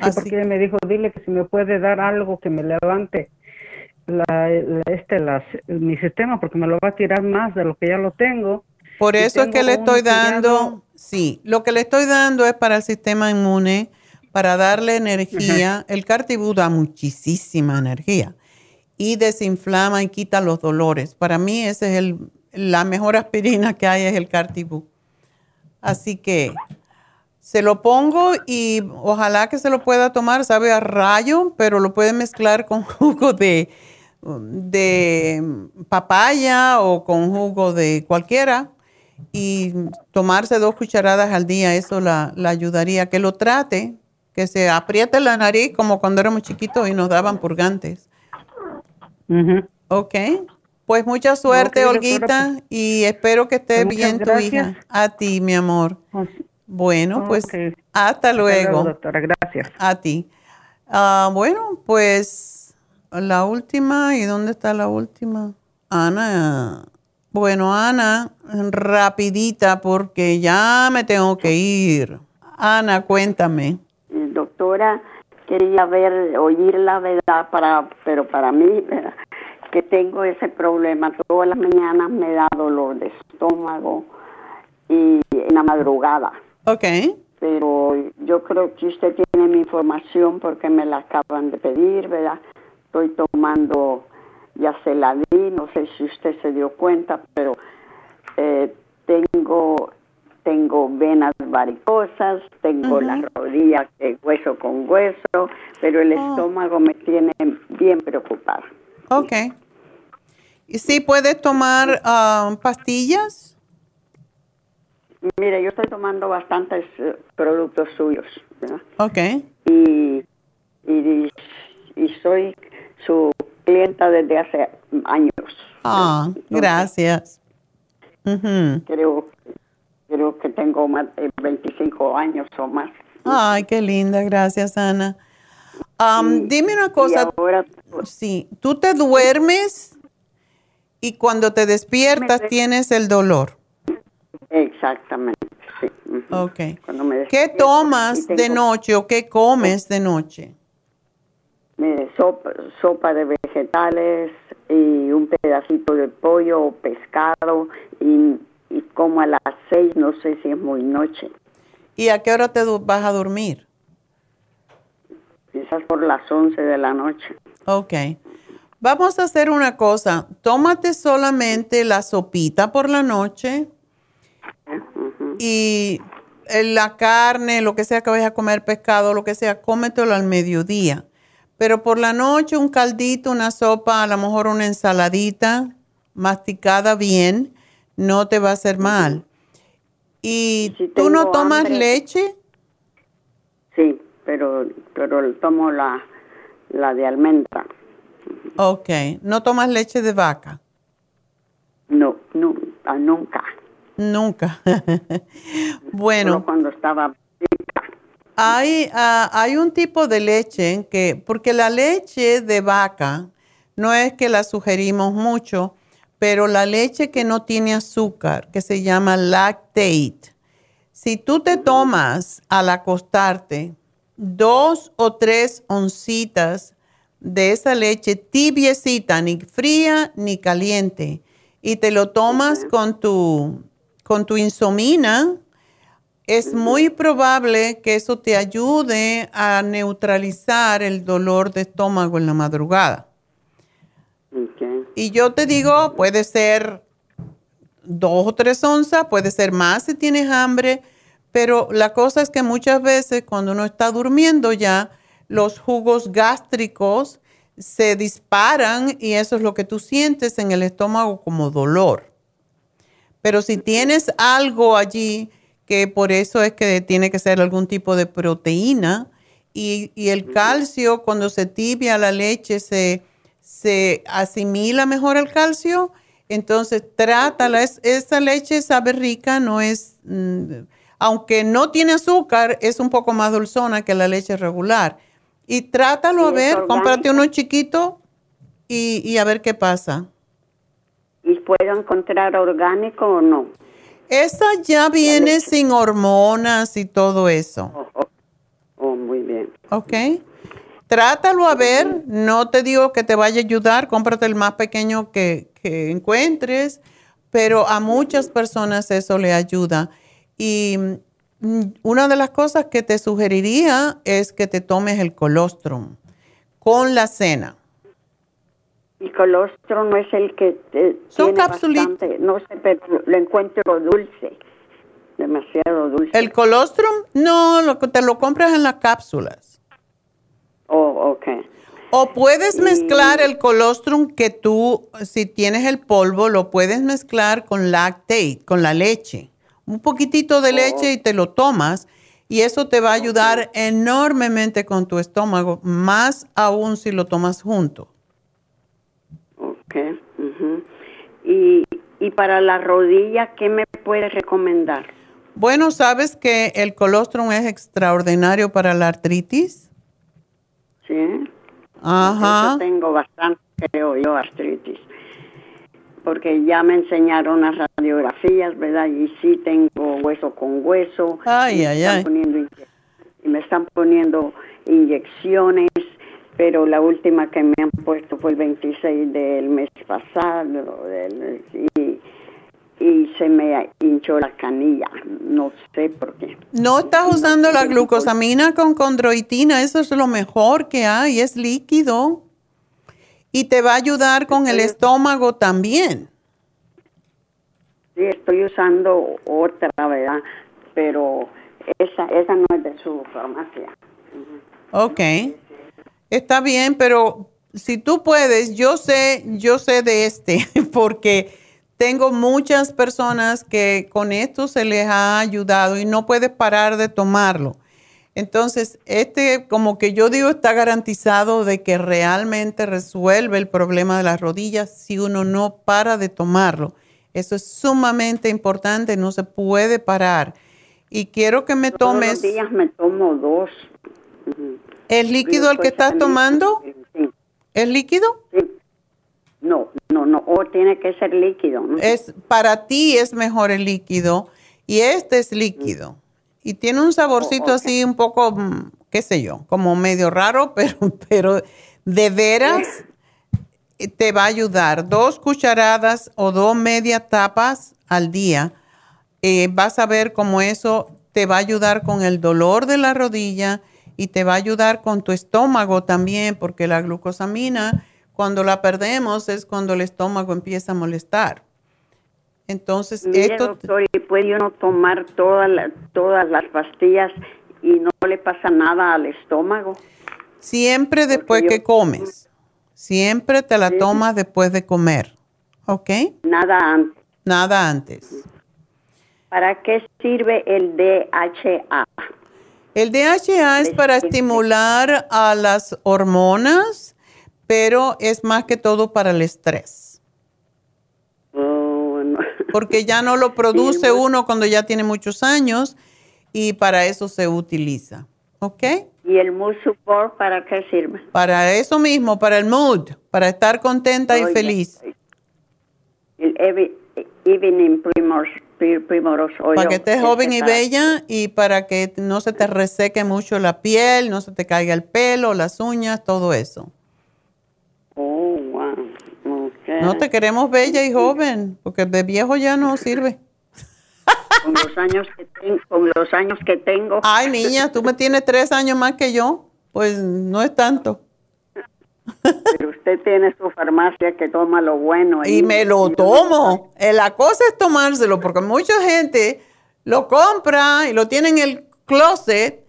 Sí, porque me dijo, dile que si me puede dar algo que me levante la, este, las, mi sistema, porque me lo va a tirar más de lo que ya lo tengo. Por eso es que le estoy dando, sí, lo que le estoy dando es para el sistema inmune, para darle energía. El cartibú da muchísima energía y desinflama y quita los dolores. Para mí ese es el, la mejor [LAUGHS] aspirina que hay es el cartibú. Así que se lo pongo y ojalá que se lo pueda tomar, sabe a rayo, pero lo puede mezclar con [LAUGHS] jugo de, de papaya o con jugo de cualquiera y tomarse dos cucharadas al día, eso la, ayudaría. Que lo trate, que se apriete la nariz como cuando éramos chiquitos y nos daban purgantes. Ok. Pues mucha suerte, Olguita, y espero que esté bien tu hija. A ti, mi amor. Pues bueno, pues hasta luego. doctora, gracias. A ti. Ah, bueno, pues la última, ¿y dónde está la última? Ana. Bueno, Ana, rapidita porque ya me tengo que ir. Ana, cuéntame. Doctora, quería ver, oír la verdad para, pero para mí, que tengo ese problema. Todas las mañanas me da dolor de estómago y en la madrugada. Ok. Pero yo creo que usted tiene mi información porque me la acaban de pedir, ¿verdad? Estoy tomando, ya se la di, no sé si usted se dio cuenta, pero eh, tengo tengo venas varicosas, tengo la rodilla hueso con hueso, pero el oh. estómago me tiene bien preocupada. Ok. ¿Y si puedes tomar ah, pastillas? Mire, yo estoy tomando bastantes eh, productos suyos. ¿verdad? Ok. Y, y, y, soy su clienta desde hace años. Ah, gracias. creo, creo que tengo más de 25 años o más. Ay, qué linda, gracias Ana. dime una cosa. sí, tú te duermes y cuando te despiertas tienes el dolor. Exactamente, sí. Ok. ¿Qué tomas de noche o qué comes de noche? Sopa, sopa de vegetales y un pedacito de pollo o pescado y, como a las seis, no sé si es muy noche. ¿Y a qué hora te vas a dormir? Quizás por las once de la noche. Ok. Vamos a hacer una cosa. Tómate solamente la sopita por la noche y eh, la carne, lo que sea que vayas a comer, pescado, lo que sea, cómetelo al mediodía. Pero por la noche un caldito, una sopa, a lo mejor una ensaladita masticada bien, no te va a hacer mal. ¿Y tú no tomas leche? Sí, pero, pero tomo la, la de almendra. Ok, ¿no tomas leche de vaca? No, no nunca. Nunca. [LAUGHS] bueno. cuando estaba hay, ah, hay un tipo de leche que, porque la leche de vaca no es que la sugerimos mucho, pero la leche que no tiene azúcar, que se llama lactate, si tú te tomas al acostarte dos o tres oncitas de esa leche tibiecita, ni fría ni caliente, y te lo tomas con tu con tu insomina, es muy probable que eso te ayude a neutralizar el dolor de estómago en la madrugada. Y yo te digo, puede ser dos o tres onzas, puede ser más si tienes hambre, pero la cosa es que muchas veces cuando uno está durmiendo ya, los jugos gástricos se disparan y eso es lo que tú sientes en el estómago como dolor. Pero si tienes algo allí, que por eso es que tiene que ser algún tipo de proteína, y, y el calcio, cuando se tibia la leche, se, se asimila mejor el calcio. Entonces, trátala. Es, esa leche sabe rica, no es, mm, aunque no tiene azúcar, es un poco más dulzona que la leche regular. Y trátalo a ¿Y es ver, cómprate uno chiquito y, y a ver qué pasa. ¿Y puedo encontrar orgánico o no? Esa ya viene sin hormonas y todo eso. Oh, muy bien. ¿Ok? Trátalo a ver. No te digo que te vaya a ayudar. Cómprate el más pequeño que, que encuentres. Pero a muchas personas eso le ayuda. Y mm, una de las cosas que te sugeriría es que te tomes el colostrum con la cena. Y colostrum no es el que eh, Son tiene bastante, no sé, pero lo encuentro dulce, demasiado dulce. El colostrum, no, lo, te lo compras en las cápsulas. Oh, ok. O puedes mezclar el colostrum que tú, si tienes el polvo, lo puedes mezclar con lactate, con la leche. Un poquitito de leche y te lo tomas y eso te va a ayudar enormemente con tu estómago, más aún si lo tomas junto. Ok. ujú. y, y para la rodilla, ¿qué me puedes recomendar? Bueno, ¿sabes que el colostrum es extraordinario para la artritis? Sí. Ajá. Eso tengo bastante, creo yo, artritis. Porque ya me enseñaron las radiografías, ¿verdad? Y sí tengo hueso con hueso. Ay, y me ay, están ay. poniendo y me están poniendo inyecciones, pero la última que me han puesto fue el 26 del mes pasado. del- y, y se me hinchó la canilla. No sé por qué. No estás usando la glucosamina con condroitina, eso es lo mejor que hay, es líquido. Y te va a ayudar con el estómago también. Sí, estoy usando otra, ¿verdad? Pero esa, esa no es de su farmacia. Ok. Está bien, pero si tú puedes, yo sé, yo sé de este, [LAUGHS] porque tengo muchas personas que con esto se les ha ayudado y no puedes parar de tomarlo. Entonces, este, como que yo digo, está garantizado de que realmente resuelve el problema de las rodillas si uno no para de tomarlo. Eso es sumamente importante, no se puede parar. Y quiero que me Todos tomes. los días me tomo dos. ¿Es líquido el que estás tomando? Sí. ¿Es líquido? No, no, no. O tiene que ser líquido, ¿no? Es, para ti es mejor el líquido y este es líquido. Y tiene un saborcito así un poco, mm, qué sé yo, como medio raro, [LAUGHS] pero, pero de veras te va a ayudar. Dos cucharadas o dos media tapas al día. Eh, vas a ver cómo eso te va a ayudar con el dolor de la rodilla y te va a ayudar con tu estómago también, porque la glucosamina, cuando la perdemos, es cuando el estómago empieza a molestar. Entonces, esto doctor, ¿y puede uno tomar todas las, todas las pastillas y no le pasa nada al estómago? siempre después que comes, siempre te la tomas después de comer, ¿ok? Nada antes. Nada antes. ¿Para qué sirve el DHA? El DHA es para estimular a las hormonas, pero es más que todo para el estrés. Oh, no. [LAUGHS] Porque ya no lo produce uno cuando ya tiene muchos años y para eso se utiliza. ¿Ok? ¿Y el mood support para qué sirve? Para eso mismo, para el mood, para estar contenta y feliz. El Evening Primrose Oil. Para que estés joven y bella y para que no se te reseque mucho la piel, no se te caiga el pelo, las uñas, todo eso. Oh, wow. Okay. No te queremos bella y joven, porque de viejo ya no sirve. Con los años que tengo. Con los años que tengo. Ay, niña, tú me tienes tres años más que yo. Pues no es tanto. [LAUGHS] Pero usted tiene su farmacia que toma lo bueno. ahí. Y me lo tomo. Eh, La cosa es tomárselo, porque mucha gente lo compra y lo tiene en el closet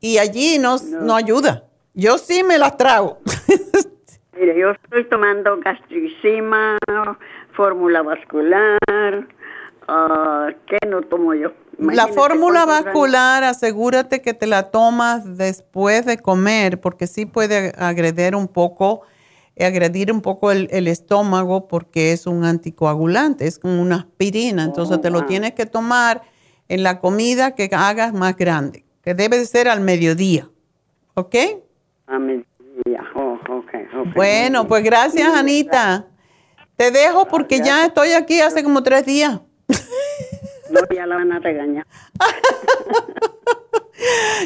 y allí no, no ayuda. Yo sí me las trago. [LAUGHS] Mire, yo estoy tomando gastricima, fórmula vascular. ah, ¿Qué no tomo yo? La fórmula vascular, asegúrate que te la tomas después de comer, porque sí puede agredir un poco, agredir un poco el, estómago porque es un anticoagulante, es como una aspirina. Entonces te lo Oh, tienes que tomar en la comida que hagas más grande, que debe de ser al mediodía. ¿Ok? A mediodía. Oh, ok, ok. Bueno, pues gracias, Anita. Te dejo porque ya estoy aquí hace como tres días. No, ya la van a regañar. [LAUGHS]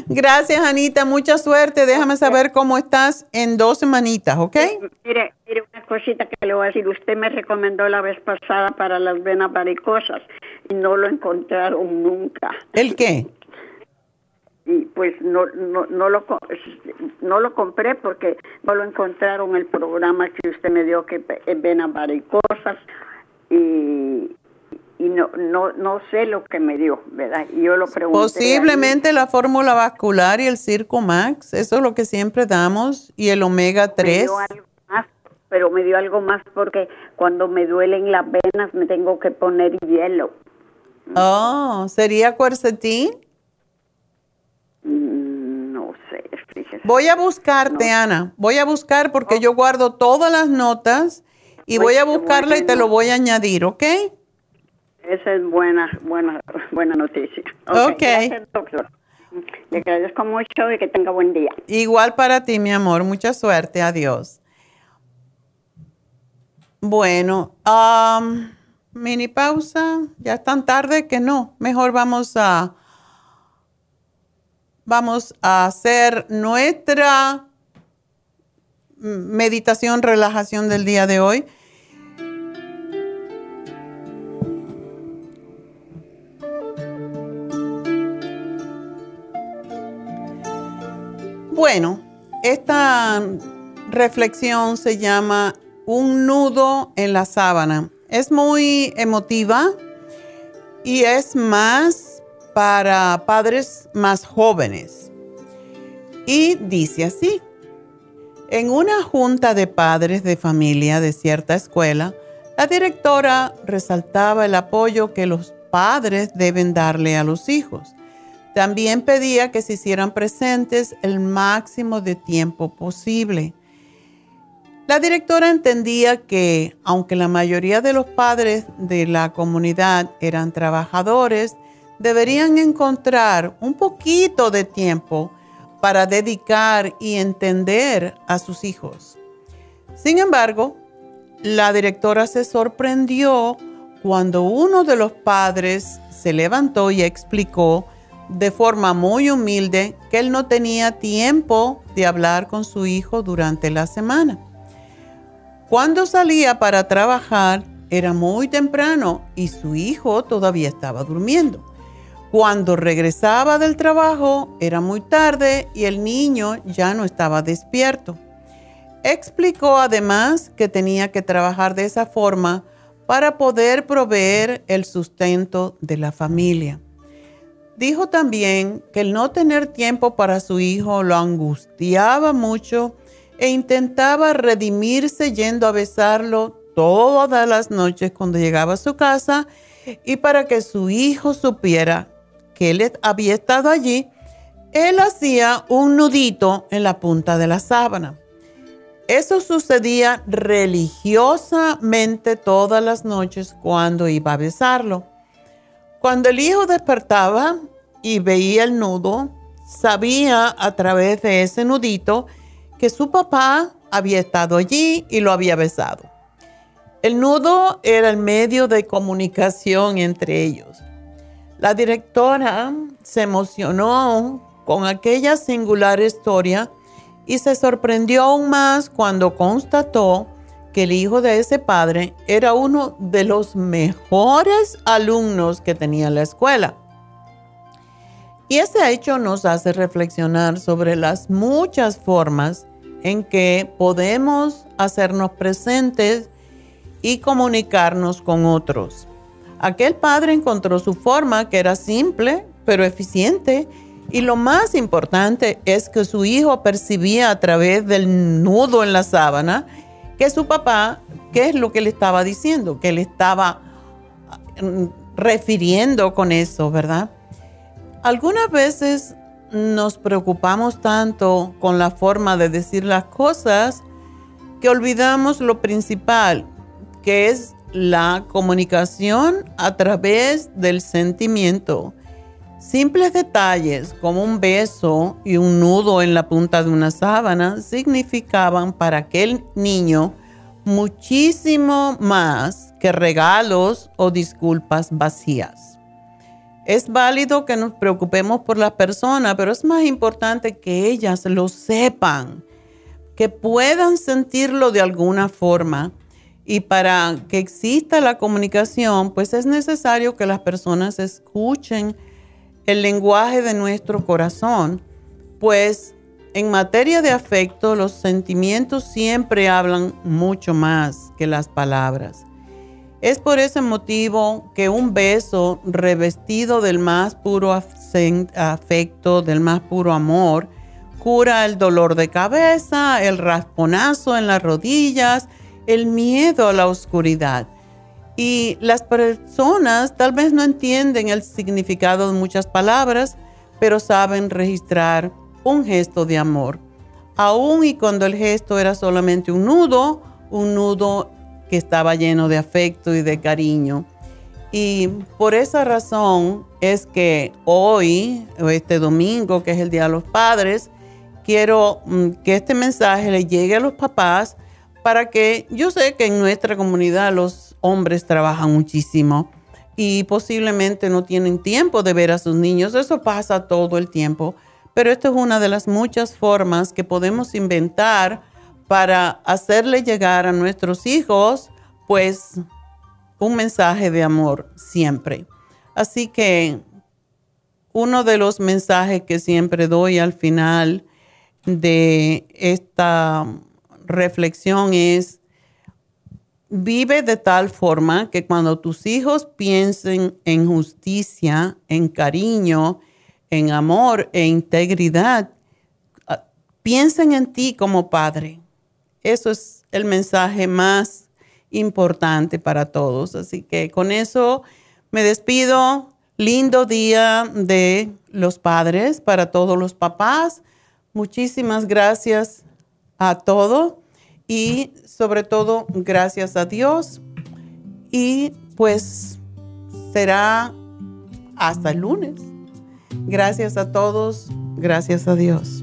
Gracias, Anita. Mucha suerte. Déjame saber cómo estás en dos semanitas, ¿ok? Mire, mire una cosita que le voy a decir. Usted me recomendó la vez pasada para las venas varicosas y no lo encontraron nunca. ¿El qué? Y pues no, no, no, lo, no lo compré porque no lo encontraron en el programa que usted me dio que es venas varicosas y, y no, no, no sé lo que me dio, ¿verdad? Y yo lo pregunté. Posiblemente la fórmula vascular y el Circo Max, eso es lo que siempre damos, y el omega Me 3. dio algo más, pero me dio algo más porque cuando me duelen las venas me tengo que poner hielo. Oh, ¿sería cuercetín? Mm, No sé, fíjese. Voy a buscarte, Ana. Voy a buscar porque yo guardo todas las notas y voy a buscarla y te lo voy a añadir, ¿ok? Esa es buena, buena, buena noticia. Ok. Gracias, doctor. Le agradezco mucho y que tenga buen día. Igual para ti, mi amor. Mucha suerte. Adiós. Bueno, am, mini pausa. Ya es tan tarde que no. Mejor vamos a vamos a hacer nuestra meditación, relajación del día de hoy. Bueno, esta reflexión se llama Un nudo en la sábana. Es muy emotiva y es más para padres más jóvenes. Y dice así, en una junta de padres de familia de cierta escuela, la directora resaltaba el apoyo que los padres deben darle a los hijos. También pedía que se hicieran presentes el máximo de tiempo posible. La directora entendía que, aunque la mayoría de los padres de la comunidad eran trabajadores, deberían encontrar un poquito de tiempo para dedicar y entender a sus hijos. Sin embargo, la directora se sorprendió cuando uno de los padres se levantó y explicó de forma muy humilde que él no tenía tiempo de hablar con su hijo durante la semana. Cuando salía para trabajar era muy temprano y su hijo todavía estaba durmiendo. Cuando regresaba del trabajo era muy tarde y el niño ya no estaba despierto. Explicó además que tenía que trabajar de esa forma para poder proveer el sustento de la familia. Dijo también que el no tener tiempo para su hijo lo angustiaba mucho e intentaba redimirse yendo a besarlo todas las noches cuando llegaba a su casa y para que su hijo supiera que él había estado allí, él hacía un nudito en la punta de la sábana. Eso sucedía religiosamente todas las noches cuando iba a besarlo. Cuando el hijo despertaba y veía el nudo, sabía a través de ese nudito que su papá había estado allí y lo había besado. El nudo era el medio de comunicación entre ellos. La directora se emocionó con aquella singular historia y se sorprendió aún más cuando constató que el hijo de ese padre era uno de los mejores alumnos que tenía la escuela. Y ese hecho nos hace reflexionar sobre las muchas formas en que podemos hacernos presentes y comunicarnos con otros. Aquel padre encontró su forma que era simple pero eficiente y lo más importante es que su hijo percibía a través del nudo en la sábana que su papá, ¿qué es lo que le estaba diciendo? Que le estaba mm, refiriendo con eso, ¿verdad? Algunas veces nos preocupamos tanto con la forma de decir las cosas que olvidamos lo principal, que es la comunicación a través del sentimiento. Simples detalles como un beso y un nudo en la punta de una sábana significaban para aquel niño muchísimo más que regalos o disculpas vacías. Es válido que nos preocupemos por las personas, pero es más importante que ellas lo sepan, que puedan sentirlo de alguna forma. Y para que exista la comunicación, pues es necesario que las personas escuchen el lenguaje de nuestro corazón, pues en materia de afecto los sentimientos siempre hablan mucho más que las palabras. Es por ese motivo que un beso revestido del más puro afecto, del más puro amor, cura el dolor de cabeza, el rasponazo en las rodillas, el miedo a la oscuridad. Y las personas tal vez no entienden el significado de muchas palabras, pero saben registrar un gesto de amor. Aún y cuando el gesto era solamente un nudo, un nudo que estaba lleno de afecto y de cariño. Y por esa razón es que hoy, este domingo, que es el Día de los Padres, quiero mm, que este mensaje le llegue a los papás para que yo sé que en nuestra comunidad los hombres trabajan muchísimo y posiblemente no tienen tiempo de ver a sus niños. Eso pasa todo el tiempo. Pero esto es una de las muchas formas que podemos inventar para hacerle llegar a nuestros hijos, pues, un mensaje de amor siempre. Así que uno de los mensajes que siempre doy al final de esta reflexión es, vive de tal forma que cuando tus hijos piensen en justicia, en cariño, en amor e integridad, ah, piensen en ti como padre. Eso es el mensaje más importante para todos. Así que con eso me despido. Lindo día de los padres para todos los papás. Muchísimas gracias a todos y sobre todo gracias a Dios. Y pues será hasta el lunes. Gracias a todos. Gracias a Dios.